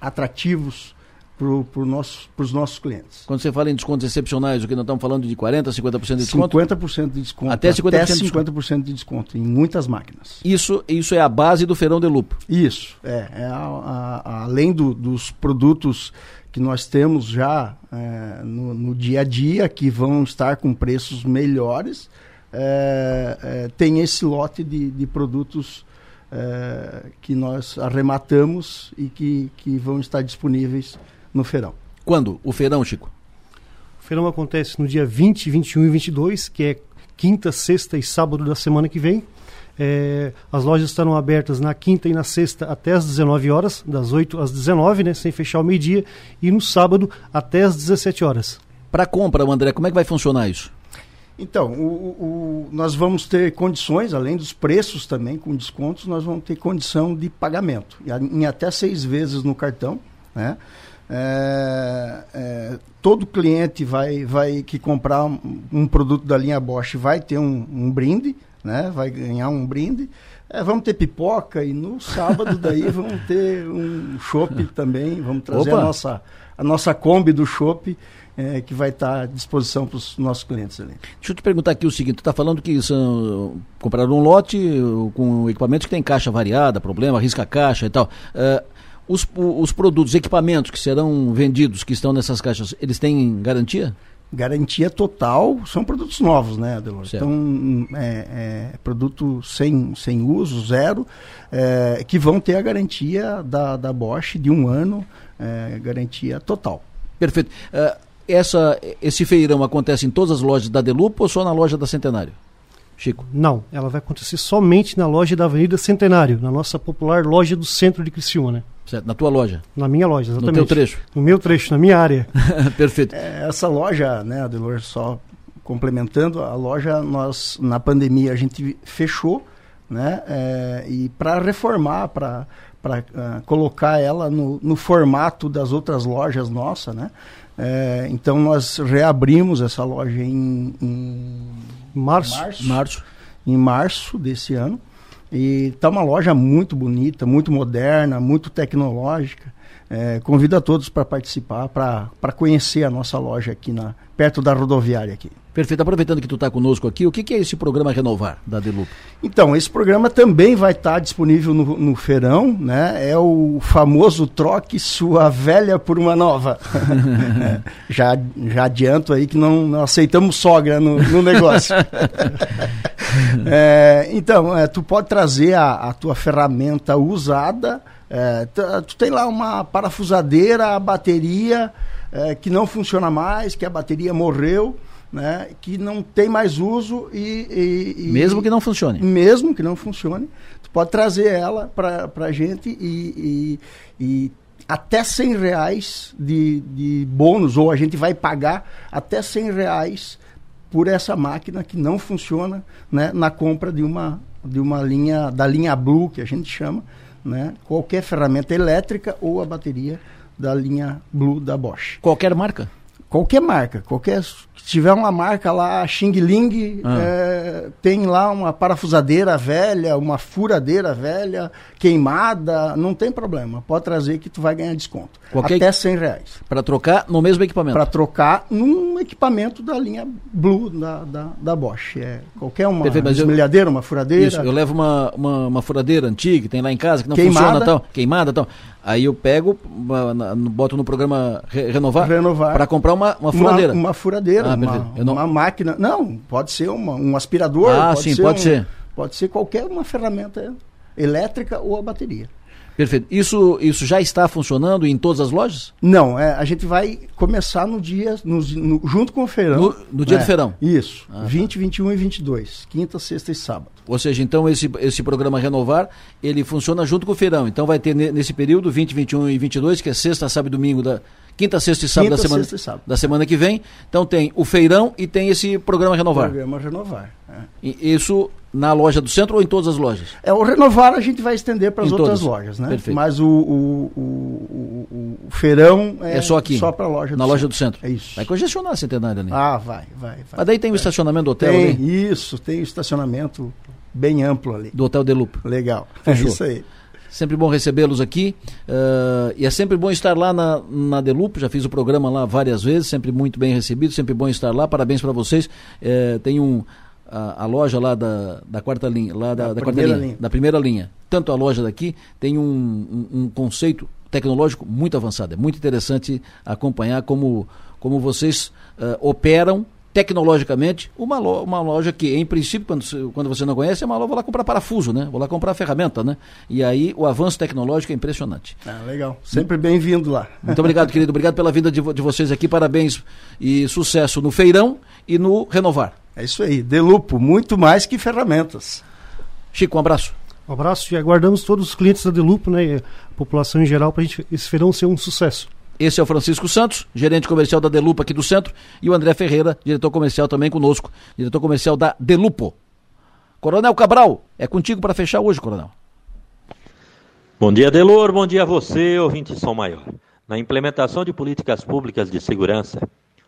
atrativos para nosso, os nossos clientes. Quando você fala em descontos excepcionais, o que nós estamos falando de 40%, 50% de desconto? 50% de desconto. Até 50%, até 50 de desconto em muitas máquinas. Isso, isso é a base do feirão de lupo? Isso, é. é a, a, a, além do, dos produtos que nós temos já é, no, no, dia a dia, que vão estar com preços melhores, é, é tem esse lote de, de produtos é, que nós arrematamos e que, que vão estar disponíveis no feirão. Quando o feirão, Chico? O feirão acontece no dia 20, 21 e 22, que é quinta, sexta e sábado da semana que vem. É, as lojas estarão abertas na quinta e na sexta até as 19 horas, das 8 às 19, né, sem fechar o meio-dia, e no sábado até as 17 horas. Para compra, André, como é que vai funcionar isso? Então, o, o, nós vamos ter condições, além dos preços também, com descontos, nós vamos ter condição de pagamento, em até seis vezes no cartão, né? É, é, todo cliente vai, vai que comprar um, um, produto da linha Bosch vai ter um, um brinde, né? Vai ganhar um brinde. É, vamos ter pipoca e no sábado daí vamos ter um chopp também. Vamos trazer a nossa, a nossa Kombi do chopp. É, que vai estar à disposição para os nossos clientes ali. Deixa eu te perguntar aqui o seguinte, tu está falando que são, compraram um lote com equipamentos que tem caixa variada, problema, risca caixa e tal. Uh, os, os produtos, equipamentos que serão vendidos, que estão nessas caixas, eles têm garantia? Garantia total, são produtos novos, né, Adelor? Certo. Então, é, é, produto sem, sem uso, zero, é, que vão ter a garantia da, da Bosch de um ano, é, garantia total. Perfeito. Uh, essa, esse feirão acontece em todas as lojas da Delupo ou só na loja da Centenário? Chico? Não, ela vai acontecer somente na loja da Avenida Centenário, na nossa popular loja do centro de Criciúma, né? Certo, na tua loja? Na minha loja, exatamente. No teu trecho? No meu trecho, na minha área. Perfeito. É, essa loja, né, Adelor, só complementando, a loja, nós, na pandemia, a gente fechou, né, é, e para reformar, para para uh, ah, colocar ela no, no, formato das outras lojas nossas, né? É, então nós reabrimos essa loja em, em março. março. Março. Em março desse ano. E está uma loja muito bonita, muito moderna, muito tecnológica. É, convido a todos para participar, para conhecer a nossa loja aqui na, perto da rodoviária aqui. Perfeito. Aproveitando que tu está conosco aqui, o que, que, é esse programa Renovar da Delup? Então, esse programa também vai estar tá disponível no, no feirão, né? É o famoso troque sua velha por uma nova. é, já, já adianto aí que não, não aceitamos sogra no, no negócio. é, então, é, tu pode trazer a, a tua ferramenta usada, é, tu tem lá uma parafusadeira, a bateria é, que não funciona mais, que a bateria morreu né, que não tem mais uso e, e, e, Mesmo que não funcione. Mesmo que não funcione, tu pode trazer ela para a gente e, e, até 100 reais de, de bônus, ou a gente vai pagar até 100 reais por essa máquina que não funciona né, na compra de uma, de uma linha, da linha Blue, que a gente chama, né, qualquer ferramenta elétrica ou a bateria da linha Blue da Bosch. Qualquer marca? Qualquer marca, qualquer se tiver uma marca lá, Xing Ling, ah. é, tem lá uma parafusadeira velha, uma furadeira velha, queimada, não tem problema. Pode trazer que tu vai ganhar desconto. Qualquer... Até 100 reais. Para trocar no mesmo equipamento? Para trocar num equipamento da linha Blue da, da, da Bosch. É, qualquer uma desmilhadeira, uma furadeira. Isso, eu levo uma, uma, uma, furadeira antiga que tem lá em casa, que não queimada. funciona tal, queimada tal. Aí eu pego, boto no programa Renovar, Renovar. para comprar uma, uma furadeira. Uma, uma furadeira, ah, uma, não... uma, máquina. Não, pode ser uma, um aspirador. Ah, pode sim, ser pode um, ser. Pode ser qualquer uma ferramenta elétrica ou a bateria. Perfeito. Isso, isso já está funcionando em todas as lojas? Não, é, a gente vai começar no dia, no, no, junto com o feirão. No, no dia é, do feirão? Isso, ah, 20, tá. 21 e 22, quinta, sexta e sábado. Ou seja, então esse, esse programa Renovar, ele funciona junto com o feirão. Então vai ter nesse período, 20, 21 e 22, que é sexta, sábado e domingo da, Quinta, sexta e sábado, Quinta, da, semana, sexta e sábado. da semana que vem. Então tem o feirão e tem esse programa Renovar. Programa Renovar. É. Isso na loja do centro ou em todas as lojas? É, o Renovar a gente vai estender para as outras lojas, né? Perfeito. Mas o, o, o, o feirão é, é, só aqui. Só para a loja Na do loja centro. do centro. É isso. Vai congestionar a centenária ali. Ah, vai, vai. vai Mas daí tem o estacionamento do hotel tem, ali? Isso, tem o estacionamento bem amplo ali. Do Hotel Delupa. Legal. Fechou. É isso aí. Sempre bom recebê-los aqui. Uh, e é sempre bom estar lá na, na Delup. Já fiz o programa lá várias vezes, sempre muito bem recebido, sempre bom estar lá. Parabéns para vocês. Uh, tem um, a, a, loja lá da, da quarta linha, lá da, da, da quarta linha, linha, da primeira linha. Tanto a loja daqui tem um, um, um conceito tecnológico muito avançado. É muito interessante acompanhar como, como vocês uh, operam tecnologicamente uma, lo, uma loja que, em princípio, quando, quando você não conhece, é uma loja, vou lá comprar parafuso, né? Vou lá comprar ferramenta, né? E aí o avanço tecnológico é impressionante. Ah, legal. Sempre bem-vindo lá. Muito obrigado, querido. Obrigado pela vinda de, de vocês aqui. Parabéns e sucesso no Feirão e no Renovar. É isso aí. Delupo, muito mais que ferramentas. Chico, um abraço. Um abraço e aguardamos todos os clientes da Delupo, né, e a população em geral, para esse feirão ser um sucesso. Esse é o Francisco Santos, gerente comercial da Delupa aqui do centro, e o André Ferreira, diretor comercial também conosco, diretor comercial da Delupo. Coronel Cabral, é contigo para fechar hoje, Coronel. Bom dia, Delor, bom dia a você, ouvinte Som Maior. Na implementação de políticas públicas de segurança,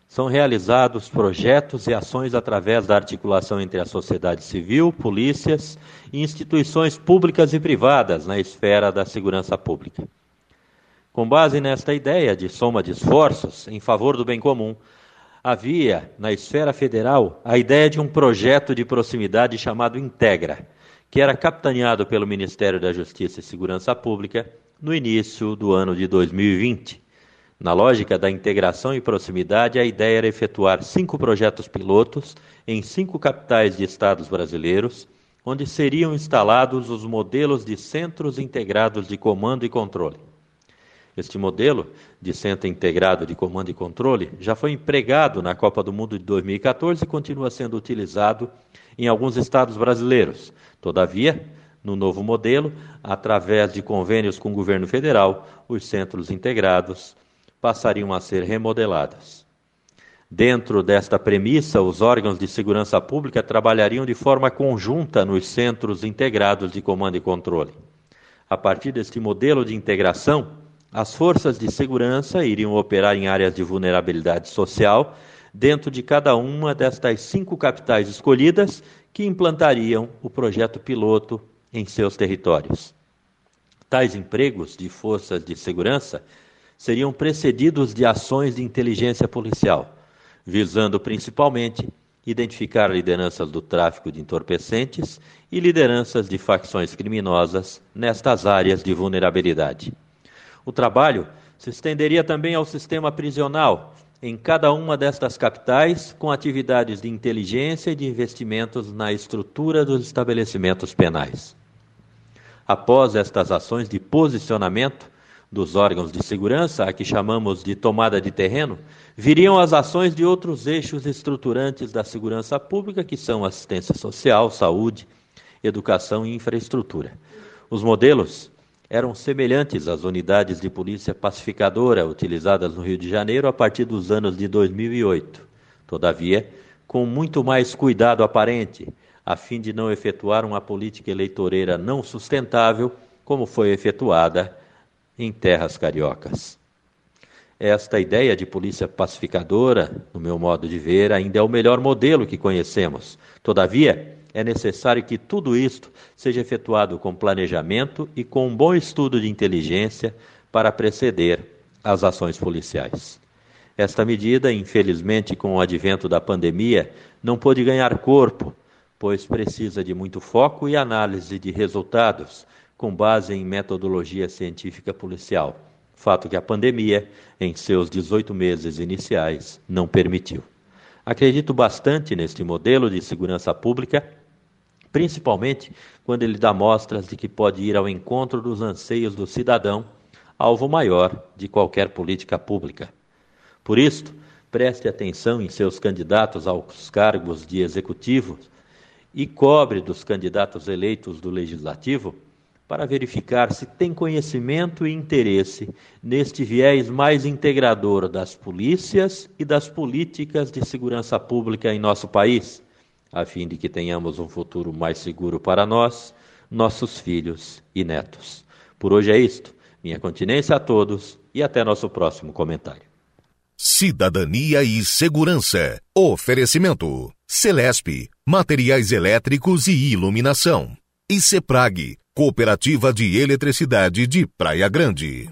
são realizados projetos e ações através da articulação entre a sociedade civil, polícias e instituições públicas e privadas na esfera da segurança pública. Com base nesta ideia de soma de esforços em favor do bem comum, havia, na esfera federal, a ideia de um projeto de proximidade chamado Integra, que era capitaneado pelo Ministério da Justiça e Segurança Pública no início do ano de 2020. Na lógica da integração e proximidade, a ideia era efetuar cinco projetos pilotos em cinco capitais de estados brasileiros, onde seriam instalados os modelos de centros integrados de comando e controle. Este modelo de centro integrado de comando e controle já foi empregado na Copa do Mundo de 2014 e continua sendo utilizado em alguns estados brasileiros. Todavia, no novo modelo, através de convênios com o governo federal, os centros integrados passariam a ser remodelados. Dentro desta premissa, os órgãos de segurança pública trabalhariam de forma conjunta nos centros integrados de comando e controle. A partir deste modelo de integração, as forças de segurança iriam operar em áreas de vulnerabilidade social dentro de cada uma destas cinco capitais escolhidas que implantariam o projeto piloto em seus territórios. Tais empregos de forças de segurança seriam precedidos de ações de inteligência policial, visando principalmente identificar lideranças do tráfico de entorpecentes e lideranças de facções criminosas nestas áreas de vulnerabilidade. O trabalho se estenderia também ao sistema prisional, em cada uma destas capitais, com atividades de inteligência e de investimentos na estrutura dos estabelecimentos penais. Após estas ações de posicionamento dos órgãos de segurança, a que chamamos de tomada de terreno, viriam as ações de outros eixos estruturantes da segurança pública, que são assistência social, saúde, educação e infraestrutura. Os modelos eram semelhantes às unidades de polícia pacificadora utilizadas no Rio de Janeiro a partir dos anos de 2008. Todavia, com muito mais cuidado aparente, a fim de não efetuar uma política eleitoreira não sustentável, como foi efetuada em terras cariocas. Esta ideia de polícia pacificadora, no meu modo de ver, ainda é o melhor modelo que conhecemos. Todavia, é necessário que tudo isto seja efetuado com planejamento e com um bom estudo de inteligência para preceder as ações policiais. Esta medida, infelizmente, com o advento da pandemia, não pôde ganhar corpo, pois precisa de muito foco e análise de resultados com base em metodologia científica policial, fato que a pandemia, em seus 18 meses iniciais, não permitiu. Acredito bastante neste modelo de segurança pública principalmente quando ele dá mostras de que pode ir ao encontro dos anseios do cidadão, alvo maior de qualquer política pública. Por isto, preste atenção em seus candidatos aos cargos de executivo e cobre dos candidatos eleitos do legislativo para verificar se tem conhecimento e interesse neste viés mais integrador das polícias e das políticas de segurança pública em nosso país a fim de que tenhamos um futuro mais seguro para nós, nossos filhos e netos. Por hoje é isto. Minha continência a todos e até nosso próximo comentário. Cidadania e Segurança. Oferecimento: Celesp, Materiais Elétricos e Iluminação. E Ceprag, Cooperativa de Eletricidade de Praia Grande.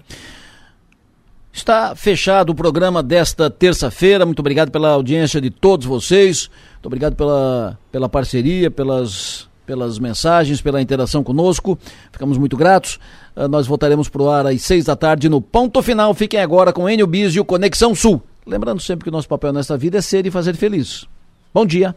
Está fechado o programa desta terça-feira. Muito obrigado pela audiência de todos vocês. Muito obrigado pela, pela parceria, pelas, pelas mensagens, pela interação conosco. Ficamos muito gratos. Uh, nós voltaremos para o ar às seis da tarde no ponto final. Fiquem agora com Enio Bis e o Conexão Sul. Lembrando sempre que o nosso papel nesta vida é ser e fazer feliz. Bom dia.